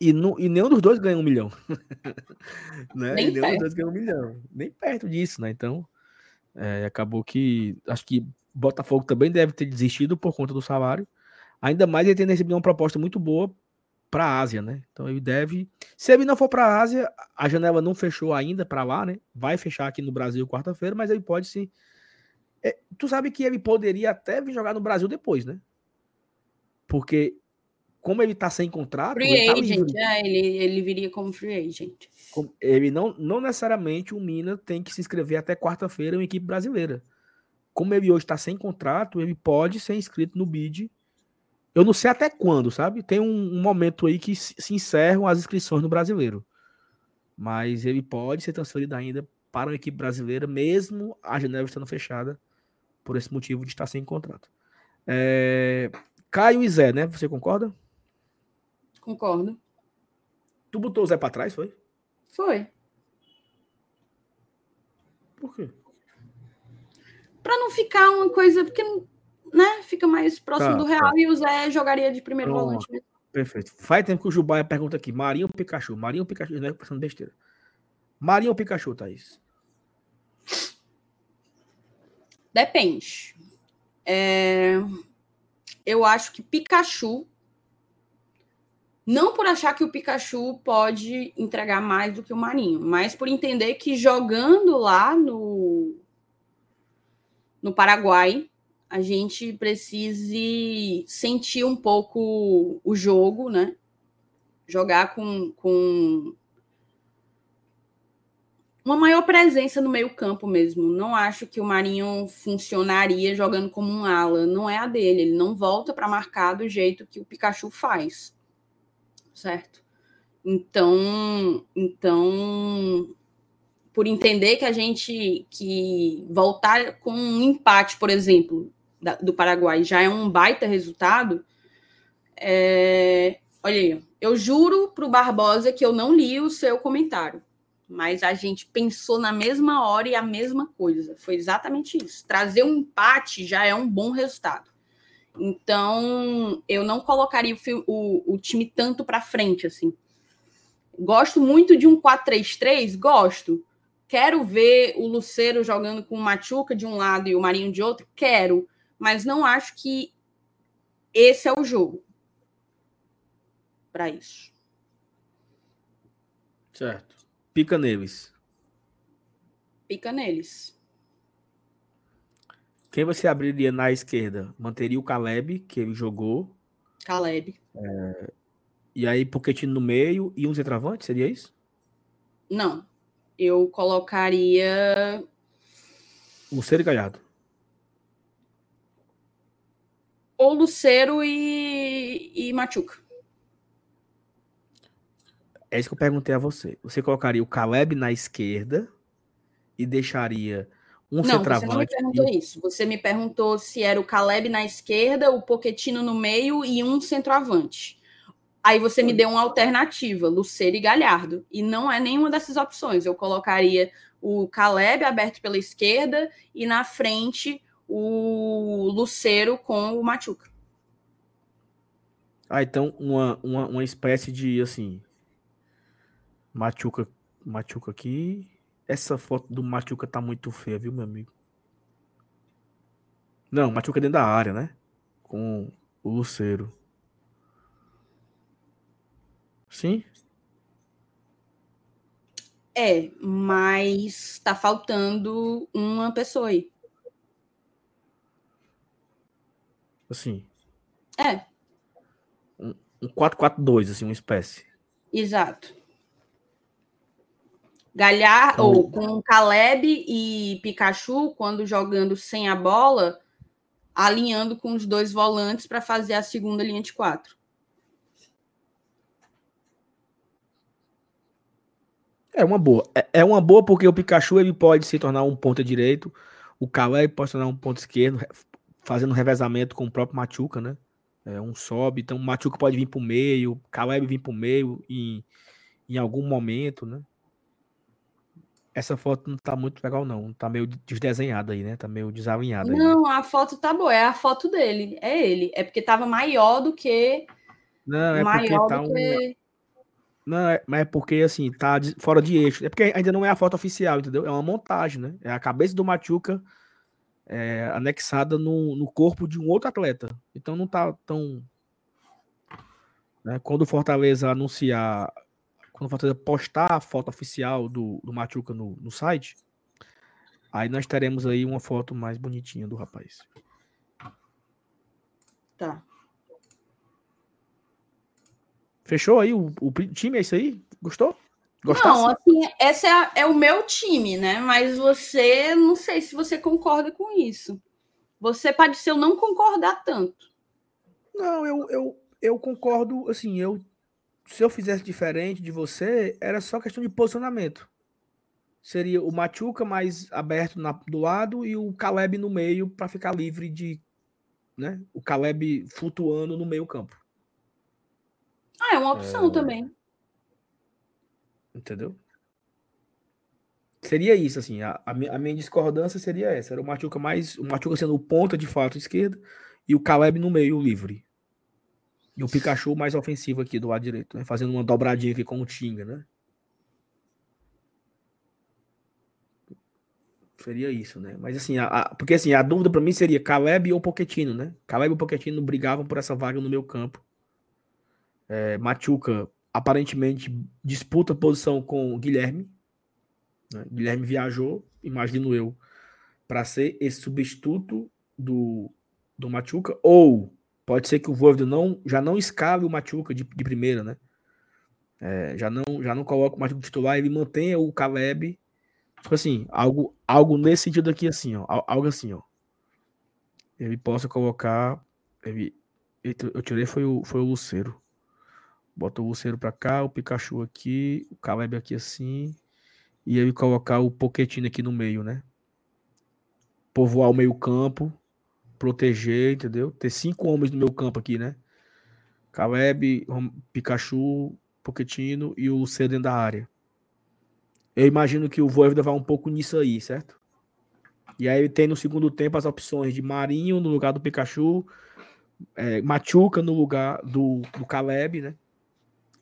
Speaker 2: e, no, e nenhum dos dois ganha um milhão. né? Nem nenhum dos dois ganha um milhão. Nem perto disso, né? Então, é, acabou que acho que Botafogo também deve ter desistido por conta do salário. Ainda mais ele tendo recebido uma proposta muito boa para a Ásia, né? Então ele deve. Se ele não for para a Ásia, a janela não fechou ainda para lá, né? Vai fechar aqui no Brasil quarta-feira, mas ele pode sim. É, tu sabe que ele poderia até vir jogar no Brasil depois, né? Porque como ele tá sem contrato.
Speaker 3: Free ele tá agent, é, ele, ele viria como free agent.
Speaker 2: Ele não, não necessariamente o Mina tem que se inscrever até quarta-feira em equipe brasileira. Como ele hoje está sem contrato, ele pode ser inscrito no BID eu não sei até quando, sabe? Tem um, um momento aí que se encerram as inscrições no brasileiro. Mas ele pode ser transferido ainda para uma equipe brasileira, mesmo a janela estando fechada, por esse motivo de estar sem contrato. É... Caio e Zé, né? Você concorda?
Speaker 3: Concordo.
Speaker 2: Tu botou o Zé pra trás, foi?
Speaker 3: Foi.
Speaker 2: Por quê?
Speaker 3: Pra não ficar uma coisa. Porque, né? Fica mais próximo
Speaker 2: Tá,
Speaker 3: do real e o Zé jogaria de primeiro
Speaker 2: Pronto.
Speaker 3: volante mesmo.
Speaker 2: Perfeito. Faz tempo que o Jubaia pergunta aqui: Marinho ou Pikachu? Marinho ou Pikachu? Não é pensando besteira. Marinho ou Pikachu, Thaís?
Speaker 3: Depende. É, Eu acho que Pikachu. Não por achar que o Pikachu pode entregar mais do que o Marinho, mas por entender que jogando lá no, no Paraguai, a gente precise sentir um pouco o jogo, né? Jogar com, com uma maior presença no meio-campo mesmo. Não acho que o Marinho funcionaria jogando como um ala. Não é a dele. Ele não volta para marcar do jeito que o Pikachu faz. Certo? Então, então, por entender que a gente que voltar com um empate, por exemplo, da- do Paraguai já é um baita resultado. é, Olha aí, eu juro pro Barbosa que eu não li o seu comentário mas a gente pensou na mesma hora e a mesma coisa. Foi exatamente isso. Trazer um empate já é um bom resultado. Então, eu não colocaria o, o- o time tanto para frente assim. Gosto muito de um 4-3-3, gosto. Quero ver o Luceiro jogando com o Machuca de um lado e o Marinho de outro, quero, mas não acho que esse é o jogo para isso.
Speaker 2: Certo. Pica neles.
Speaker 3: Fica neles.
Speaker 2: Quem você abriria na esquerda? Manteria o Caleb, que ele jogou.
Speaker 3: Caleb.
Speaker 2: E aí, Pochettino no meio e um centroavante, seria isso?
Speaker 3: Não. Eu colocaria
Speaker 2: Luceiro e Galhardo.
Speaker 3: Ou Luceiro e, e Machuca.
Speaker 2: É isso que eu perguntei a você. Você colocaria o Caleb na esquerda e deixaria um
Speaker 3: não, você não me
Speaker 2: centroavante. e
Speaker 3: perguntou
Speaker 2: um-
Speaker 3: isso. Você me perguntou se era o Caleb na esquerda, o Poquetino no meio e um centroavante. Aí você me deu uma alternativa, Luceiro e Galhardo. E não é nenhuma dessas opções. Eu colocaria o Caleb aberto pela esquerda e na frente o Luceiro com o Machuca.
Speaker 2: Ah, então uma, uma, uma espécie de assim. Machuca, Machuca aqui. Essa foto do Machuca tá muito feia, viu, meu amigo? Não, Machuca dentro da área, né? Com o Luceiro. Sim?
Speaker 3: É, mas tá faltando uma pessoa aí.
Speaker 2: Assim.
Speaker 3: É,
Speaker 2: Um 4-4-2, assim, uma espécie.
Speaker 3: exato. Galhar,
Speaker 2: Então-
Speaker 3: ou com Caleb e Pikachu, quando jogando sem a bola, alinhando com os dois volantes para fazer a segunda linha de quatro.
Speaker 2: É uma boa. É, é uma boa porque o Pikachu ele pode se tornar um ponta direito, o Caleb pode se tornar um ponto esquerdo, fazendo revezamento com o próprio Machuca, né? É, um sobe, então o Machuca pode vir para o meio, o Caleb vir para o meio em, em algum momento, né? Essa foto não tá muito legal, não. Tá meio desdesenhada aí, né? Tá meio desalinhada aí. né?
Speaker 3: Não, a foto tá boa, é a foto dele, é ele. É porque tava maior do que.
Speaker 2: Não, é porque
Speaker 3: maior
Speaker 2: tá
Speaker 3: do
Speaker 2: um.
Speaker 3: que.
Speaker 2: Não, é, mas é porque assim, tá fora de eixo. É porque ainda não é a foto oficial, entendeu? É uma montagem, né? É a cabeça do Machuca é, anexada no, no corpo de um outro atleta. Então não tá tão. né? Quando o Fortaleza anunciar. Quando o Fortaleza postar a foto oficial do, do Machuca no, no site, aí nós teremos aí uma foto mais bonitinha do rapaz.
Speaker 3: Tá.
Speaker 2: Fechou aí o, o time? É isso aí? Gostou?
Speaker 3: Não,
Speaker 2: Gostasse?
Speaker 3: assim, esse é, é o meu time, né? Mas você, não sei se você concorda com isso. Você pode ser eu não concordar tanto.
Speaker 2: Não, eu, eu, eu concordo, assim, eu se eu fizesse diferente de você, era só questão de posicionamento. Seria o Machuca mais aberto na- do lado e o Caleb no meio para ficar livre de, né? O Caleb flutuando no meio campo.
Speaker 3: Ah, é uma opção é... também.
Speaker 2: Entendeu? Seria isso, assim. A, a, minha, a minha discordância seria essa. Era o Machuca mais. O Machuca sendo o ponta de fato esquerda e o Caleb no meio, livre. E o Pikachu mais ofensivo aqui do lado direito, né? Fazendo uma dobradinha aqui com o Tinga, né? Seria isso, né? Mas assim, a, a, porque assim, a dúvida para mim seria Caleb ou Poquetino, né? Caleb e Poquetino brigavam por essa vaga no meu campo. É, Machuca aparentemente disputa posição com Guilherme. Né? Guilherme viajou, imagino eu, para ser esse substituto do, do Machuca, ou pode ser que o Voivoda não, já não escale o Machuca de, de primeira, né? É, já não já não coloca o Machuca titular, ele mantenha o Caleb, tipo assim, algo, algo nesse sentido aqui, assim, ó, algo assim, ó. Ele possa colocar, ele, eu tirei foi o, foi o Luceiro. Bota o Luceiro pra cá, o Pikachu aqui, o Caleb aqui assim, e ele colocar o Poquetino aqui no meio, né? Povoar o meio campo, proteger, entendeu? Ter cinco homens no meu campo aqui, né? Caleb, Pikachu, Poquetino e o C dentro da área. Eu imagino que o Voivoda vai um pouco nisso aí, certo? E aí ele tem no segundo tempo as opções de Marinho no lugar do Pikachu, é, Machuca no lugar do, do Caleb, né?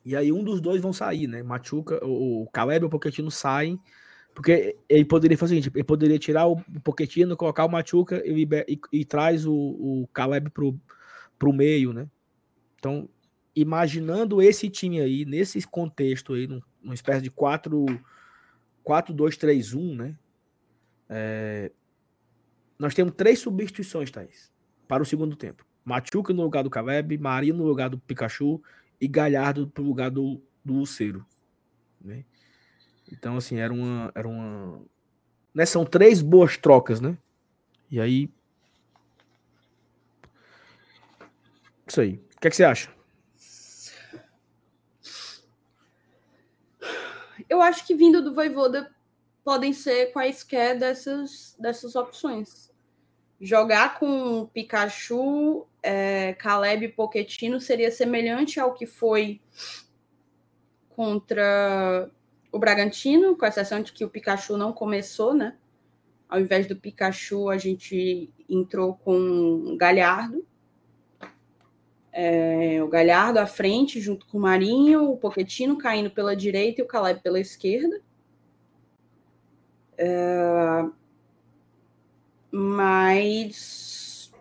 Speaker 2: E aí um dos dois vão sair, né? Machuca, o Caleb e o Pochettino saem, porque ele poderia fazer o seguinte, ele poderia tirar o Pochettino, colocar o Machuca e, e, e traz o, o Caleb pro, pro meio, né? Então, imaginando esse time aí, nesse contexto aí, num, numa espécie de 4-2-3-1, né? É, nós temos três substituições, Thaís, para o segundo tempo. Machuca no lugar do Caleb, Maria no lugar do Pikachu e Galhardo para o lugar do, do Luceiro. Né? Então, assim, era uma. Era uma né? São três boas trocas, né? E aí. Isso aí. O que, é que você acha?
Speaker 3: Eu acho que vindo do Voivoda podem ser quaisquer dessas, dessas opções. Jogar com Pikachu é, Caleb Pochettino seria semelhante ao que foi contra o Bragantino, com exceção de que o Pikachu não começou, né? Ao invés do Pikachu, a gente entrou com o Galhardo. É, o Galhardo à frente, junto com o Marinho, o Pochettino caindo pela direita e o Caleb pela esquerda. É, mas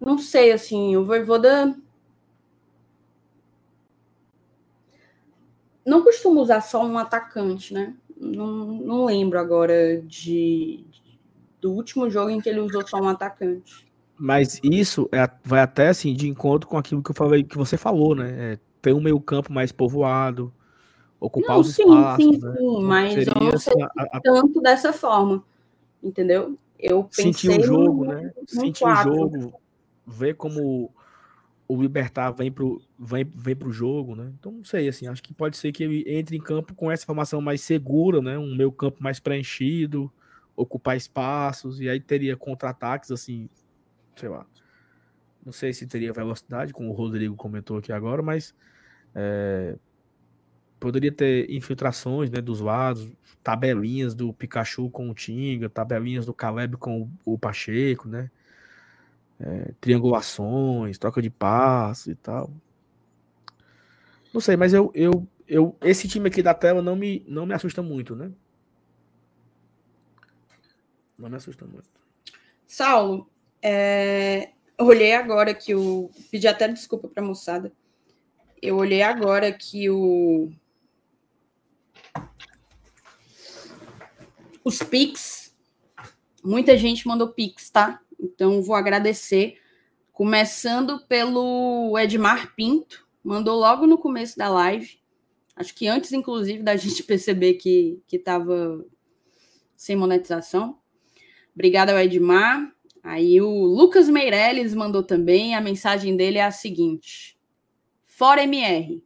Speaker 3: não sei, assim, o Voivoda não costuma usar só um atacante, né? Não, não lembro agora de, do último jogo em que ele usou só um atacante.
Speaker 2: Mas isso é, vai até assim de encontro com aquilo que eu falei, que você falou, né? É, ter um meio campo mais povoado, ocupar não, os sim, espaços. Sim, né? sim,
Speaker 3: mas eu não sei a, a... tanto dessa forma, entendeu? Eu
Speaker 2: pensei sentir o jogo, no, né? sentir o jogo, ver como o Libertar vem pro, vem, vem pro jogo, né? Então, não sei, assim, acho que pode ser que ele entre em campo com essa formação mais segura, né? Um meio campo mais preenchido, ocupar espaços, e aí teria contra-ataques, assim, sei lá. Não sei se teria velocidade, como o Rodrigo comentou aqui agora, mas é, poderia ter infiltrações né, dos lados, tabelinhas do Pikachu com o Tinga, tabelinhas do Caleb com o, o Pacheco, né? é, triangulações, troca de passos e tal. Não sei, mas eu, eu, eu, esse time aqui da tela não me, não me assusta muito, né? Não me assusta muito.
Speaker 3: Saulo, é, olhei agora que o. Pedi até desculpa para a moçada. Eu olhei agora que o. Os Pix. Muita gente mandou Pix, tá? Então, vou agradecer, começando pelo Edmar Pinto, mandou logo no começo da live, acho que antes, inclusive, da gente perceber que estava sem monetização. Obrigada Edmar. Aí o Lucas Meirelles mandou também, a mensagem dele é a seguinte: Fora MR.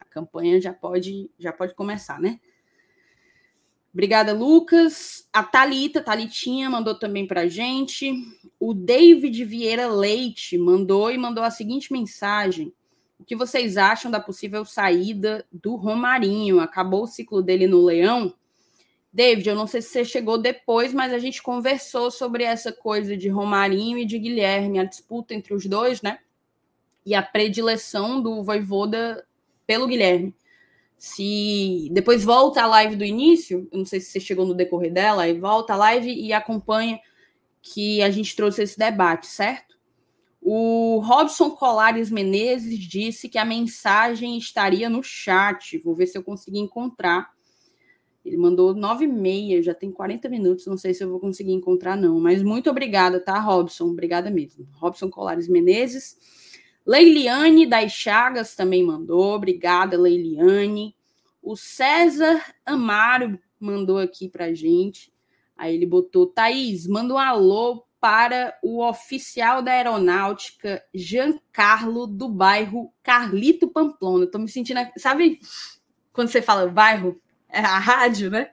Speaker 3: A campanha já pode, já pode começar, né? Obrigada, Lucas. A Talita, Talitinha, mandou também para gente. O David Vieira Leite mandou e mandou a seguinte mensagem: O que vocês acham da possível saída do Romarinho? Acabou o ciclo dele no Leão? David, eu não sei se você chegou depois, mas a gente conversou sobre essa coisa de Romarinho e de Guilherme, a disputa entre os dois, né? E a predileção do Voivoda pelo Guilherme. Se depois volta a live do início, eu não sei se você chegou no decorrer dela, aí volta a live e acompanha que a gente trouxe esse debate, certo? O Robson Colares Menezes disse que a mensagem estaria no chat. Vou ver se eu consegui encontrar. Ele mandou nove e meia, já tem 40 minutos. Não sei se eu vou conseguir encontrar, não. Mas muito obrigada, tá, Robson? Obrigada mesmo. Robson Colares Menezes. Leiliane das Chagas também mandou. Obrigada, Leiliane. O César Amaro mandou aqui pra gente. Aí ele botou: Thaís, manda um alô para o oficial da aeronáutica Giancarlo do bairro Carlito Pamplona. Estou me sentindo, sabe quando você fala bairro? É a rádio, né?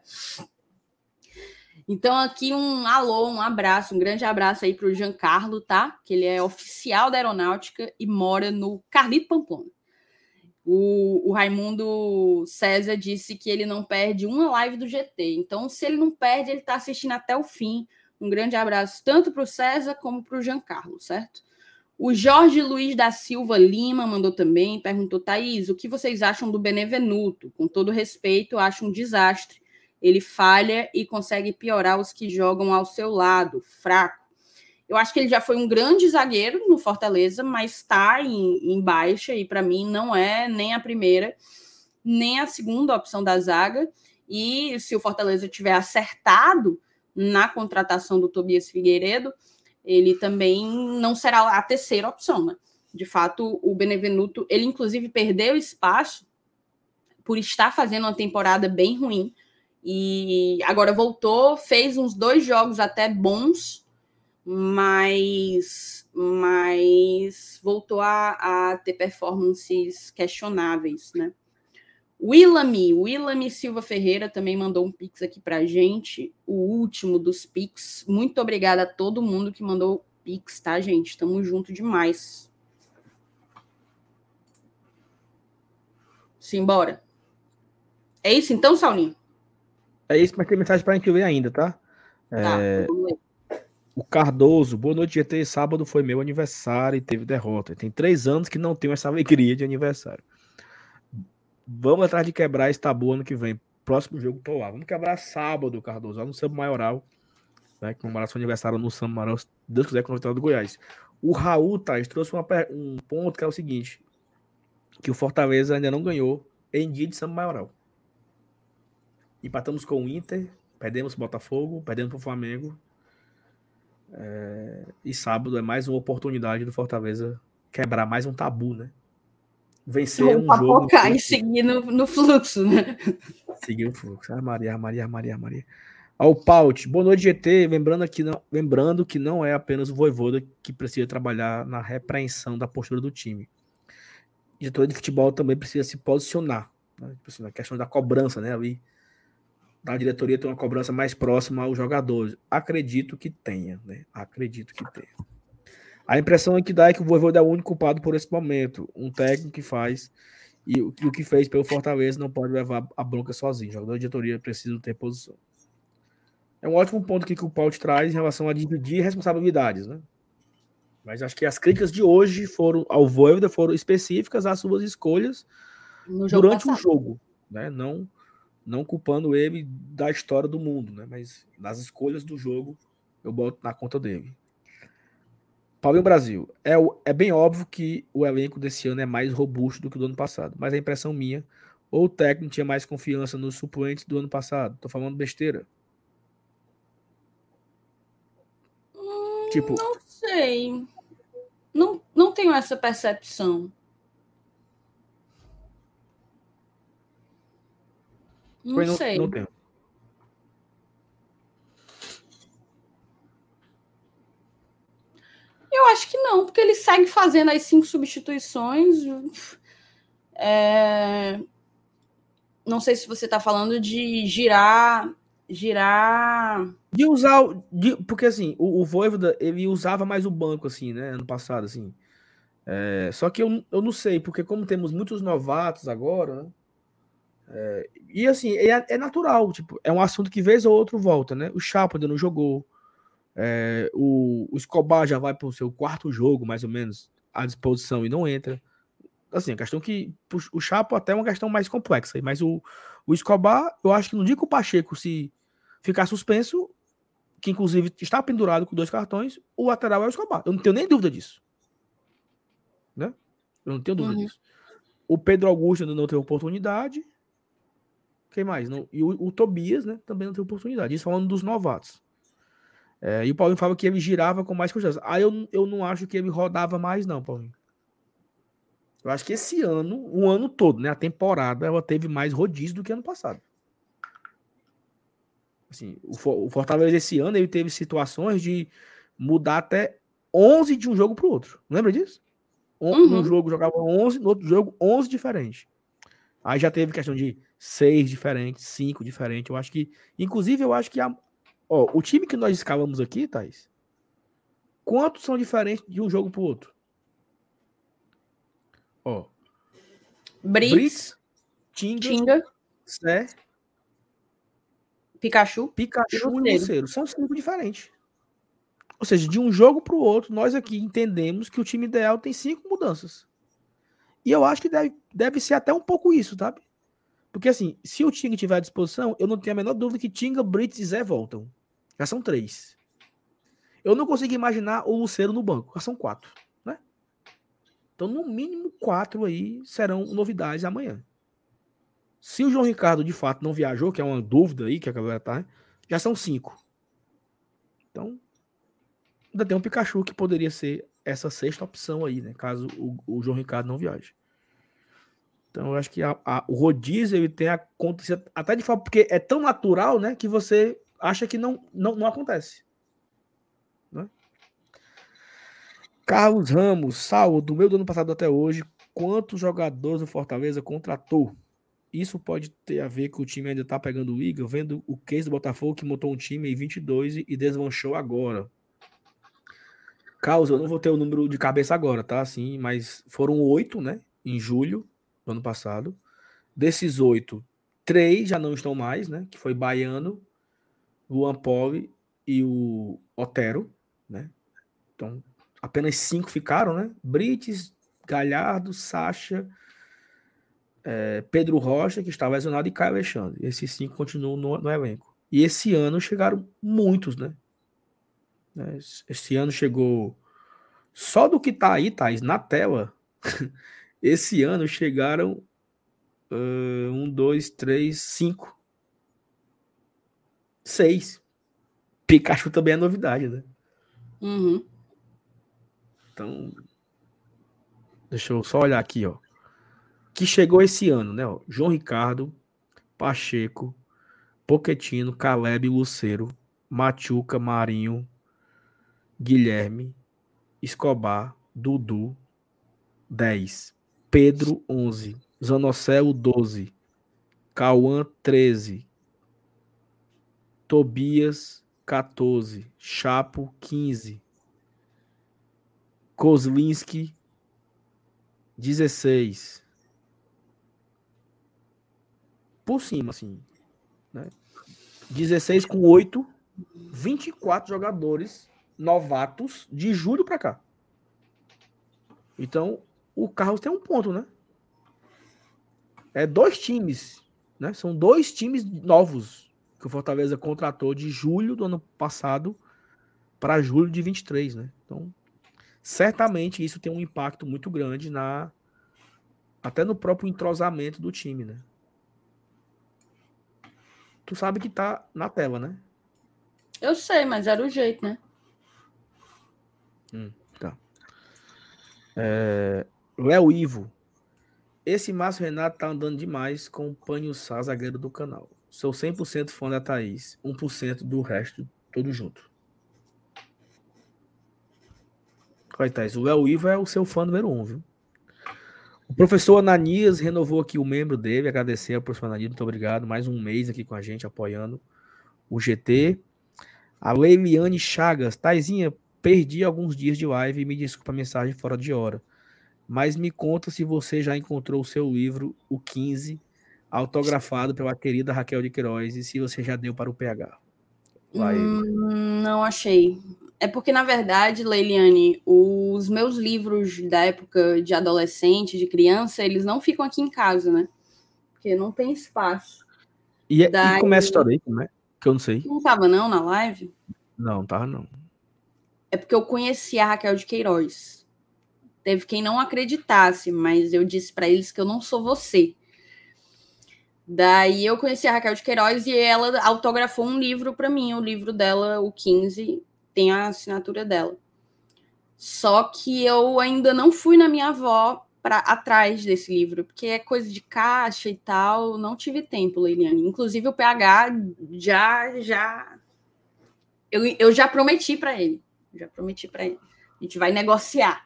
Speaker 3: Então, aqui um alô, um abraço, um grande abraço aí para o Giancarlo, tá? Que ele é oficial da aeronáutica e mora no Carlito Pamplona. O, o, Raimundo César disse que ele não perde uma live do GT. Então, se ele não perde, ele está assistindo até o fim. Um grande abraço tanto para o César como para o Giancarlo, certo? O Jorge Luiz da Silva Lima mandou também, perguntou, Thaís, o que vocês acham do Benevenuto? Com todo respeito, acho um desastre. Ele falha e consegue piorar os que jogam ao seu lado, fraco. Eu acho que ele já foi um grande zagueiro no Fortaleza, mas está em, em baixa e para mim não é nem a primeira nem a segunda opção da zaga. E se o Fortaleza tiver acertado na contratação do Tobias Figueiredo, ele também não será a terceira opção, né? De fato, o Benevenuto, ele inclusive perdeu espaço por estar fazendo uma temporada bem ruim. E agora voltou, fez uns dois jogos até bons mas, mas voltou a, a ter performances questionáveis, né? Willamy, Willamy Silva Ferreira também mandou um pix aqui para gente, o último dos pix. Muito obrigada a todo mundo que mandou pix, tá, gente? Estamos junto demais. Simbora. É isso então, Saulinho?
Speaker 2: É isso, mas tem mensagem para a gente ver ainda, tá?
Speaker 3: Tá, é... ler.
Speaker 2: O Cardoso, boa noite, GT. Sábado foi meu aniversário e teve derrota. Tem três anos que não tenho essa alegria de aniversário. Vamos atrás de quebrar esse tabu ano que vem. Próximo jogo, tô lá. Vamos quebrar sábado, Cardoso, lá no Samba Maioral. Né, comemorar seu aniversário no Samba Maioral, se Deus quiser, com o vitória do Goiás. O Raul, Thais, trouxe uma, um ponto que é o seguinte: que o Fortaleza ainda não ganhou em dia de Samba Maioral. Empatamos com o Inter, perdemos o Botafogo, perdemos para o Flamengo é, e sábado é mais uma oportunidade do Fortaleza quebrar mais um tabu, né?
Speaker 3: Vencer um jogo. e seguir no, no, fluxo, né?
Speaker 2: Seguir o fluxo. Ah, Maria, Maria, Maria, Maria. Ao Paut, boa noite, GT. Lembrando, aqui não, lembrando que não é apenas o Voivoda que precisa trabalhar na repreensão da postura do time. O diretor de futebol também precisa se posicionar. Né? Tipo assim, na questão da cobrança, né? Ali da diretoria ter uma cobrança mais próxima aos jogadores. Acredito que tenha, né? Acredito que tenha. A impressão que dá é que o Voivoda é o único culpado por esse momento. Um técnico que faz e o, o que fez pelo Fortaleza não pode levar a bronca sozinho. O jogador de diretoria precisa ter posição. É um ótimo ponto que o Paulo te traz em relação a dividir responsabilidades, né? Mas acho que as críticas de hoje foram ao Voivoda foram específicas às suas escolhas durante o jogo, né? Não não culpando ele da história do mundo, né? Mas nas escolhas do jogo eu boto na conta dele. Paulinho Brasil, é, é bem óbvio que o elenco desse ano é mais robusto do que o do ano passado, mas a impressão minha, ou o técnico tinha mais confiança nos suplentes do ano passado. Tô falando besteira.
Speaker 3: Hum, tipo, não sei. Não, não tenho essa percepção. Não, não sei. Não tenho. Eu acho que não, porque ele segue fazendo as cinco substituições. É... Não sei se você está falando de girar girar.
Speaker 2: De usar. o- de- porque assim, o, o Voivoda, ele usava mais o banco, assim, né? Ano passado, assim. É, só que eu, eu não sei, porque como temos muitos novatos agora, né? É, e assim, é, é natural, tipo, é um assunto que vez ou outro volta, né? O Chapo ainda não jogou. é, o, o Escobar já vai pro seu quarto jogo, mais ou menos, à disposição e não entra. Assim, a questão que. O Chapo até é uma questão mais complexa, mas o, o Escobar, eu acho que no dia que o Pacheco se ficar suspenso, que inclusive está pendurado com dois cartões, o lateral é o Escobar. Eu não tenho nem dúvida disso. Né? Eu não tenho dúvida
Speaker 3: Uhum.
Speaker 2: disso. O Pedro Augusto ainda não teve oportunidade. Quem mais? Não, e o, o Tobias, né? Também não teve oportunidade. Isso falando dos novatos. É, e o Paulinho falava que ele girava com mais constância. Aí eu, eu não acho que ele rodava mais, não, Paulinho. Eu acho que esse ano, o ano todo, né? A temporada, ela teve mais rodízio do que ano passado. Assim, o, o Fortaleza esse ano ele teve situações de mudar até 11 de um jogo para o outro. Lembra disso? Um,
Speaker 3: Uhum.
Speaker 2: um jogo jogava 11, no outro jogo 11 diferentes. Aí já teve questão de 6 diferentes, 5 diferentes. Eu acho que, inclusive, eu acho que a, ó, o time que nós escalamos aqui, Thaís, quantos são diferentes de um jogo para o outro? Ó,
Speaker 3: Brits,
Speaker 2: Brits, Tinga,
Speaker 3: Tinga,
Speaker 2: Sé,
Speaker 3: Pikachu.
Speaker 2: Pikachu
Speaker 3: E Luceiro.
Speaker 2: Luceiro. São cinco diferentes. Ou seja, de um jogo para o outro, nós aqui entendemos que o time ideal tem cinco mudanças. E eu acho que deve, deve ser até um pouco isso, sabe? Porque assim, se o Tinga tiver à disposição, eu não tenho a menor dúvida que Tinga, Brits e Zé voltam. Já são três. Eu não consigo imaginar o Luceiro no banco. Já são quatro, né? Então, no mínimo, quatro aí serão novidades amanhã. Se o João Ricardo de fato não viajou, que é uma dúvida aí que a galera tá, já são cinco. Então, ainda tem um Pikachu que poderia ser essa sexta opção aí, né? Caso o, o João Ricardo não viaje. Então, eu acho que a- a- o rodízio ele tem acontecido até de forma, porque é tão natural, né? Que você acha que não, não, não acontece. Né? Carlos Ramos, Saulo, do meio do ano passado até hoje, quantos jogadores o Fortaleza contratou? Isso pode ter a ver que o time ainda tá pegando liga, vendo o case do Botafogo que montou um time em 22 e desmanchou agora. Carlos, eu não vou ter o número de cabeça agora, tá? Assim, mas foram oito, né? Em julho do ano passado. Desses oito, três já não estão mais, né? Que foi Baiano, Luan Poli e o Otero, né? Então, apenas cinco ficaram, né? Brites, Galhardo, Sacha, é, Pedro Rocha, que estava lesionado, e Caio Alexandre. Esses cinco continuam no, no elenco. E esse ano chegaram muitos, né? Esse esse ano chegou. Só do que tá aí, Thais, na tela, esse ano chegaram ah, um, dois, três, cinco. Seis. Pikachu também é novidade, né?
Speaker 3: Uhum.
Speaker 2: Então, deixa eu só olhar aqui, ó. Que chegou esse ano, né? ó? João Ricardo, Pacheco, Poquetino, Caleb, Luceiro, Machuca, Marinho, Guilherme, Escobar, Dudu, 10. Pedro, 11. Zanocelo, 12. Cauã, 13. Tobias, 14. Chapo, 15. Kozlinski, 16. Por cima, assim. Né? 16 com 8. 24 jogadores novatos de julho para cá. Então, o Carlos tem um ponto, né? É dois times, né? São dois times novos que o Fortaleza contratou de julho do ano passado para julho de 23, né? Então, certamente isso tem um impacto muito grande na até no próprio entrosamento do time, né? Tu sabe que tá na tela, né?
Speaker 3: Eu sei, mas era o jeito, né?
Speaker 2: Léo Ivo. Esse Márcio Renato tá andando demais com o Panho Sá, zagueiro do canal. Sou 100% fã da Thaís, 1% do resto, tudo junto. Olha, Thaís, o Léo Ivo é o seu fã número um, viu? O professor Ananias renovou aqui o membro dele, agradecer ao professor Ananias, muito obrigado. Mais um mês aqui com a gente, apoiando. o GT. A Leiliane Chagas, Taizinha, perdi alguns dias de live e me desculpa a mensagem fora de hora. Mas me conta se você já encontrou o seu livro, o 15, autografado pela querida Raquel de Queiroz, e se você já deu para o PH.
Speaker 3: Vai. Hum, não achei. É porque, na verdade, Leiliane, os meus livros da época de adolescente, de criança, eles não ficam aqui em casa, né? Porque não tem espaço.
Speaker 2: E, Daí... e começa a história aí, né? Que eu não sei.
Speaker 3: Não tava, não, na live?
Speaker 2: Não, tava não.
Speaker 3: É porque eu conheci a Raquel de Queiroz. Teve quem não acreditasse, mas eu disse para eles que eu não sou você. Daí eu conheci a Raquel de Queiroz e ela autografou um livro para mim, o livro dela, o 15, tem a assinatura dela. Só que eu ainda não fui na minha avó para atrás desse livro, porque é coisa de caixa e tal, não tive tempo, Leiliane. Inclusive o PH já já eu, eu já prometi para ele, já prometi para ele. A gente vai negociar.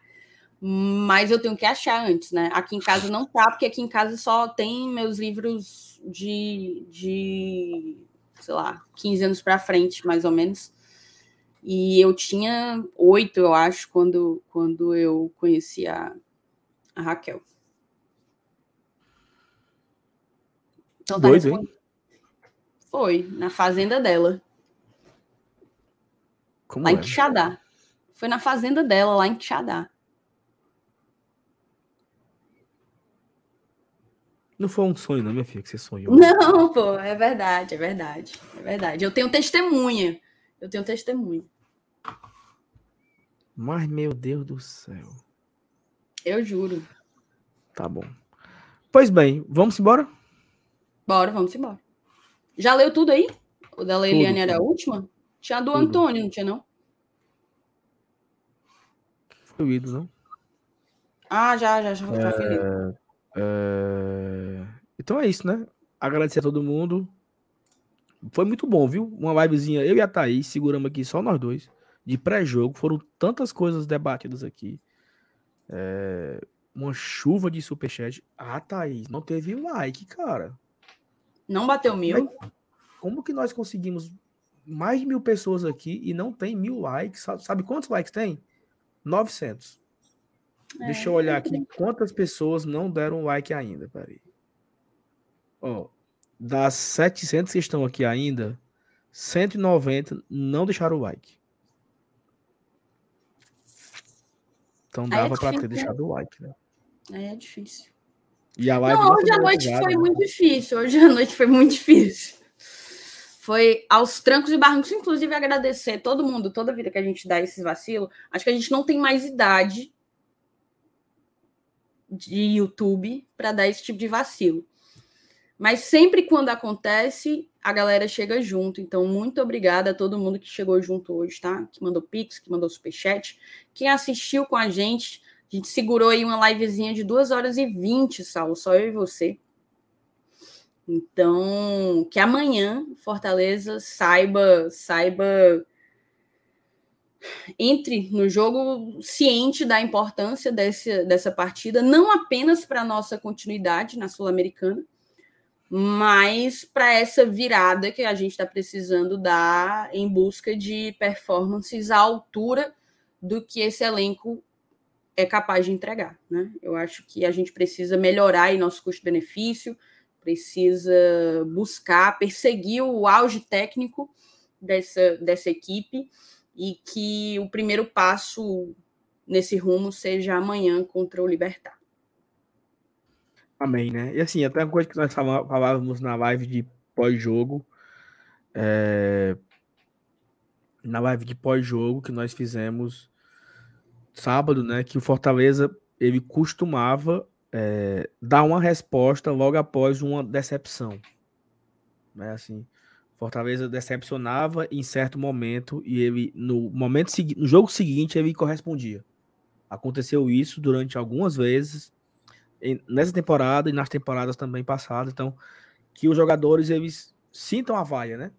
Speaker 3: Mas eu tenho que achar antes, né? Aqui em casa não tá, porque aqui em casa só tem meus livros de, de sei lá, 15 anos para frente, mais ou menos. E eu tinha oito, eu acho, quando, quando eu conheci a, a Raquel.
Speaker 2: Então tá Doido, hein?
Speaker 3: Foi, na fazenda dela. Como lá é? em Quixadá. Foi na fazenda dela, lá em Quixadá.
Speaker 2: Não foi um sonho, não, minha filha, que você sonhou.
Speaker 3: Não, pô, é verdade, é verdade. É verdade. Eu tenho testemunha. Eu tenho testemunha.
Speaker 2: Mas, meu Deus do céu.
Speaker 3: Eu juro.
Speaker 2: Tá bom. Pois bem, vamos embora?
Speaker 3: Bora, vamos embora. Já leu tudo aí? O da Leiliane era a última? Tinha a do tudo. Antônio, não tinha, não?
Speaker 2: Foi o ídolo, não?
Speaker 3: Ah, já, já, já. já é...
Speaker 2: É... Então é isso, né? Agradecer a todo mundo. Foi muito bom, viu? Uma livezinha, eu e a Thaís, seguramos aqui só nós dois, de pré-jogo. Foram tantas coisas debatidas aqui. É... Uma chuva de superchat. Ah, Thaís, não teve like, cara.
Speaker 3: Não bateu mil?
Speaker 2: Como que nós conseguimos mais de mil pessoas aqui e não tem mil likes? Sabe quantos likes tem? 900. É, Deixa eu olhar aqui quantas pessoas não deram like ainda. Peraí. Ó, das 700 que estão aqui ainda, 190 não deixaram o like. Então dava é para ter né? deixado o like, né?
Speaker 3: É difícil.
Speaker 2: E a live
Speaker 3: não, hoje à noite foi né? muito difícil. Hoje à noite foi muito difícil. Foi aos trancos e barrancos, inclusive agradecer todo mundo, toda vida que a gente dá esses vacilos. Acho que a gente não tem mais idade de YouTube para dar esse tipo de vacilo. Mas sempre quando acontece, a galera chega junto. Então, muito obrigada a todo mundo que chegou junto hoje, tá? Que mandou Pix, que mandou Superchat. Quem assistiu com a gente, a gente segurou aí uma livezinha de 2 horas e 20, Saulo, só eu e você. Então, que amanhã Fortaleza saiba, saiba entre no jogo ciente da importância desse, dessa partida, não apenas para a nossa continuidade na Sul-Americana, mas para essa virada que a gente está precisando dar em busca de performances à altura do que esse elenco é capaz de entregar. Né? Eu acho que a gente precisa melhorar nosso custo-benefício, precisa buscar, perseguir o auge técnico dessa, dessa equipe e que o primeiro passo nesse rumo seja amanhã contra o Libertar.
Speaker 2: Amém, né? E assim, até uma coisa que nós falávamos na live de pós-jogo, é... na live de pós-jogo que nós fizemos sábado, né? Que o Fortaleza ele costumava é, dar uma resposta logo após uma decepção, né? Assim, Fortaleza decepcionava em certo momento e ele no momento no jogo seguinte ele correspondia. Aconteceu isso durante algumas vezes nessa temporada e nas temporadas também passadas, então que os jogadores eles sintam a vaia, né?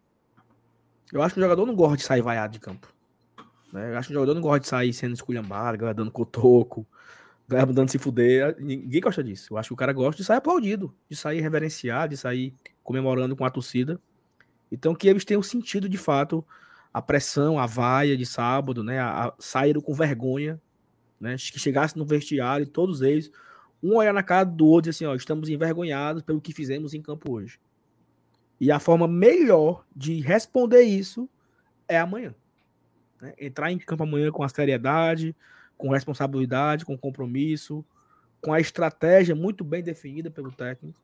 Speaker 2: Eu acho que o jogador não gosta de sair vaiado de campo. Né? Eu acho que o jogador não gosta de sair sendo esculhambado, dando cotoco, dando se fuder. Ninguém gosta disso. Eu acho que o cara gosta de sair aplaudido, de sair reverenciado, de sair comemorando com a torcida Então que eles tenham sentido de fato a pressão, a vaia de sábado, né? A, a, saíram com vergonha, né? Que chegasse no vestiário e todos eles, um olhar na cara do outro e assim, ó, estamos envergonhados pelo que fizemos em campo hoje. E a forma melhor de responder isso é amanhã. Né? Entrar em campo amanhã com a seriedade, com responsabilidade, com compromisso, com a estratégia muito bem definida pelo técnico,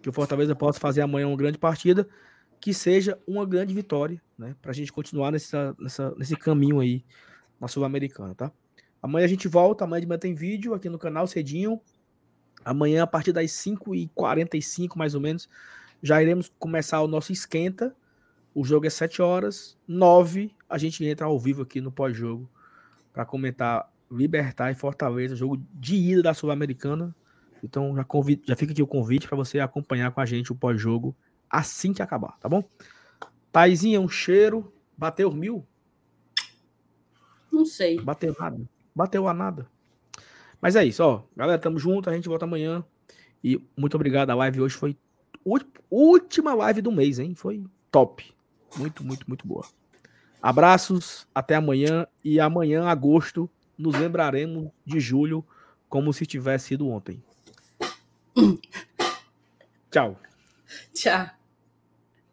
Speaker 2: que o Fortaleza possa fazer amanhã uma grande partida, que seja uma grande vitória, né? Para a gente continuar nessa, nessa, nesse caminho aí na Sul-Americana, tá? Amanhã a gente volta, amanhã de manhã tem vídeo aqui no canal cedinho. Amanhã, a partir das 5h45, mais ou menos, já iremos começar o nosso esquenta. O jogo é 7 horas, 9 a gente entra ao vivo aqui no pós-jogo para comentar Libertar e Fortaleza, jogo de ida da Sul-Americana. Então já, convido, já fica aqui o convite para você acompanhar com a gente o pós-jogo assim que acabar, tá bom? Taizinha, um cheiro. Bateu mil?
Speaker 3: Não sei.
Speaker 2: Bateu nada. Bateu a nada. Mas é isso, ó. Galera, tamo junto. A gente volta amanhã. E muito obrigado. A live hoje foi última live do mês, hein? Foi top. Muito, muito, muito boa. Abraços, até amanhã. E amanhã, agosto, nos lembraremos de julho como se tivesse sido ontem. Tchau.
Speaker 3: Tchau.